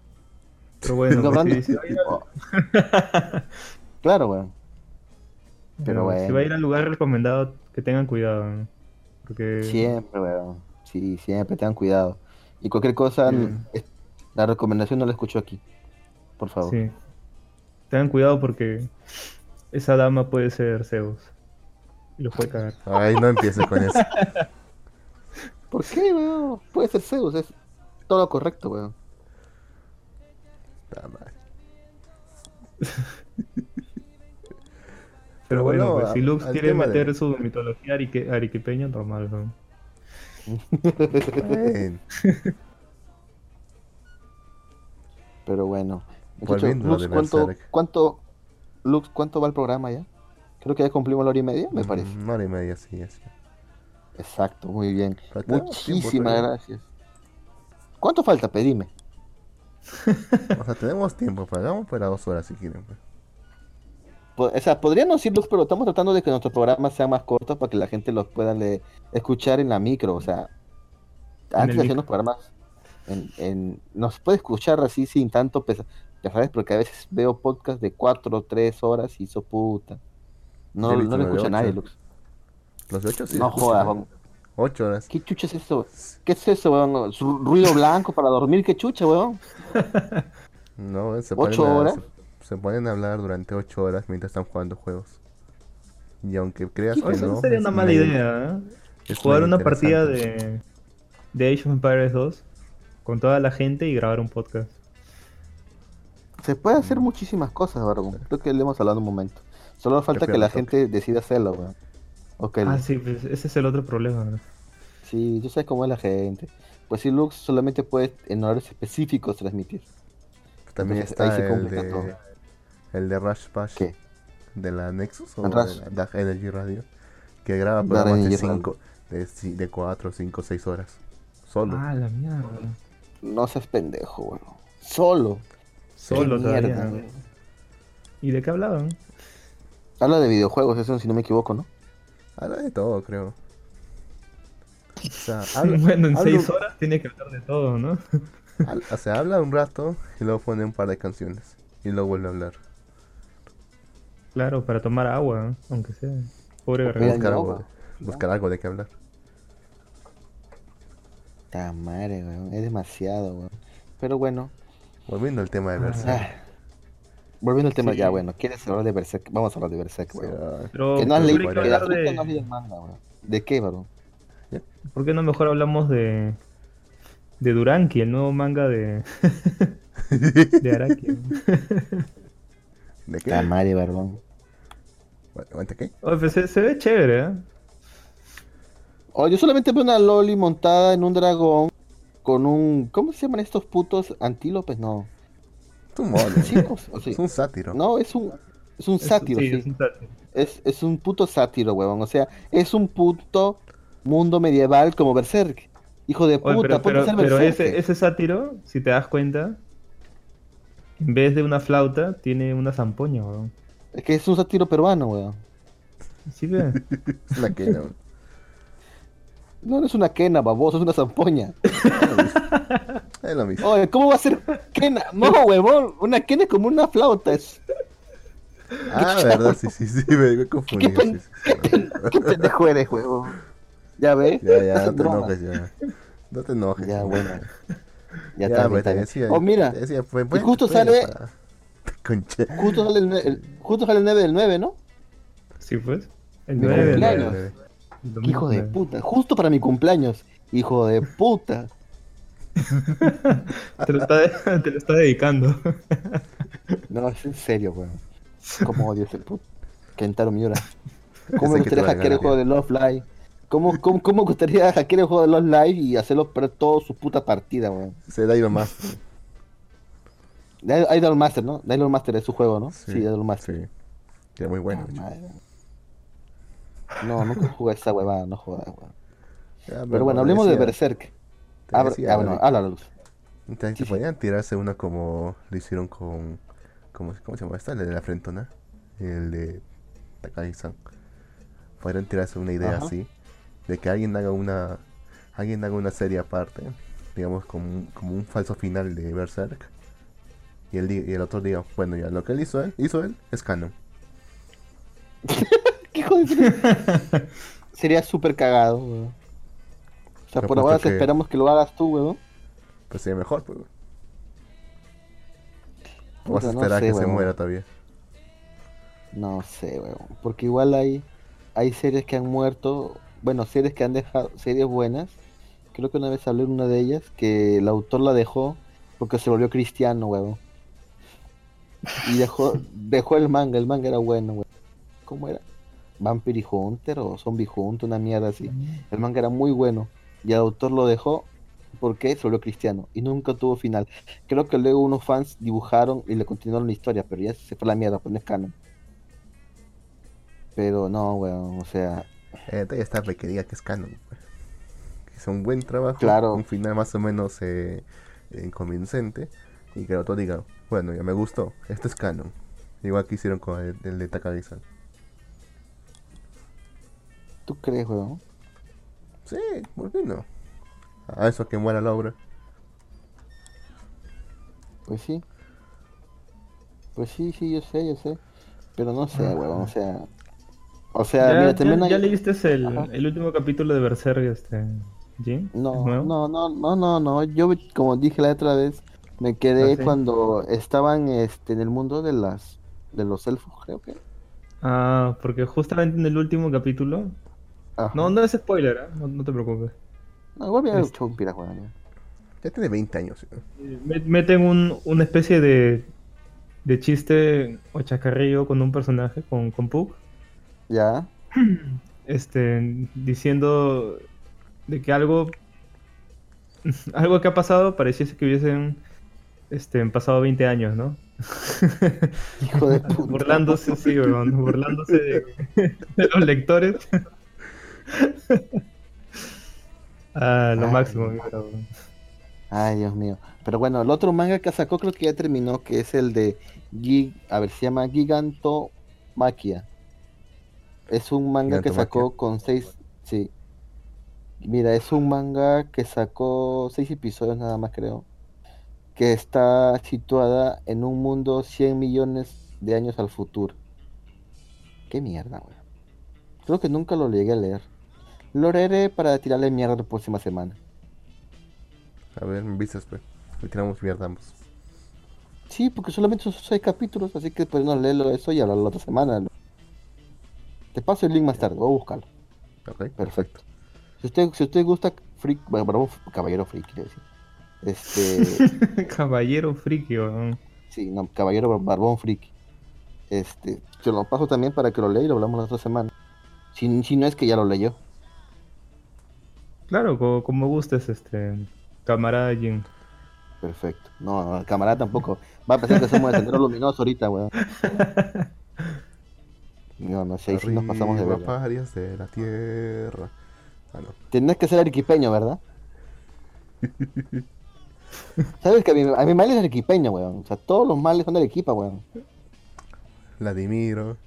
Pero bueno, No, hablando- si, si. Claro, weón. Pero pero si bueno. va a ir al lugar recomendado, que tengan cuidado. ¿no? Porque Siempre, weón. Sí, siempre tengan cuidado. Y cualquier cosa, Sí. la recomendación no la escucho aquí. Por favor. sí. Tengan cuidado porque esa dama puede ser Zeus. Y los puede cagar. Ay, no empieces con eso. ¿Por qué, weón? Puede ser Zeus, es todo lo correcto, weón. Está mal. Pero bueno, bueno, pues, si Lux quiere de- meter su mitología arique- arequipeña, normal. ¿no? Bueno, Pero bueno. Lux, ¿cuánto, Lux, ¿cuánto va el programa ya? Creo que ya cumplimos la hora y media, me parece. Una hora y media, sí, así. Exacto, muy bien. Muchísimas gracias. ¿Cuánto falta? Pedime. O sea, tenemos tiempo, pero hagamos para dos horas si quieren. pues. O sea, podríamos ir, pero estamos tratando de que nuestros programas sean más cortos para que la gente los pueda escuchar en la micro. O sea, antes de hacer los programas, en, en- nos puede escuchar así sin tanto pesa. Ya sabes, porque a veces veo podcast de cuatro o tres horas y eso puta. No, no lo escucha nadie. Lux. Los de ocho sí. No jodas, weón. Ocho horas. ¿Qué chucha es eso? ¿Qué es eso, weón? ¿Su ruido blanco para dormir? ¿Qué chucha, weón? No, se ¿Ocho ponen a- horas? Se, se ponen a hablar durante ocho horas mientras están jugando juegos. Y aunque creas que eso no. no sería una mala medio- idea, ¿eh? Jugar una partida de, de Age of Empires 2 con toda la gente y grabar un podcast. Se puede hacer muchísimas cosas, Barbón. Creo que le hemos hablado un momento. Solo falta que la toque. gente decida hacerlo, weón. Ok, Ah, sí, pues ese es el otro problema. ¿no? Sí, yo sé cómo es la gente. Pues sí, Lux solamente puede en horarios específicos transmitir. También Entonces, ahí está se el complica de, todo. el de Rush Bash ¿Qué? de la Nexus o El de Rush. la Dark Energy Radio. Que graba programas de Energy 5, de, ci- de 4, 5, 6 horas. Solo. Ah, la mierda. No seas pendejo, weón. Solo. Solo Qué todavía. mierda. ¿Y de qué hablaban? Habla de videojuegos, eso si no me equivoco, ¿no? Habla de todo, creo. O sea, habla, bueno, en habla- 6 horas tiene que hablar de todo, ¿no? o sea, habla un rato y luego pone un par de canciones. Y luego vuelve a hablar. Claro, para tomar agua, aunque sea. Pobre garganta. Buscar de, buscar algo de qué hablar. Ta madre, weón. Es demasiado, weón. Pero bueno. Volviendo al tema de. Berserk. ah, Volviendo al tema, Sí. ya bueno. ¿Quieres hablar de Berserk? Vamos a hablar de Berserk, ah, Pero, Que no has ¿por qué leído, que la no has de... leído el manga. ¿De qué, varón? ¿Por qué no mejor hablamos de... De Duranki, el nuevo manga de... de Araki? ¿De qué? Ta madre, varón. ¿De qué? Oye, pues se, se ve chévere, ¿eh? Oh, yo solamente veo una Loli montada en un dragón con un. ¿Cómo se llaman estos putos? ¿Antílopes? No. Es un mono. ¿Sí? o- o sí? Es un sátiro. No, es un. Es un sátiro, sí. sí. es un sátiro. Es, es un puto sátiro, huevón. O sea, es un puto mundo medieval como Berserk. Hijo de puta, Oye, pero, pero, ser pero Berserk. ese, ese sátiro, si te das cuenta, en vez de una flauta, tiene una zampoña, weón. Es que es un sátiro peruano, weón. ¿Sí ve? Es una quena, weón. No, no es una quena, baboso, es una zampoña. Es lo mismo. Oye, ¿cómo va a ser quena? No, huevón, una quena es como una flauta. Es... Ah, verdad, sí, sí, sí, me he ¿Qué, confundido. pen- sí, sí, qué pen- qué pendejo eres, huevón? ¿Ya ves? Ya, ya, no te broma. enojes, ya. No te enojes. Ya, bueno. Ya, Ya, está, pues, decía. Oh, mira, decía, pues, bueno, justo bueno, sale- para- justo sale el, el- justo sale el 9 del 9, ¿no? Sí, pues. El Mi 9 del cumpleaños. 9. Qué Hijo de puta, justo para mi cumpleaños. Hijo de puta. Te lo está, te lo está dedicando. No, es en serio, weón. ¿Cómo odio ese puto? Kentaro Miura. ¿Cómo me gustaría hackear el juego de Love Live? ¿Cómo, cómo, cómo me gustaría hackear el juego de Love Live y hacerlo perder toda su puta partida, weón? Se da Iron más. Idol Master, ¿no? Idol Master es su juego, ¿no? Sí, Idol Master. Sí. Que era muy bueno. Madre. No, nunca jugué esa huevada, no jodas, weón. Pero bueno, hablemos de Berserk. Te Abra- decía, ah, bueno, habla la luz. te- sí, sí. podían tirarse una como lo hicieron con. ¿Cómo, cómo se llama esta? El de la frentona. El de Takagi-san. Podrían tirarse una idea Ajá. así. De que alguien haga una. Alguien haga una serie aparte. Digamos como un, como un falso final de Berserk. Y el, y el autor diga, bueno ya, lo que él hizo él, hizo él es canon. ¿Qué puta? Sería súper cagado, weón. O sea, Te por ahora que- esperamos que lo hagas tú, weón. Pues sería mejor, pues. O vas a no que se muera todavía. No sé, weón. Porque igual hay, hay series que han muerto. Bueno, series que han dejado, series buenas. Creo que una vez hablé en una de ellas que el autor la dejó porque se volvió cristiano, weón. Y dejó, dejó el manga, el manga era bueno, weón. ¿Cómo era? Vampire Hunter o Zombie Hunter, una mierda así. El manga era muy bueno. Y el autor lo dejó porque se volvió cristiano. Y nunca tuvo final. Creo que luego unos fans dibujaron y le continuaron la historia, pero ya se fue la mierda, pues no es canon. Pero no, weón, o sea, Eh, todavía está que diga que es canon. pues. Que es un buen trabajo, Claro. un final más o menos eh, eh, convincente. Y que el autor diga, bueno, ya me gustó, este es canon. Igual que hicieron con el, el de Takagi-san. ¿tú crees, weón? Sí, ¿por qué no? A eso que muera la obra. Pues sí. Pues sí, sí, yo sé, yo sé. Pero no sé, weón, o sea. O sea, ¿Ya, mira, ya- también hay. ya leíste el, Ajá. el último capítulo de Berserk, este, Jim? ¿Es No, no, no, no, no, no. Yo, como dije la otra vez, me quedé Ah, sí. cuando estaban este, en el mundo de las de los elfos, creo que. Ah, porque justamente en el último capítulo... Ajá. No, no es spoiler, ¿eh? no, no te preocupes. No, igual me había un pirajo, weón. Ya tiene 20 años. Eh, me- Meten un, una especie de, de chiste o chacarrillo con un personaje, con, con Puck, Ya. este, diciendo de que algo, algo que ha pasado pareciese que hubiesen este, pasado 20 años, ¿no? Hijo de puta. burlándose, sí, weón, burlándose de, de los lectores. ah, lo Ay, máximo. Ay, Dios mío. Pero bueno, el otro manga que sacó creo que ya terminó, que es el de Gig, a ver, se llama Gigantomaquia. Es un manga que sacó con seis, sí. Mira, es un manga que sacó seis episodios nada más creo. Que está situada en un mundo 100 millones de años al futuro. Qué mierda, güey. Creo que nunca lo llegué a leer. Lo leeré para tirarle mierda la próxima semana. A ver, me vistas, pues. Le tiramos mierda ambos. Sí, porque solamente son seis capítulos, así que pues no leerlo eso y hablarlo la otra semana. ¿no? Te paso el link más tarde, voy a buscarlo. Ok, Perfecto. Si usted, si usted gusta freak, bueno, caballero freak, quiero decir. Este, Caballero friki, weón. sí, no, caballero bar- barbón freak. Este, se lo paso también para que lo lea y lo hablamos la otra semana. Si, si no es que ya lo leyó. Claro, co- como gustes, este, camarada Jin. Perfecto. No, camarada tampoco. Va a pensar que somos de Sendero Luminoso ahorita, weón. No, no sé, sí nos pasamos de verga. parias de la tierra. Ah, no. Tenés que ser arequipeño, ¿verdad? ¿Sabes que a mi, a mi madre es arequipeña, weón? O sea, todos los males son de Arequipa, weón. Vladimiro.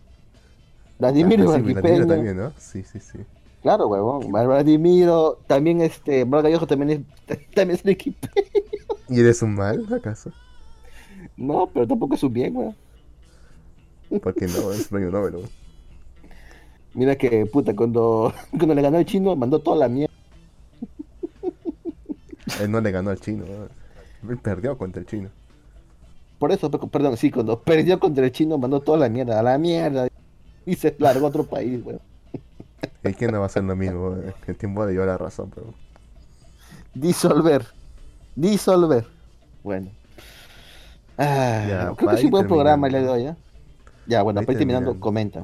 Vladimiro es Ah, sí, Vladimiro arequipeño. también, ¿no? Sí, sí, sí. Claro, weón. Vladimiro, también este, Galloso también es, también es arequipeño. ¿Y eres un mal, acaso? No, pero tampoco es un bien, weón. Porque no, es premio Nobel. weón. Mira que, puta, cuando, cuando le ganó el chino, mandó toda la mierda. Él no le ganó al chino. Él perdió contra el chino. Por eso, pe- perdón, sí, cuando perdió contra el chino, mandó toda la mierda, a la mierda. Y se largó a otro país, weón. ¿Y quién no va a ser lo mismo? El tiempo le dio la razón, pero. Disolver. Disolver. Bueno. Ah, Ya, creo que sí, ir buen programa el de hoy, ¿ya? Ya, bueno, Para ir terminando, terminando. comenta.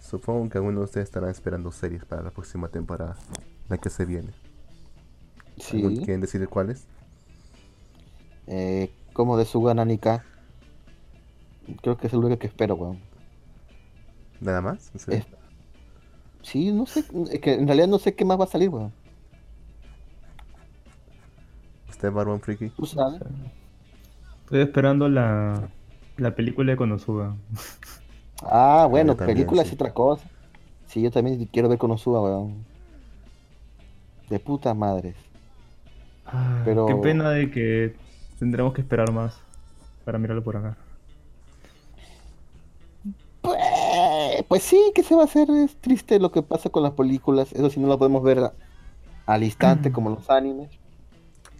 Supongo que algunos de ustedes estarán esperando series para la próxima temporada. La que se viene. ¿Algún- Sí. ¿Quieren decir cuáles? Eh, como de su Nanika. Creo que es el único que espero, weón. ¿Nada más? ¿En serio? Es- Sí, no sé, es que en realidad no sé qué más va a salir, weón. ¿Usted, Barbón Friki? ¿Tú sabes? Estoy esperando la, la película de Konosuba. Ah, bueno, película sí. es otra cosa. Sí, yo también quiero ver Konosuba, weón. De puta madre. Pero- Qué pena de que tendremos que esperar más para mirarlo por acá. Pues sí, ¿qué se va a hacer? Es triste lo que pasa con las películas. Eso sí no lo podemos ver a- al instante como los animes.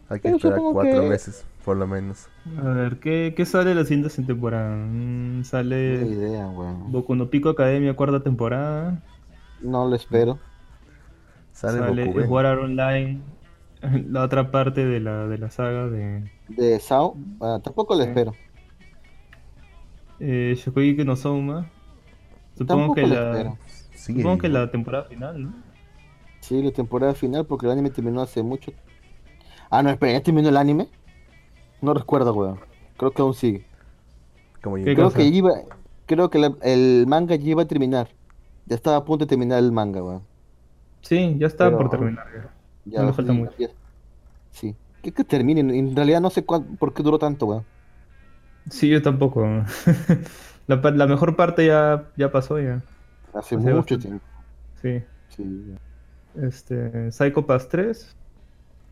Hay que Pero esperar cuatro que- meses, por lo menos. A ver, ¿qué, qué sale la siguiente temporada? Mm, sale idea, weón. Boku no Pico Academia cuarta temporada. No lo espero. Sale, Sale. War Art Online, la otra parte de la, de la saga de De Sao, ah, tampoco lo Sí. espero. eh, Shokugeki no Soma. Supongo que la supongo que la temporada final, ¿no? Sí, la temporada final, porque el anime terminó hace mucho. Ah, no, espera, ¿ya terminó el anime? No recuerdo, weón. Creo que aún sigue. Como yo. ¿Qué Creo cosa? que iba, creo que la- el manga ya iba a terminar. Ya estaba a punto de terminar el manga, weón. Sí, ya Pero- por terminar. ya. Ya, No le falta sí, mucho. ya- Sí. ¿Qué que termine? En realidad no sé cuán- por qué duró tanto, weón. Sí, yo tampoco. La, la mejor parte ya, ya pasó ya. Hace Hace mucho bastante. tiempo. Sí. Sí. Este, Psycho Pass 3.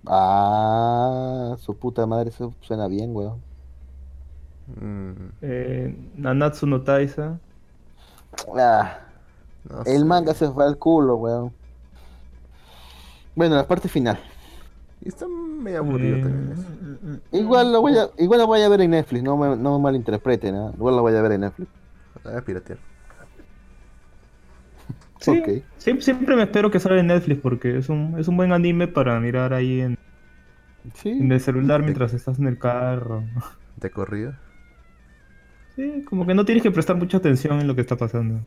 Ah, su puta madre, eso suena bien, weón. Mm, Eh, Nanatsu no Taisa. Ah, no el sé. manga se fue al culo, weón. Bueno, la parte final. Y está medio aburrido Eh, también eso. Igual lo voy a, igual la voy a ver en Netflix, no me, no me malinterpreten, ¿ah? Igual la voy a ver en Netflix. Ah, piratear. Sí, siempre, siempre me espero que salga en Netflix porque es un, es un buen anime para mirar ahí en, Sí. en el celular mientras estás en el carro. ¿De corrido? Sí, como que no tienes que prestar mucha atención en lo que está pasando.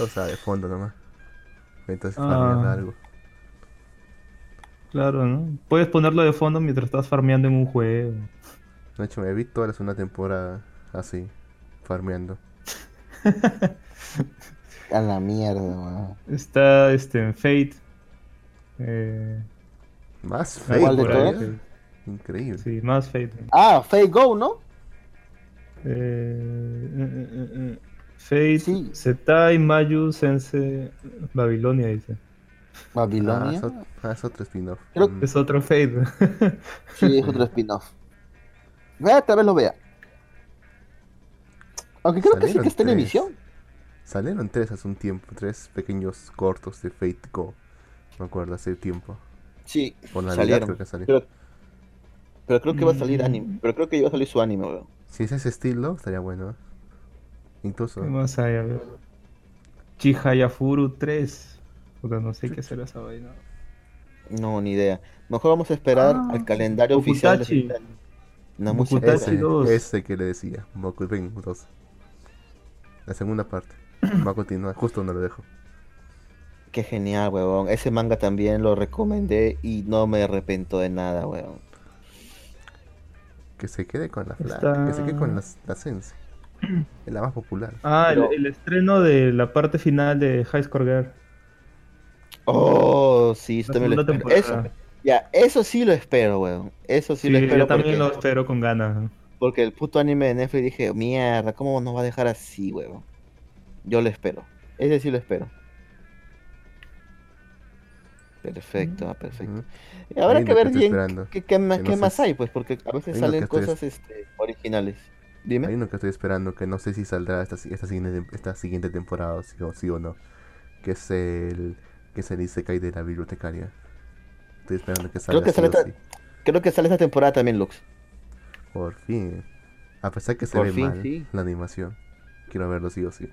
O sea, de fondo nomás. Mientras Ah. algo. Claro, ¿no? Puedes ponerlo de fondo mientras estás farmeando en un juego. De hecho, me vi toda la segunda temporada así, farmeando. A la mierda, weón. Está este Fate. Eh, Más la fake ¿Cuál de Increíble. Sí, más Fate. Ah, Fate Go, ¿no? Eh, eh, eh, eh, eh. Fate, Sí. Setai, Mayu, Sense, Babilonia dice. Ah, Babilonia. es, ot- ah, es otro spin-off. Creo Es otro Fate. Sí, es otro spin-off. Vea, tal vez lo vea. Aunque creo que sí que en tres. emisión. Salieron tres hace un tiempo, tres pequeños cortos de Fate Go. Me acuerdo, hace tiempo. Sí, Por Navidad salieron. creo que salió. Pero, pero creo que va a salir Mm. anime. Pero creo que iba a salir su anime, weón. Si es ese estilo, estaría bueno. ¿eh? Incluso. ¿Qué más hay? A ver. Chihayafuru 3. Puta, no sé qué será esa vaina. No, ni idea. Mejor vamos a esperar Ah, al calendario oficial de. No. Ese, 2. ese que le decía, Ring 2. La segunda parte. Va a continuar, justo donde lo dejo. Qué genial, weón. Ese manga también lo recomendé y no me arrepento de nada, weón. Que se quede con la flaca, Está- que se quede con la, la Sensei. Es la más popular. Ah, el- el, estreno de la parte final de High Score Girl. Oh, sí, eso también lo espero. Eso. Ya, eso sí lo espero, weón. Eso sí, Sí, lo espero. yo también porque, lo espero con ganas. porque el puto anime de Netflix dije, mierda, ¿cómo nos va a dejar así, weón? Yo lo espero. Ese sí lo espero. Perfecto, ah, perfecto. Y habrá Ahí que ver bien qué, qué más, no más hay, pues, porque a veces salen estoy- cosas este, originales. Dime. Hay uno que estoy esperando que no sé si saldrá esta, esta, siguiente, esta siguiente temporada, sí o, sí o no. Que es el que es el Isekai de la bibliotecaria. Estoy esperando que salga que sí sale esta-. Creo que sale esta temporada también, Lux. Por fin. A pesar que se Por ve fin, mal sí. la animación. Quiero verlo sí o sí.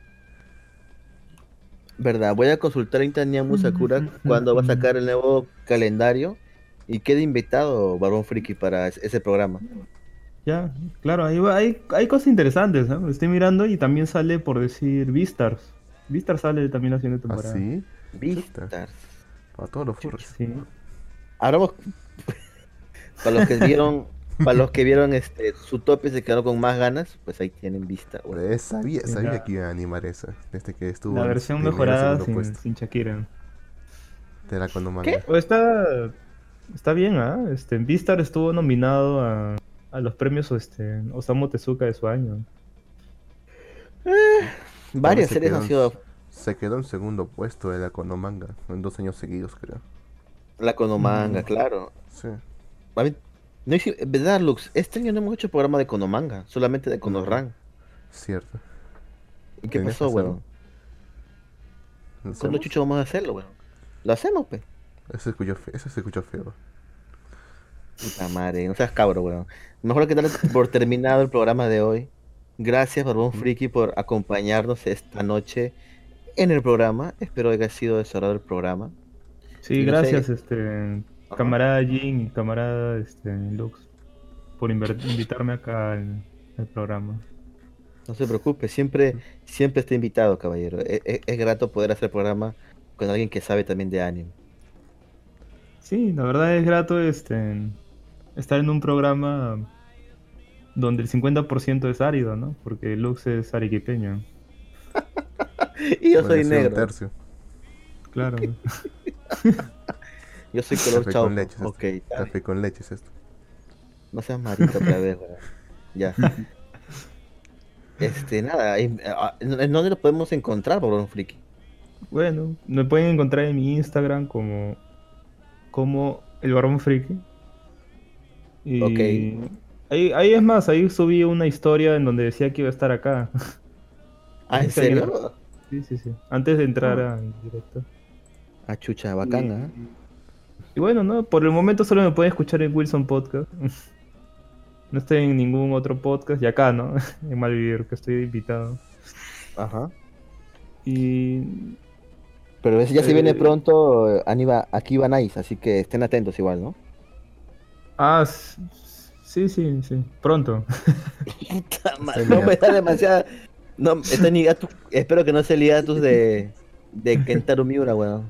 Verdad, voy a consultar a Intania Musakura cuando va a sacar el nuevo calendario y quede invitado Barón Friki para es- ese programa. Ya, claro, ahí va- hay, hay cosas interesantes, ¿no? Estoy mirando y también sale por decir Beastars. Beastars sale también la siguiente ¿Ah, temporada. sí? Vistas. Para todos los furros. Sí. Hablamos para los que vieron, para los que vieron este su tope y se quedaron con más ganas, pues ahí tienen vista. Eh, sabía, sabía que iba a animar esa. Desde que estuvo La versión mejorada sin, sin Shakira. de la Konomanga. O está, está bien, ¿ah? Este, Beastar estuvo nominado a, a los premios este, Osamu Tezuka de su año. Varias se series han sido Se quedó en segundo puesto de la Konomanga en dos años seguidos, creo. la Konomanga, Mm. claro. Sí. A mí- no hice- ¿Verdad, Lux? Este año no hemos hecho programa de Konomanga, solamente de Konoran. Cierto. ¿Y qué Tenías pasó, weón? ¿Lo ¿Cuándo hacemos? chucho vamos a hacerlo, weón? Lo hacemos, pues. Eso se escuchó feo. Eso se escuchó feo. Puta madre, no seas cabro, weón. Mejor que dar por terminado el programa de hoy. Gracias, Barbón Friki, por acompañarnos esta noche en el programa. Espero que haya sido desarrollado el programa. Sí, no gracias, sé- este, camarada Jin y camarada este, Lux, por invitarme acá al, al programa. No se preocupe, siempre, siempre está invitado, caballero. E- e- Es, grato poder hacer programa con alguien que sabe también de anime. Sí, la verdad es grato este, estar en un programa donde el 50% es árido, ¿no? Porque Lux es arequipeño. Y yo soy negro. tercio. Claro. Yo soy color Café chau. con leche. es esto. Ok, está bien. Café con leche es esto. no seas marito otra vez, weón. Ya. Este, nada, ahí- ah, ¿en en dónde lo podemos encontrar, Barbón Friki? Bueno, me pueden encontrar en mi Instagram como, como el Barbón Friki. Y Ok. ahí, ahí es más, ahí subí una historia en donde decía que iba a estar acá. Ah, ¿en serio? Sí, sí, sí. Antes de entrar a en directo. Ah, chucha, bacana. ¿eh? Y bueno, no, por el momento solo me pueden escuchar en Wilson Podcast. No estoy en ningún otro podcast, y acá, ¿no? En Malvivir, que estoy invitado. Ajá. Y Pero ese ya se viene Eh, pronto, eh, Aníbal, aquí va Nice, así que estén atentos igual, ¿no? Ah, sí, sí, sí. Pronto. No me da demasiada. No, espero que no sea el de, de Kentaro Miura, weón.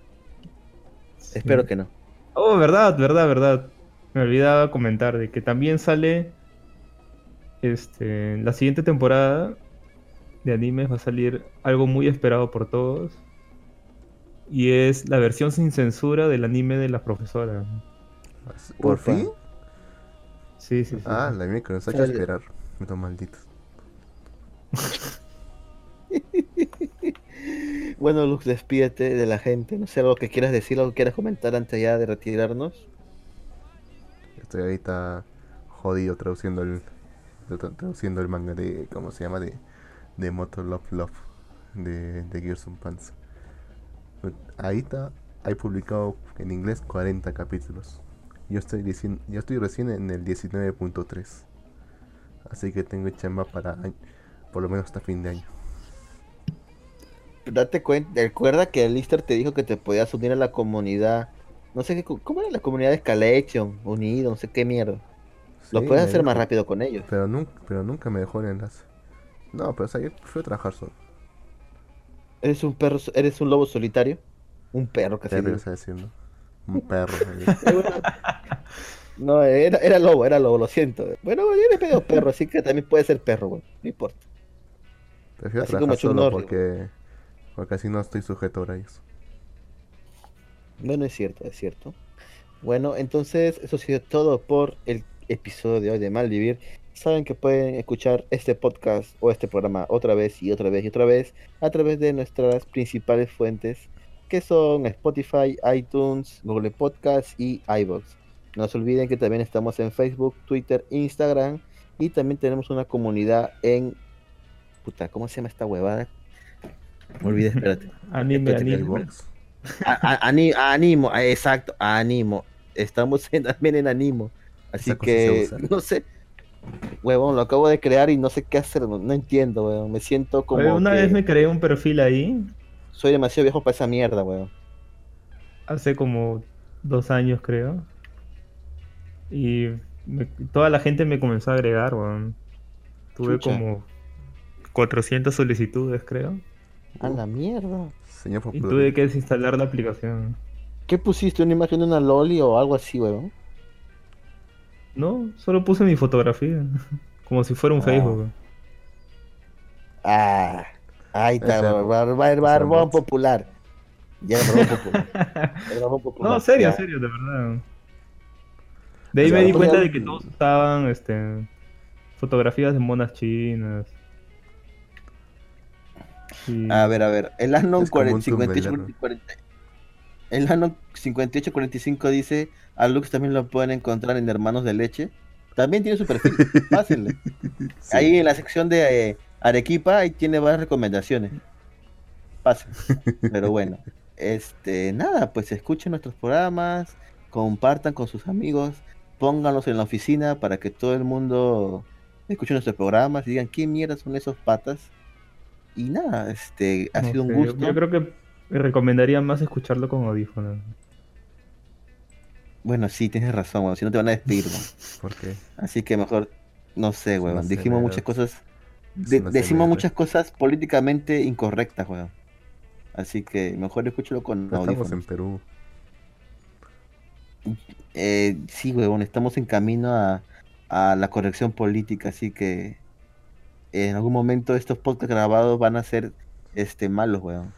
Espero que no. Oh, verdad, verdad, verdad. Me olvidaba comentar de que también sale este la siguiente temporada de animes va a salir algo muy esperado por todos. Y es la versión sin censura del anime de la profesora. ¿Por Ufa. fin? Sí, sí, sí. Ah, la mía que nos ha hecho esperar. Malditos. Bueno, Lux, despídete de la gente. No sé algo que quieras decir, algo que quieras comentar antes ya de retirarnos. Estoy ahorita jodido traduciendo el tra- traduciendo el manga de ¿cómo se llama? de de Moto Love Love de, de Gerson Pants. Ahí está, hay publicado en inglés 40 capítulos. Yo estoy dicien- yo estoy recién en el 19.3. Así que tengo chamba para por lo menos hasta fin de año. Date cuenta, recuerda que el Lister te dijo que te podías unir a la comunidad. No sé qué, ¿cómo era la comunidad de Collection? Unido, no sé qué mierda. Lo Sí, puedes me hacer más rápido con ellos. Pero nunca, pero nunca me dejó el enlace. No, pero o sea, yo prefiero trabajar solo. ¿Eres un perro, eres un lobo solitario? Un perro casi. Lo diciendo. Un perro. No, era, era lobo, era lobo, lo siento. Bueno, yo le pego perro, así que también puede ser perro, güey. No importa. Prefiero Así como trabajar solo porque, porque no estoy sujeto a horarios. Bueno, es cierto, es cierto. Bueno, entonces eso ha sido todo por el episodio de hoy de Malvivir. Saben que pueden escuchar este podcast o este programa otra vez y otra vez y otra vez a través de nuestras principales fuentes que son Spotify, iTunes, Google Podcasts y iVoox. No se olviden que también estamos en Facebook, Twitter, Instagram y también tenemos una comunidad en... Puta, ¿cómo se llama esta huevada? Me olvidé, espérate. Anime, Espérate, anime. Animo, exacto, animo. Estamos en- también en animo. Así Esa que, se usa. no sé. Huevón, lo acabo de crear y no sé qué hacer. No, no entiendo, huevón. Me siento como. Oye, Una que vez me creé un perfil ahí, Soy demasiado viejo para esa mierda, huevón. hace como dos años creo. Y me- toda la gente me comenzó a agregar, weón. Tuve Chucha. como 400 solicitudes, creo. A la mierda. Señor Y popular. tuve que desinstalar la aplicación. ¿Qué pusiste? ¿Una imagen de una loli o algo así, huevón? No, solo puse mi fotografía. Como si fuera un Ah. Facebook. Ah, ahí está, Ese- bar- bar- bar- ese barbón popular. Ya, el barbón popular. El barbón popular. No, serio, ya. serio, de verdad. De ahí me di cuenta ya- de que todos usaban este fotografías de monas chinas. A ver, a ver. El Anon Es como un 40 58 Tumblr. 40 El Anon 5845 dice: A Lux también lo pueden encontrar en Hermanos de Leche. También tiene su perfil. Pásenle. Sí. Ahí en la sección de eh, Arequipa, ahí tiene varias recomendaciones. Pasen. Pero bueno, este, nada, pues escuchen nuestros programas, compartan con sus amigos, pónganlos en la oficina para que todo el mundo escuche nuestros programas y digan qué mierda son esos patas. Y nada, este, ha no sido un sé, gusto. Yo, creo que me recomendaría más escucharlo con audífonos. Bueno, sí, tienes razón, weón, si no te van a despedir, weón. ¿Por qué? Así que mejor, no sé, weón. una Dijimos muchas cosas de- decimos muchas cosas políticamente incorrectas, weón. Así que mejor escúchalo con Pero Estamos en Perú. Eh, sí, weón, estamos en camino a, a la corrección política, así que en algún momento estos podcasts grabados van a ser este malos, weón.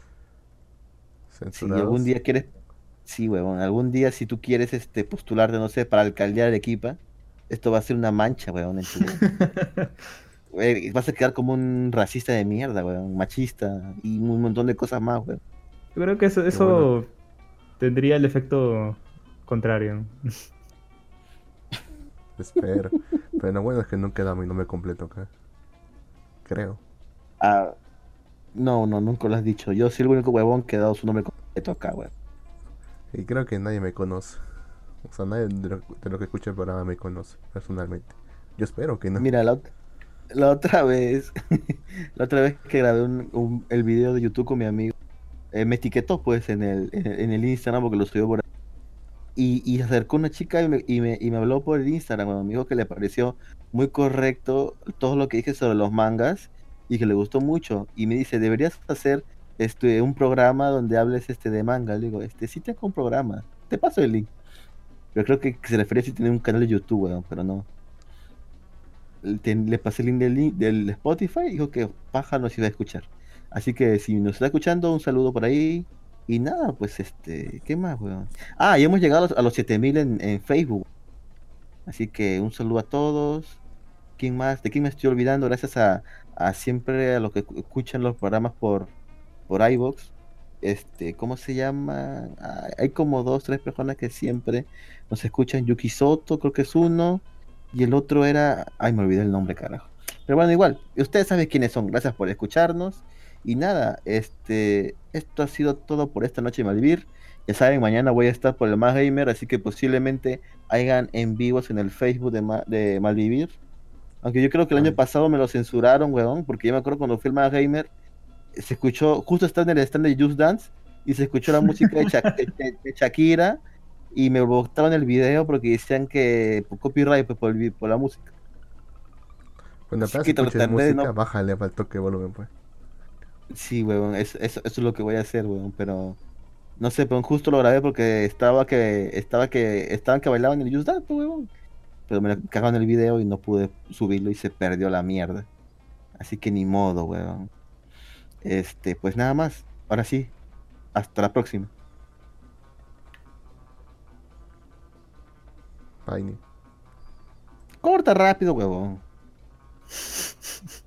Si algún día quieres, sí, weón, algún día si tú quieres este postularte, no sé, para alcaldía de Arequipa, esto va a ser una mancha, weón, en tu... Güey, vas a quedar como un racista de mierda, weón, machista y un montón de cosas más, weón. Yo creo que eso, eso tendría el efecto contrario. Espero. Pero bueno es que no queda mi nombre completo acá. Creo. Ah, no, no, nunca lo has dicho. Yo soy el único huevón que ha dado su nombre completo acá, weón. Y creo que nadie me conoce. O sea, nadie de lo, de lo que escucha el programa me conoce, personalmente. Yo espero que no. Mira, la, la otra vez, la otra vez que grabé un, un- el video de YouTube con mi amigo, eh, me etiquetó pues en el, en el, en el Instagram porque lo subió por ahí. Y, y se acercó una chica y me, y, me, y me habló por el Instagram, weón. me dijo que le pareció muy correcto todo lo que dije sobre los mangas y que le gustó mucho. Y me dice, deberías hacer este un programa donde hables este de manga. Le digo, este sí tengo un programa. Te paso el link. Pero creo que se refería a si tenía un canal de YouTube, weón, pero no. Le- pasé el link del, del Spotify y dijo que paja nos iba a escuchar. Así que si nos está escuchando, un saludo por ahí. Y nada, pues este, ¿qué más, weón? Ah, y hemos llegado a los, a los 7000 en, en Facebook. Así que un saludo a todos. ¿Quién más? ¿De quién me estoy olvidando? Gracias a, a siempre a los que escu- escuchan los programas por, por iVoox. Este, ¿cómo se llama? Hay como dos, tres personas que siempre nos escuchan. Yuki Soto, creo que es uno. Y el otro era. Ay, me olvidé el nombre, carajo. Pero bueno, igual, ustedes saben quiénes son. Gracias por escucharnos. Y nada, este. Esto ha sido todo por esta noche de Malvivir. Ya saben, mañana voy a estar por el Más Gamer, así que posiblemente hagan en vivos en el Facebook de Malvivir. Aunque yo creo que el año Ay. pasado me lo censuraron, weón, porque yo me acuerdo cuando fui al Gamer, se escuchó, justo estaba en el stand de Just Dance, y se escuchó la música de, Sha- de- de- de Shakira, y me botaron el video porque decían que por copyright, pues, por, la música. Cuando apenas escuches música, no- bájale para el toque de volumen, pues. Sí, weón, eso, eso, eso es lo que voy a hacer, weón, pero no sé, pero justo lo grabé porque estaba que estaba que estaban que bailaban el Just Dance, pues, weón pero me lo cagaron el video y no pude subirlo y se perdió la mierda. Así que ni modo, weón. Este, pues nada más. Ahora sí. Hasta la próxima. Paine. Corta rápido, huevón.